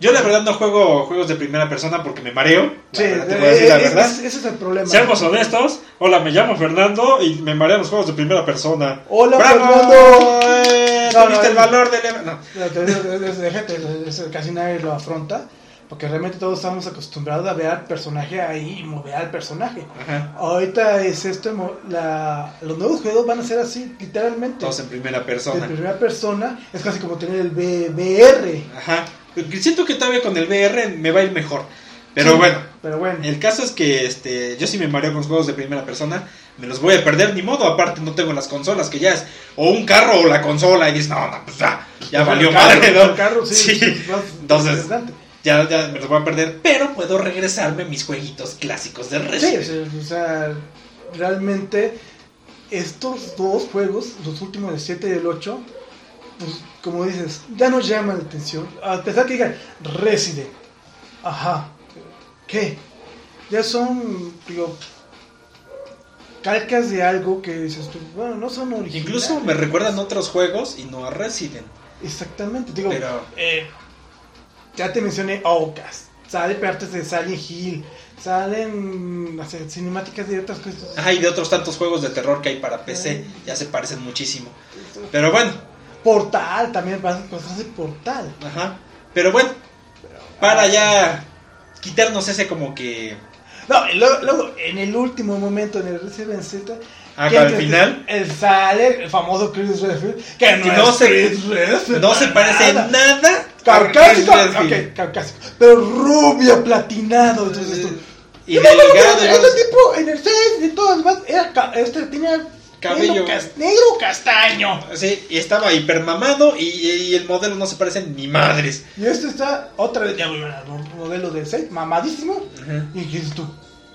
Speaker 1: Yo la verdad no juego juegos de primera persona porque me mareo.
Speaker 2: Sí,
Speaker 1: verdad, te voy a decir la
Speaker 2: eh,
Speaker 1: verdad.
Speaker 2: ese, ese es el problema.
Speaker 1: Seamos honestos. Hola, me llamo Fernando y me marean los juegos de primera persona.
Speaker 2: Hola,
Speaker 1: ¡Bravo!
Speaker 2: Fernando. No, no,
Speaker 1: el valor de... No.
Speaker 2: No, casi nadie lo afronta. Porque realmente todos estamos acostumbrados a ver al personaje ahí y mover al personaje.
Speaker 1: Ajá.
Speaker 2: Ahorita es esto, la, los nuevos juegos van a ser así, literalmente.
Speaker 1: Todos en primera persona.
Speaker 2: primera persona, es casi como tener el VR.
Speaker 1: Ajá. Siento que todavía con el VR me va a ir mejor. Pero
Speaker 2: Sí,
Speaker 1: bueno,
Speaker 2: Pero bueno.
Speaker 1: el caso es que este, yo sí me mareo con los juegos de primera persona. Me los voy a perder, ni modo. Aparte, no tengo las consolas, que ya es o un carro o la consola. Y dices, no, no, pues ya, ya valió
Speaker 2: El carro,
Speaker 1: madre, ¿no?
Speaker 2: el carro, sí.
Speaker 1: Sí.
Speaker 2: es más
Speaker 1: Entonces, ya, ya me los voy a perder. Pero puedo regresarme a mis jueguitos clásicos de
Speaker 2: Sí,
Speaker 1: Resident.
Speaker 2: o sea, o sea, realmente estos dos juegos, los últimos del 7 y el 8, pues como dices, ya no llaman la atención. A pesar que digan Resident. Ajá. ¿Qué? Ya son, digo, calcas de algo que dices tú, bueno, no son originales.
Speaker 1: Incluso me recuerdan otros juegos y no a Resident.
Speaker 2: Exactamente, digo,
Speaker 1: Pero-
Speaker 2: eh, ya te mencioné Outcast, sale partes de Silent Hill, salen sé, cinemáticas de otras cosas.
Speaker 1: Ajá, y de otros tantos juegos de terror que hay para PC, ya se parecen muchísimo. Pero bueno,
Speaker 2: Portal, también pasan cosas de Portal.
Speaker 1: ajá. Pero bueno, para ya quitarnos ese como que...
Speaker 2: No, luego, en el último momento, en el Resident Z,
Speaker 1: Ah,
Speaker 2: ¿quién
Speaker 1: al final
Speaker 2: El sale, el famoso Chris Redfield, que no,
Speaker 1: Que no
Speaker 2: es
Speaker 1: se-
Speaker 2: Chris Redfield,
Speaker 1: No se parece
Speaker 2: nada.
Speaker 1: nada.
Speaker 2: Caucásico, ok, caucásico, pero rubio, platinado, entonces tú...
Speaker 1: Y delgado.
Speaker 2: Este tipo, en el 6 y todo demás, era, este tenía
Speaker 1: Cabello.
Speaker 2: cas- negro castaño.
Speaker 1: Sí, y estaba hipermamado y, y el modelo no se parece ni madres.
Speaker 2: Y este está otra vez, ya voy a un modelo de 6, mamadísimo. Y dices tú,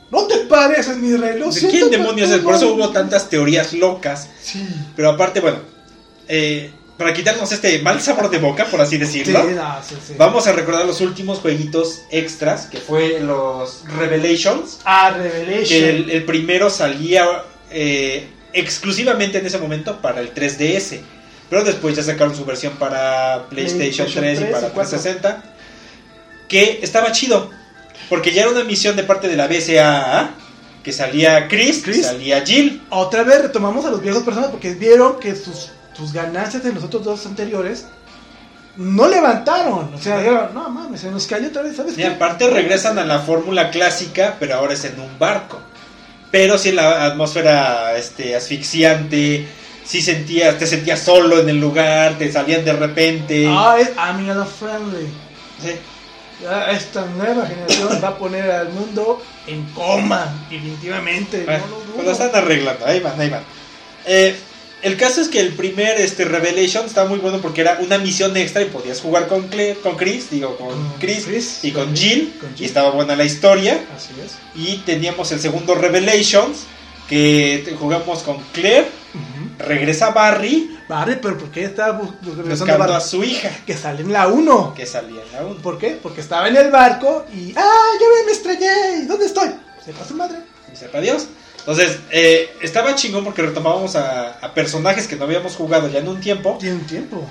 Speaker 2: no te pareces, mi rey, lo
Speaker 1: ¿De quién demonios es? Por eso hubo tantas teorías locas.
Speaker 2: Sí.
Speaker 1: Pero aparte, bueno, eh, para quitarnos este mal sabor de boca, por así
Speaker 2: Sí,
Speaker 1: decirlo,
Speaker 2: no, sí, sí.
Speaker 1: vamos a recordar los últimos jueguitos extras, que fue los Revelations,
Speaker 2: A Revelation.
Speaker 1: que el, el primero salía eh, exclusivamente en ese momento para el 3DS, pero después ya sacaron su versión para PlayStation,
Speaker 2: PlayStation
Speaker 1: 3 y
Speaker 2: 3
Speaker 1: para
Speaker 2: y 4.
Speaker 1: 360, que estaba chido, porque ya era una misión de parte de la BSAA, que salía Chris,
Speaker 2: Chris.
Speaker 1: salía Jill,
Speaker 2: Otra vez retomamos a los viejos personas porque vieron que sus, sus ganancias de los otros dos anteriores no levantaron. O sea, dijeron, no mames, se nos cayó otra vez, ¿sabes
Speaker 1: Y
Speaker 2: qué?
Speaker 1: aparte regresan a la fórmula clásica, pero ahora es en un barco. Pero sí la atmósfera este, asfixiante, sí sentías, te sentías solo en el lugar, te salían de repente.
Speaker 2: Ah, es Amiga Friendly.
Speaker 1: Sí.
Speaker 2: Ya esta nueva generación va a poner al mundo en coma, definitivamente.
Speaker 1: Bueno,
Speaker 2: no lo dudo.
Speaker 1: pues lo están arreglando, ahí van, ahí van. Eh, el caso es que el primer este, Revelation estaba muy bueno porque era una misión extra y podías jugar con, Cle- con Chris, digo, con
Speaker 2: Con
Speaker 1: Chris,
Speaker 2: Chris,
Speaker 1: y con
Speaker 2: con
Speaker 1: Jill, y estaba buena la historia.
Speaker 2: Así es.
Speaker 1: Y teníamos el segundo Revelations, que jugamos con Claire,
Speaker 2: Ujú.
Speaker 1: regresa Barry,
Speaker 2: Barry, pero ¿por qué estaba regresando Barry?
Speaker 1: a su hija,
Speaker 2: Que sale en la 1.
Speaker 1: que salía en la 1.
Speaker 2: ¿Por qué? Porque estaba en el barco y. ¡Ah! ¡Ya me, estrellé! ¿Y ¿Dónde estoy? Sepa su madre.
Speaker 1: Y sepa Dios. Entonces, eh, estaba chingón porque retomábamos a, a personajes que no habíamos jugado ya en un tiempo.
Speaker 2: Tiene un tiempo.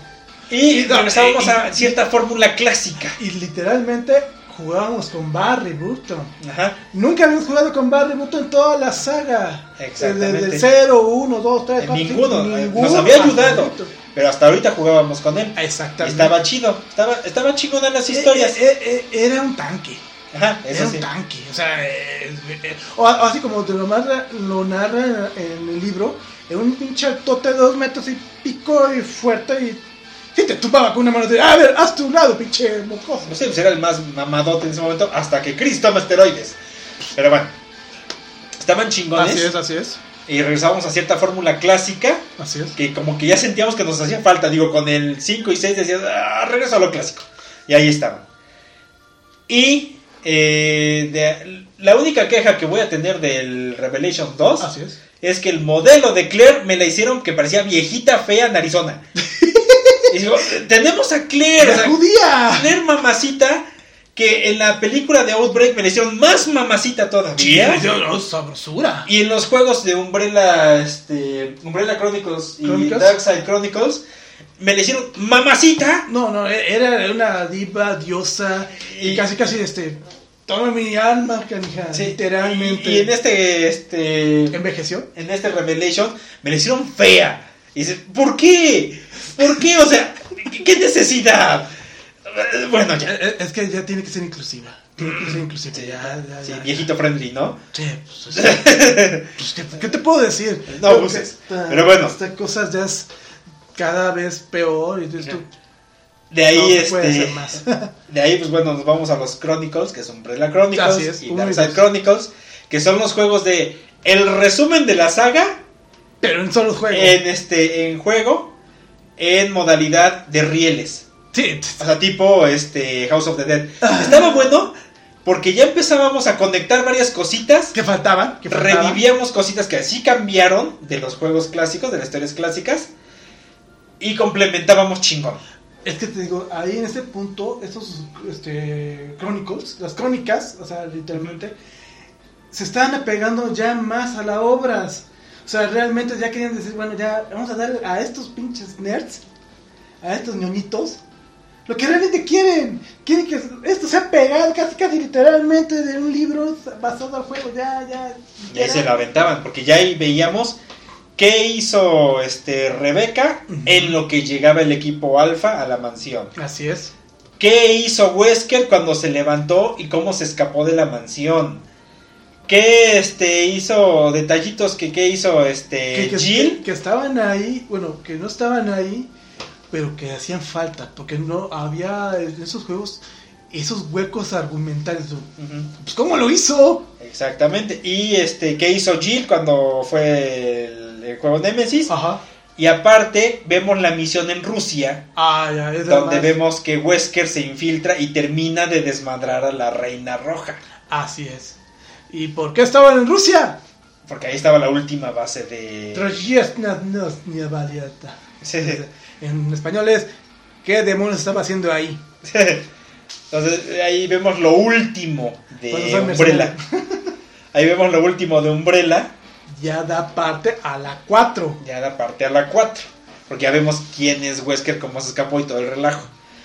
Speaker 1: Y
Speaker 2: no,
Speaker 1: regresábamos
Speaker 2: y-
Speaker 1: a cierta fórmula clásica.
Speaker 2: Y literalmente jugábamos con Barry Burton.
Speaker 1: Ajá.
Speaker 2: Nunca habíamos jugado con Barry Burton en toda la saga.
Speaker 1: Exactamente.
Speaker 2: Desde el 0, 1, 2, 3,
Speaker 1: En
Speaker 2: 4,
Speaker 1: ninguno,
Speaker 2: 5,
Speaker 1: eh,
Speaker 2: ninguno.
Speaker 1: nos había ayudado. Pero hasta ahorita jugábamos con él. Y
Speaker 2: Exactamente.
Speaker 1: estaba chido. Estaba, estaba chingona las
Speaker 2: Eh,
Speaker 1: historias.
Speaker 2: eh, eh, eh, era un tanque.
Speaker 1: Ajá,
Speaker 2: Era un
Speaker 1: sí.
Speaker 2: tanque. O sea, eh, eh, o, así como te lo narra, lo narra en el libro, era un pinche altote de dos metros y pico y fuerte y. Sí, te tumbaba con una mano de. A ver, hazte un lado, pinche mocoso.
Speaker 1: No sé, pues era el más mamadote en ese momento. Hasta que Chris toma esteroides. Pero bueno. Estaban chingones.
Speaker 2: así es.
Speaker 1: Y regresábamos a cierta fórmula clásica.
Speaker 2: Así es.
Speaker 1: que como que ya sentíamos que nos hacía falta. Digo, con el 5 y 6 decías, ah, regreso a lo clásico. Y ahí estaban. Y eh, de- la única queja que voy a tener del Revelation 2
Speaker 2: Así es.
Speaker 1: es que el modelo de Claire me la hicieron que parecía viejita fea en Arizona. y digo, tenemos a Claire, o
Speaker 2: ¡Era
Speaker 1: sea,
Speaker 2: judía!
Speaker 1: Claire mamacita, que en la película de Outbreak me la hicieron más mamacita todavía.
Speaker 2: no, sabrosura.
Speaker 1: Y en los juegos de Umbrella, este, Umbrella Chronicles y
Speaker 2: Chronicles.
Speaker 1: Darkside Chronicles, me le hicieron mamacita.
Speaker 2: No, no, e- era una diva, diosa, y,
Speaker 1: Y-
Speaker 2: casi, casi, este, toma mi alma, canija,
Speaker 1: Sí,
Speaker 2: literalmente.
Speaker 1: Y, y en este, este,
Speaker 2: ¿Envejeció?
Speaker 1: en este Revelation, me la hicieron fea. Y dices, ¿por qué? ¿Por qué? O sea, ¿qué, necesidad? Bueno, ya.
Speaker 2: Eh, Es que ya tiene que ser inclusiva. Tiene que ser inclusiva.
Speaker 1: Sí,
Speaker 2: ya, ya,
Speaker 1: sí,
Speaker 2: ya.
Speaker 1: viejito friendly, ¿no?
Speaker 2: Sí, pues, o sea, pues, ¿qué, qué te puedo decir?
Speaker 1: No
Speaker 2: esta-
Speaker 1: Pero bueno.
Speaker 2: Esta cosa ya es cada vez peor. Y tú,
Speaker 1: De ahí,
Speaker 2: no
Speaker 1: este,
Speaker 2: más.
Speaker 1: De ahí, pues bueno, nos vamos a los Chronicles, que son Umbrella Chronicles
Speaker 2: es,
Speaker 1: y Darkside. Chronicles, que son los juegos de el resumen de la saga
Speaker 2: Pero en solo juegos.
Speaker 1: en este en juego en modalidad de rieles.
Speaker 2: sí,
Speaker 1: O sea, tipo este House of the Dead. Estaba bueno, porque ya empezábamos a conectar varias cositas.
Speaker 2: ¿Qué faltaban? ¿Qué faltaban?
Speaker 1: Revivíamos cositas que así cambiaron de los juegos clásicos, de las historias clásicas. Y complementábamos chingón.
Speaker 2: Es que te digo, ahí en ese punto, estos este, Chronicles, las crónicas, o sea, literalmente, se estaban apegando ya más a las obras. O sea, realmente ya querían decir, bueno, ya vamos a dar a estos pinches nerds, a estos ñoñitos, lo que realmente quieren. Quieren que esto sea pegado casi, casi literalmente de un libro basado al juego. Ya, ya.
Speaker 1: Y ahí se lo aventaban, porque ya ahí veíamos qué hizo este Rebeca en lo que llegaba el equipo alfa a la mansión.
Speaker 2: Así es.
Speaker 1: ¿Qué hizo Wesker cuando se levantó y cómo se escapó de la mansión? ¿Qué este hizo detallitos que qué hizo este
Speaker 2: que, que-
Speaker 1: Jill?
Speaker 2: que estaban ahí, bueno, que no estaban ahí, pero que hacían falta, porque no había en esos juegos esos huecos argumentales. Pues, ¿cómo lo hizo?
Speaker 1: Exactamente. Y este qué hizo Jill cuando fue el, el juego Nemesis?
Speaker 2: Ajá.
Speaker 1: Y aparte vemos la misión en Rusia
Speaker 2: Ah, ya, es la
Speaker 1: donde vemos que Wesker se infiltra y termina de desmadrar a la Reina Roja.
Speaker 2: Así es. ¿Y por qué estaban en Rusia?
Speaker 1: Porque ahí estaba la última base de... Sí.
Speaker 2: En español es, ¿qué demonios estaba haciendo ahí?
Speaker 1: Entonces ahí vemos lo último de Umbrella. Ahí vemos lo último de Umbrella.
Speaker 2: Ya da parte a la 4.
Speaker 1: Ya da parte a la 4. Porque ya vemos quién es Wesker, cómo se escapó y todo el relajo.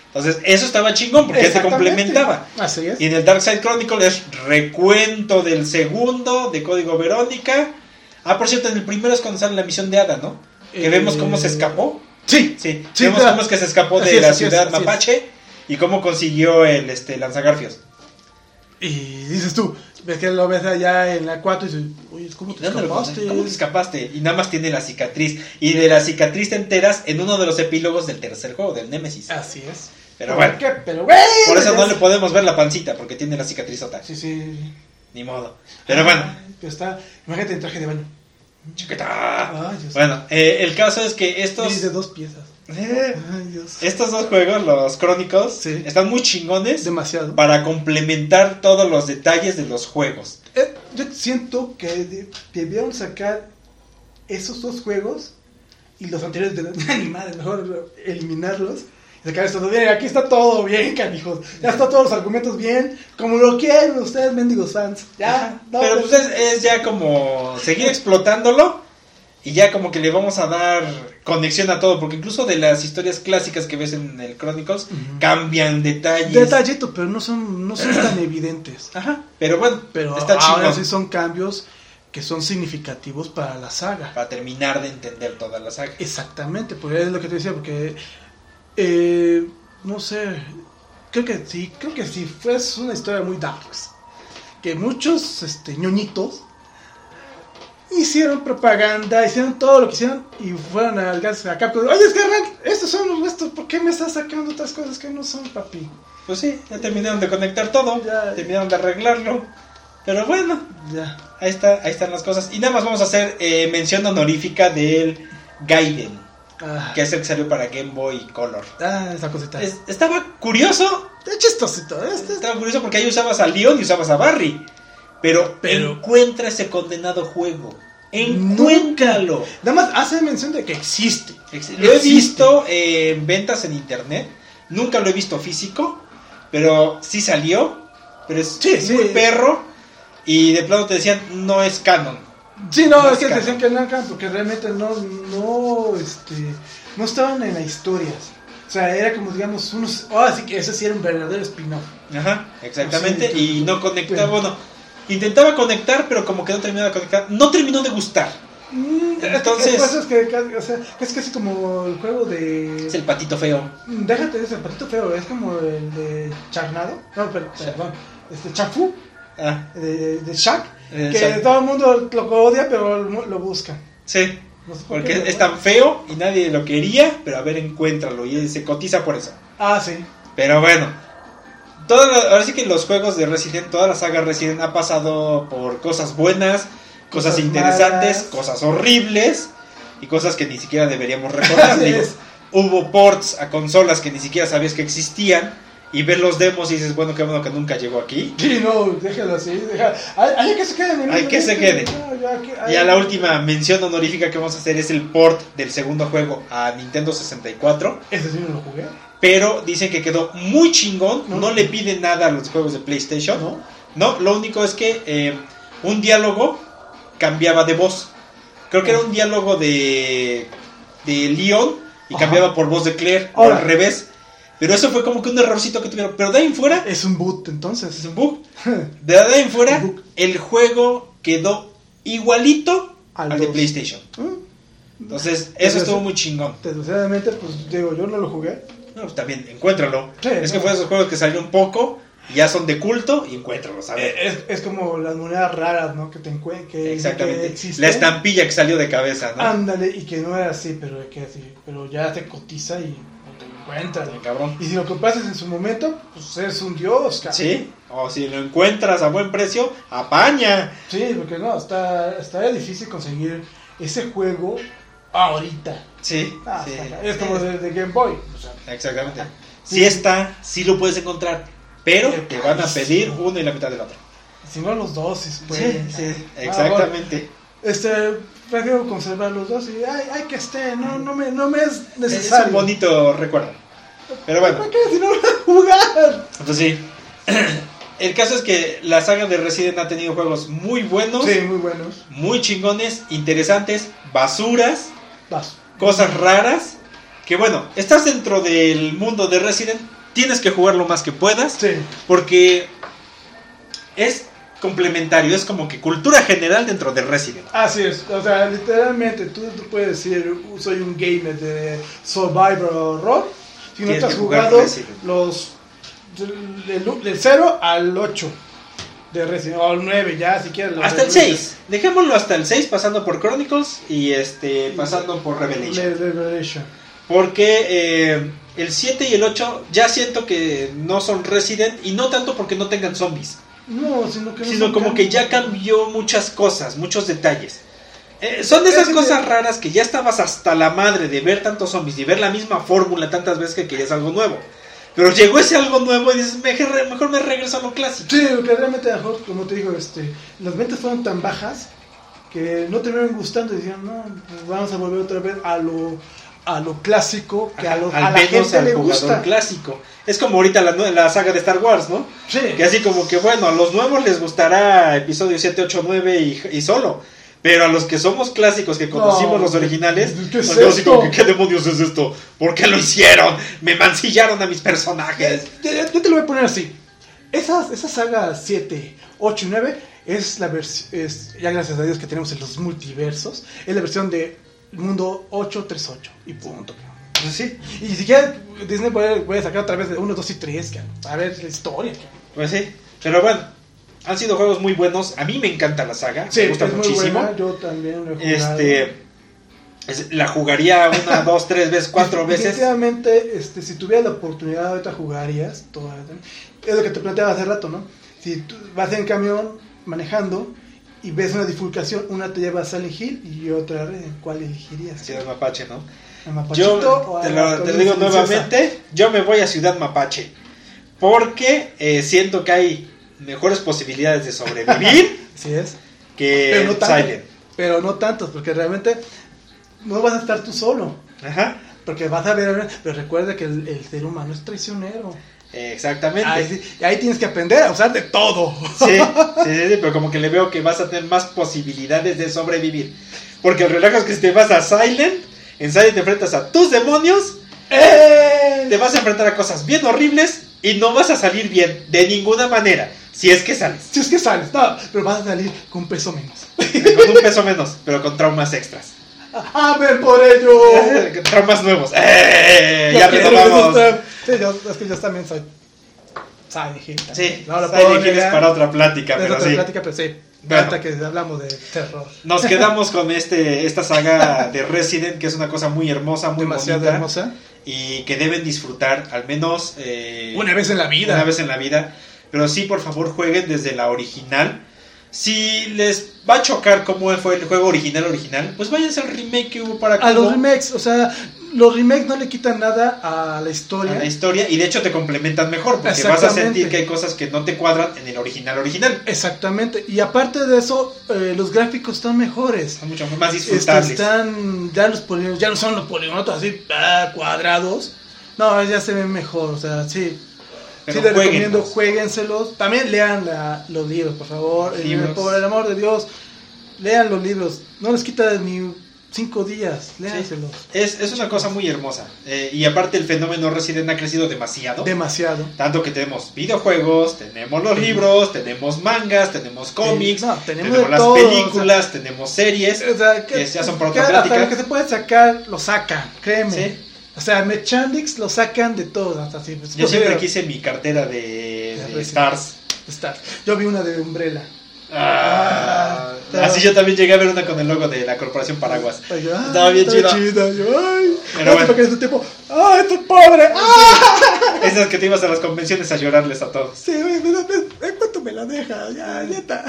Speaker 1: Entonces eso estaba chingón porque se complementaba.
Speaker 2: Así es.
Speaker 1: Y en el Dark Side Chronicle es recuento del segundo de Código Verónica. Ah, por cierto, en el primero es cuando sale la misión de Ada, ¿no? Que
Speaker 2: Eh,
Speaker 1: vemos cómo se escapó.
Speaker 2: Sí,
Speaker 1: Sí,
Speaker 2: Sí,
Speaker 1: vemos
Speaker 2: claro.
Speaker 1: cómo es que se escapó de
Speaker 2: es,
Speaker 1: la ciudad
Speaker 2: es.
Speaker 1: mapache y cómo consiguió el este, lanzagarfios.
Speaker 2: Y dices tú, ves que lo ves allá en la 4 y dices, oye, ¿cómo te
Speaker 1: ¿Dónde lo
Speaker 2: escapaste?
Speaker 1: ¿Cómo te escapaste? Y nada más tiene la cicatriz. Y de la cicatriz te enteras en uno de los epílogos del tercer juego, del Nemesis.
Speaker 2: Así es.
Speaker 1: Pero bueno,
Speaker 2: ¿Qué? Pero güey.
Speaker 1: por eso no le podemos ver la pancita, porque tiene la cicatrizota.
Speaker 2: Sí, sí.
Speaker 1: Ni modo. Pero bueno,
Speaker 2: pero está, imagínate en traje de baño.
Speaker 1: chiquita.
Speaker 2: Ay, Dios.
Speaker 1: Bueno, eh, el caso es que estos,
Speaker 2: Y de dos piezas.
Speaker 1: Eh,
Speaker 2: Ay, Dios.
Speaker 1: estos dos juegos, los Chronicles,
Speaker 2: Sí.
Speaker 1: están muy chingones
Speaker 2: Demasiado.
Speaker 1: para complementar todos los detalles de los juegos.
Speaker 2: Eh, yo siento que de- debieron sacar esos dos juegos y los anteriores de la animada, mejor eliminarlos. y Sacar esto, bien, aquí está todo bien, canijos. Ya está todos los argumentos bien, como lo quieren ustedes, mendigos fans. Ya, no,
Speaker 1: Pero
Speaker 2: pues
Speaker 1: es, es ya como seguir explotándolo y ya como que le vamos a dar conexión a todo, porque incluso de las historias clásicas que ves en el Chronicles cambian detalles.
Speaker 2: detallito, pero no son, no son tan evidentes.
Speaker 1: Ajá, pero bueno,
Speaker 2: Pero
Speaker 1: está
Speaker 2: ahora
Speaker 1: chingón
Speaker 2: sí son cambios que son significativos para la saga.
Speaker 1: para terminar de entender toda la saga.
Speaker 2: Exactamente, porque es lo que te decía, porque eh, no sé, creo que sí, creo que sí, fue una historia muy darks, que muchos este, ñoñitos hicieron propaganda, hicieron todo lo que hicieron y fueron al gas a Capcom, oye, es que estos son los restos, ¿por qué me estás sacando otras cosas que no son, papi?
Speaker 1: Pues sí, ya terminaron de conectar todo,
Speaker 2: Ya.
Speaker 1: terminaron de arreglarlo. Pero bueno,
Speaker 2: Ya.
Speaker 1: ahí está, ahí están las cosas. Y nada más vamos a hacer eh, mención honorífica del Gaiden,
Speaker 2: Ah,
Speaker 1: que es el que salió para Game Boy Color.
Speaker 2: ah, esa cosita.
Speaker 1: Es- estaba curioso,
Speaker 2: Es chistosito, este-
Speaker 1: estaba curioso porque ahí usabas a Leon y usabas a Barry. Pero,
Speaker 2: Pero-
Speaker 1: encuentra ese condenado juego. Encuéntralo.
Speaker 2: Nada más hace mención de que existe.
Speaker 1: Ex- Lo he visto en ventas en internet. Nunca lo he visto físico. Pero sí salió. Pero es
Speaker 2: Sí, sí.
Speaker 1: muy perro. Y de plano te decían, no es canon.
Speaker 2: Sí, no, es que
Speaker 1: caro.
Speaker 2: decían que no eran porque realmente no, no, este, no estaban en las historias. O sea, era como, digamos, unos, oh, así que ese sí era un verdadero spin-off.
Speaker 1: Ajá, exactamente.
Speaker 2: Sí,
Speaker 1: y no conectaba.
Speaker 2: sí.
Speaker 1: Bueno, intentaba conectar, pero como que no terminaba de conectar. No terminó de gustar. Entonces-
Speaker 2: Entonces, es que, casi- o sea, es casi como el juego de...
Speaker 1: Es el patito feo.
Speaker 2: Déjate de ese patito feo, es como el de Charnado, no, per- perdón, este Chafu,
Speaker 1: Ah,
Speaker 2: de, de Shaq,
Speaker 1: Eh,
Speaker 2: que
Speaker 1: Shaq.
Speaker 2: todo el mundo lo odia, pero lo, busca.
Speaker 1: sí.
Speaker 2: No sé por
Speaker 1: Porque
Speaker 2: qué,
Speaker 1: es tan feo y nadie lo quería. Pero a ver, encuéntralo. Y se cotiza por eso.
Speaker 2: Ah, sí.
Speaker 1: Pero bueno, toda la- ahora sí que los juegos de Resident, toda la saga Resident ha pasado por cosas buenas, cosas,
Speaker 2: Cosas
Speaker 1: interesantes,
Speaker 2: malas.
Speaker 1: cosas horribles y cosas que ni siquiera deberíamos recordar. Digo, hubo ports a consolas que ni siquiera sabías que existían y ver los demos y dices, bueno, qué bueno que nunca llegó aquí.
Speaker 2: Sí, no, déjalo así. Ay, ay, que se quede. mi
Speaker 1: Ay, que se quede.
Speaker 2: ya, ya,
Speaker 1: la última mención honorífica que vamos a hacer es el port del segundo juego a Nintendo 64.
Speaker 2: Ese sí no lo jugué.
Speaker 1: Pero dicen que quedó muy chingón.
Speaker 2: No.
Speaker 1: No le piden nada a los juegos de PlayStation.
Speaker 2: ¿No?
Speaker 1: No, lo único es que eh, un diálogo cambiaba de voz. Creo que era un diálogo de, de Leon y
Speaker 2: Ajá.
Speaker 1: cambiaba por voz de Claire o al revés. Pero eso fue como que un errorcito que tuvieron. Pero de ahí en fuera,
Speaker 2: Es un boot,
Speaker 1: es
Speaker 2: entonces.
Speaker 1: un bug. De ahí en fuera, el juego quedó igualito
Speaker 2: Al
Speaker 1: al, de. PlayStation.
Speaker 2: ¿Mm?
Speaker 1: Entonces, eso estuvo muy chingón.
Speaker 2: Desgraciadamente, pues digo, yo no lo jugué.
Speaker 1: No, pues también, encuéntralo.
Speaker 2: Sí,
Speaker 1: es que fue de esos juegos que salieron poco y ya son de culto y encuéntralo, ¿sabes?
Speaker 2: Eh, Es, es como las monedas raras, ¿no? Que te. Que, que
Speaker 1: Exactamente.
Speaker 2: existen.
Speaker 1: La estampilla que salió de cabeza, ¿no?
Speaker 2: Ándale, y que no era así, pero que así. Pero ya te cotiza y encuentras.
Speaker 1: Cabrón.
Speaker 2: Y si lo que pasas en su momento, pues eres un dios, cabrón.
Speaker 1: Sí, o si lo encuentras a buen precio, apaña.
Speaker 2: Sí, porque no, está, está difícil conseguir ese juego ahorita.
Speaker 1: Sí,
Speaker 2: Ah,
Speaker 1: sí.
Speaker 2: es como de, de Game Boy. O sea,
Speaker 1: Exactamente.
Speaker 2: Sí.
Speaker 1: Si está, sí lo puedes encontrar, pero te van a pedir uno y la mitad del otro.
Speaker 2: si no los dos, se pueden. Ah, bueno.
Speaker 1: exactamente.
Speaker 2: Este, prefiero conservar los dos y ay, ay que esté, no, no me, no me es
Speaker 1: Es
Speaker 2: necesario.
Speaker 1: un bonito recuerdo. Pero bueno,
Speaker 2: ¿Para qué si no lo voy a jugar?
Speaker 1: entonces sí. El caso es que la saga de Resident ha tenido juegos muy buenos,
Speaker 2: Sí, muy buenos.
Speaker 1: muy chingones, interesantes, basuras,
Speaker 2: Vas.
Speaker 1: cosas raras. Que bueno, estás dentro del mundo de Resident, tienes que jugar lo más que puedas.
Speaker 2: Sí.
Speaker 1: Porque es complementario, es como que cultura general dentro de Resident.
Speaker 2: Así es, o sea, literalmente tú, tú puedes decir, "Uh, soy un gamer de Survivor Horror, si no te has
Speaker 1: que
Speaker 2: jugado los del, del- del 0 al 8 de Resident, o al 9 ya, si quieres.
Speaker 1: Hasta el
Speaker 2: de-
Speaker 1: 6, dejémoslo hasta el 6 pasando por Chronicles y este pasando por Revelation.
Speaker 2: Revelation.
Speaker 1: Porque eh, el 7 y el 8 ya siento que no son Resident y no tanto porque no tengan zombies,
Speaker 2: No, sino que no
Speaker 1: sino como que
Speaker 2: cambios.
Speaker 1: ya cambió muchas cosas, muchos detalles. Eh, son de esas cosas raras que ya estabas hasta la madre de ver tantos zombies y ver la misma fórmula tantas veces que querías algo nuevo. Pero llegó ese algo nuevo y dices, mejor, mejor me regreso a lo clásico.
Speaker 2: Sí, porque realmente, mejor, como te digo, este, las ventas fueron tan bajas que no terminaron gustando y dijeron, no, pues vamos a volver otra vez a lo, a lo clásico que a, lo,
Speaker 1: al
Speaker 2: a la
Speaker 1: menos
Speaker 2: gente
Speaker 1: al
Speaker 2: le gusta.
Speaker 1: clásico. Es como ahorita la, la saga de Star Wars, ¿no?
Speaker 2: Sí,
Speaker 1: Que así como que, bueno, a los nuevos les gustará episodio 7, 8, 9 y, y solo. Pero a los que somos clásicos, que conocimos
Speaker 2: No,
Speaker 1: los originales,
Speaker 2: ¿qué es
Speaker 1: quedamos así como
Speaker 2: esto?
Speaker 1: que, ¿qué demonios es esto? ¿Por qué lo hicieron? Me mancillaron a mis personajes.
Speaker 2: Ya- yo te lo voy a poner así. Esa, esa saga 7, 8 y 9 es la versión, ya gracias a Dios que tenemos en los multiversos, es la versión de mundo 838 y punto.
Speaker 1: Pues sí,
Speaker 2: Y ni siquiera Disney puede, puede sacar otra vez de 1, 2 y 3, a ver la historia.
Speaker 1: pues sí. Pero bueno, han sido juegos muy buenos. A mí me encanta la saga,
Speaker 2: Sí,
Speaker 1: me gusta
Speaker 2: es muy
Speaker 1: muchísimo.
Speaker 2: buena, yo también lo he jugado.
Speaker 1: Este, es- la jugaría una, dos, tres veces, cuatro veces.
Speaker 2: Definitivamente, este, si tuvieras la oportunidad ahorita jugarías. toda- es lo que te planteaba hace rato, ¿no? Si tú vas en camión manejando y ves una bifurcación, una te lleva a Silent Hill y otra. ¿Cuál elegirías?
Speaker 1: Ciudad Mapache, ¿no?
Speaker 2: ¿A Mapachito
Speaker 1: Yo te lo, te digo nuevamente, yo me voy a Ciudad Mapache. Porque eh, siento que hay mejores posibilidades de sobrevivir
Speaker 2: Sí es.
Speaker 1: que
Speaker 2: Pero no tanto.
Speaker 1: Silent.
Speaker 2: Pero no tantos, porque realmente no vas a estar tú solo.
Speaker 1: Ajá.
Speaker 2: Porque vas a ver, pero recuerda que el, el ser humano es traicionero.
Speaker 1: Exactamente.
Speaker 2: Ahí, tienes que aprender a usar de todo.
Speaker 1: Sí, sí, sí, sí, pero como que le veo que vas a tener más posibilidades de sobrevivir. Porque el relajo es que si te vas a Silent, en Silent te enfrentas a tus demonios,
Speaker 2: ¡Eh!
Speaker 1: te vas a enfrentar a cosas bien horribles y no vas a salir bien de ninguna manera. Si es que sales.
Speaker 2: Si es que sales, no, pero vas a salir con peso menos.
Speaker 1: Con un peso menos, pero con traumas extras.
Speaker 2: ¡A ver por ello!
Speaker 1: Traumas nuevos. ¡Eh! Ya
Speaker 2: Yo quiero
Speaker 1: retomamos.
Speaker 2: esos tra- Sí, yo, es que yo también soy. Silent Hill también.
Speaker 1: Sí,
Speaker 2: no lo
Speaker 1: Silent Hill es para otra plática,
Speaker 2: Es
Speaker 1: pero
Speaker 2: otra
Speaker 1: sí.
Speaker 2: plática, pero sí.
Speaker 1: Bueno.
Speaker 2: Hasta que hablamos de terror.
Speaker 1: Nos quedamos con este esta saga de Resident, que es una cosa muy hermosa, muy
Speaker 2: Demasiado
Speaker 1: bonita.
Speaker 2: hermosa.
Speaker 1: Y que deben disfrutar, al menos eh,
Speaker 2: Una vez en la vida.
Speaker 1: una vez en la vida. Pero sí, por favor, jueguen desde la original. Si les va a chocar cómo fue el juego original original, pues váyanse al remake que hubo para
Speaker 2: A los remakes, o sea, los remakes no le quitan nada a la historia.
Speaker 1: a la historia y de hecho te complementan mejor porque vas a sentir que hay cosas que no te cuadran en el original original.
Speaker 2: Exactamente. Y aparte de eso, eh, los gráficos están mejores.
Speaker 1: Son mucho más
Speaker 2: Este,
Speaker 1: disfrutables.
Speaker 2: están ya los polígonos, ya no son los polígonos así ah, cuadrados. No, ya se ven mejor, o sea, sí.
Speaker 1: Pero
Speaker 2: sí les
Speaker 1: jueguenlos.
Speaker 2: recomiendo, jueguenselos. También lean la- los libros, por favor.
Speaker 1: Libros.
Speaker 2: por el amor de Dios, lean los libros. No les quita ni cinco días, léanselos.
Speaker 1: Es, es una cosa muy hermosa. Eh, y aparte el fenómeno Resident ha crecido demasiado.
Speaker 2: Demasiado.
Speaker 1: Tanto que tenemos videojuegos, tenemos los libros, tenemos mangas, tenemos cómics,
Speaker 2: no, tenemos
Speaker 1: las
Speaker 2: todo,
Speaker 1: películas, tenemos series.
Speaker 2: O sea, que,
Speaker 1: ya son por otra plática.
Speaker 2: que se puede sacar, lo sacan, créeme. O sea, Mechandix lo sacan de todo. Hasta así, pues,
Speaker 1: Yo siempre quise mi cartera de,
Speaker 2: De
Speaker 1: de
Speaker 2: Resident.
Speaker 1: Stars.
Speaker 2: Está. Yo vi una de Umbrella.
Speaker 1: Ah,
Speaker 2: pero-
Speaker 1: así yo también llegué a ver una con el logo de la Corporación Paraguas.
Speaker 2: Ay, ah,
Speaker 1: Estaba bien chida.
Speaker 2: Yo, ay,
Speaker 1: Pero
Speaker 2: no,
Speaker 1: bueno.
Speaker 2: porque en ese tiempo, ¡ay, estoy pobre! ¡Ah!
Speaker 1: Esas que te ibas a las convenciones a llorarles a todos.
Speaker 2: Sí, me, ¿en cuánto me la deja? Ya, neta.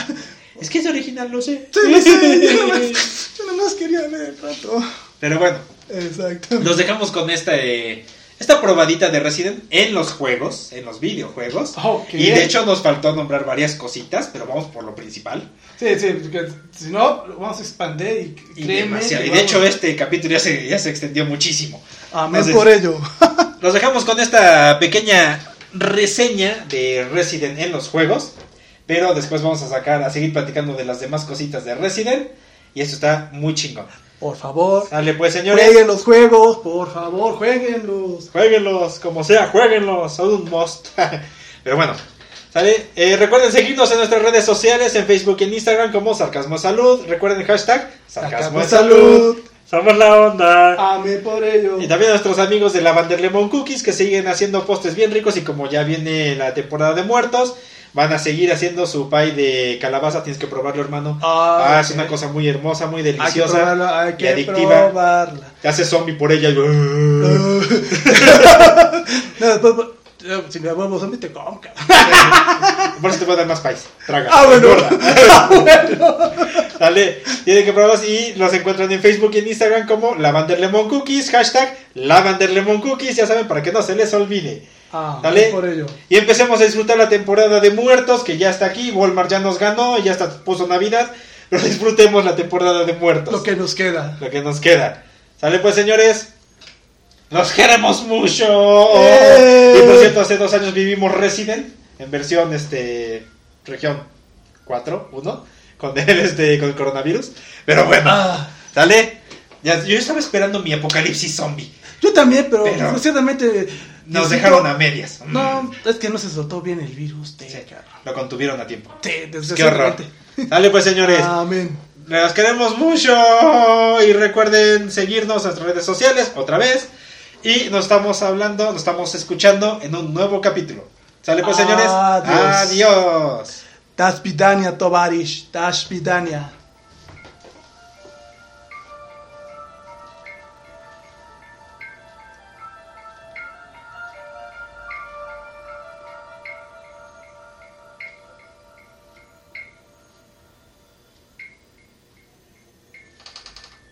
Speaker 1: Es que es original, lo sé.
Speaker 2: Sí, lo sé. Yo nomás, quería ver rato.
Speaker 1: Pero bueno,
Speaker 2: Exacto.
Speaker 1: los dejamos con esta, eh, esta probadita de Resident en los juegos, en los videojuegos. Y de hecho nos faltó nombrar varias cositas, pero vamos por lo principal.
Speaker 2: Sí, sí, porque si no, lo vamos a expandir y,
Speaker 1: Y,
Speaker 2: créeme.
Speaker 1: de hecho este capítulo ya se, ya se extendió muchísimo.
Speaker 2: Amén
Speaker 1: entonces-
Speaker 2: por ello.
Speaker 1: Los dejamos con esta pequeña reseña de Resident en los juegos. Pero después vamos a sacar, a seguir platicando de las demás cositas de Resident. Y esto está muy chingón.
Speaker 2: Por favor,
Speaker 1: Sale pues señores.
Speaker 2: jueguen los juegos, por favor, jueguenlos.
Speaker 1: Jueguenlos, como sea, jueguenlos, son un must. Pero bueno, ¿sale? Eh, recuerden seguirnos en nuestras redes sociales, en Facebook y en Instagram como Sarcasmo Salud. Recuerden el hashtag Sarcasmo
Speaker 2: Sarcasmo
Speaker 1: Salud. Somos la onda.
Speaker 2: Amén por ello.
Speaker 1: Y también a nuestros amigos de Lavander Lemon Cookies que siguen haciendo postres bien ricos y como ya viene la temporada de muertos, van a seguir haciendo su pie de calabaza. Tienes que probarlo, hermano.
Speaker 2: Ah,
Speaker 1: Ah, es una cosa muy hermosa, muy
Speaker 2: Hay que
Speaker 1: deliciosa
Speaker 2: hay
Speaker 1: y
Speaker 2: que
Speaker 1: adictiva.
Speaker 2: probarla.
Speaker 1: Te hace zombie por ella. y-
Speaker 2: no, después, eh, si me vuelvo zombie, te como, cabrón.
Speaker 1: Por eso te voy a dar más pies. Traga.
Speaker 2: Ah, bueno.
Speaker 1: engorda. Dale, tienen que probarlos y los encuentran en Facebook y en Instagram como Lavander Lemon Cookies, hashtag Lavander Lemon Cookies, ya saben, para que no se les olvide.
Speaker 2: Ah,
Speaker 1: Dale.
Speaker 2: por ello.
Speaker 1: Y empecemos a disfrutar la temporada de muertos, que ya está aquí, Walmart ya nos ganó, y ya hasta puso Navidad, pero disfrutemos la temporada de muertos.
Speaker 2: Lo que nos queda.
Speaker 1: lo que nos queda. ¿Sale pues, señores? ¡Los queremos mucho!
Speaker 2: ¡Eh!
Speaker 1: Y por cierto, hace dos años vivimos Resident, en versión, este, región 4, 1, con el, este, con el coronavirus. Pero bueno,
Speaker 2: Ah,
Speaker 1: ¿sale? Ya, yo estaba esperando mi apocalipsis zombie.
Speaker 2: yo también, pero,
Speaker 1: Pero-
Speaker 2: desgraciadamente.
Speaker 1: Nos dejaron a medias.
Speaker 2: No, es que no se soltó bien el virus, te,
Speaker 1: Sí, lo contuvieron a tiempo.
Speaker 2: Sí,
Speaker 1: Qué horror. Dale pues, señores.
Speaker 2: Amén.
Speaker 1: Los queremos mucho y recuerden seguirnos en nuestras redes sociales otra vez. Y nos estamos hablando, nos estamos escuchando en un nuevo capítulo. ¿Sale pues, señores?
Speaker 2: Adiós.
Speaker 1: Adiós.
Speaker 2: Das Vidania, Tovarish. Das Vidania.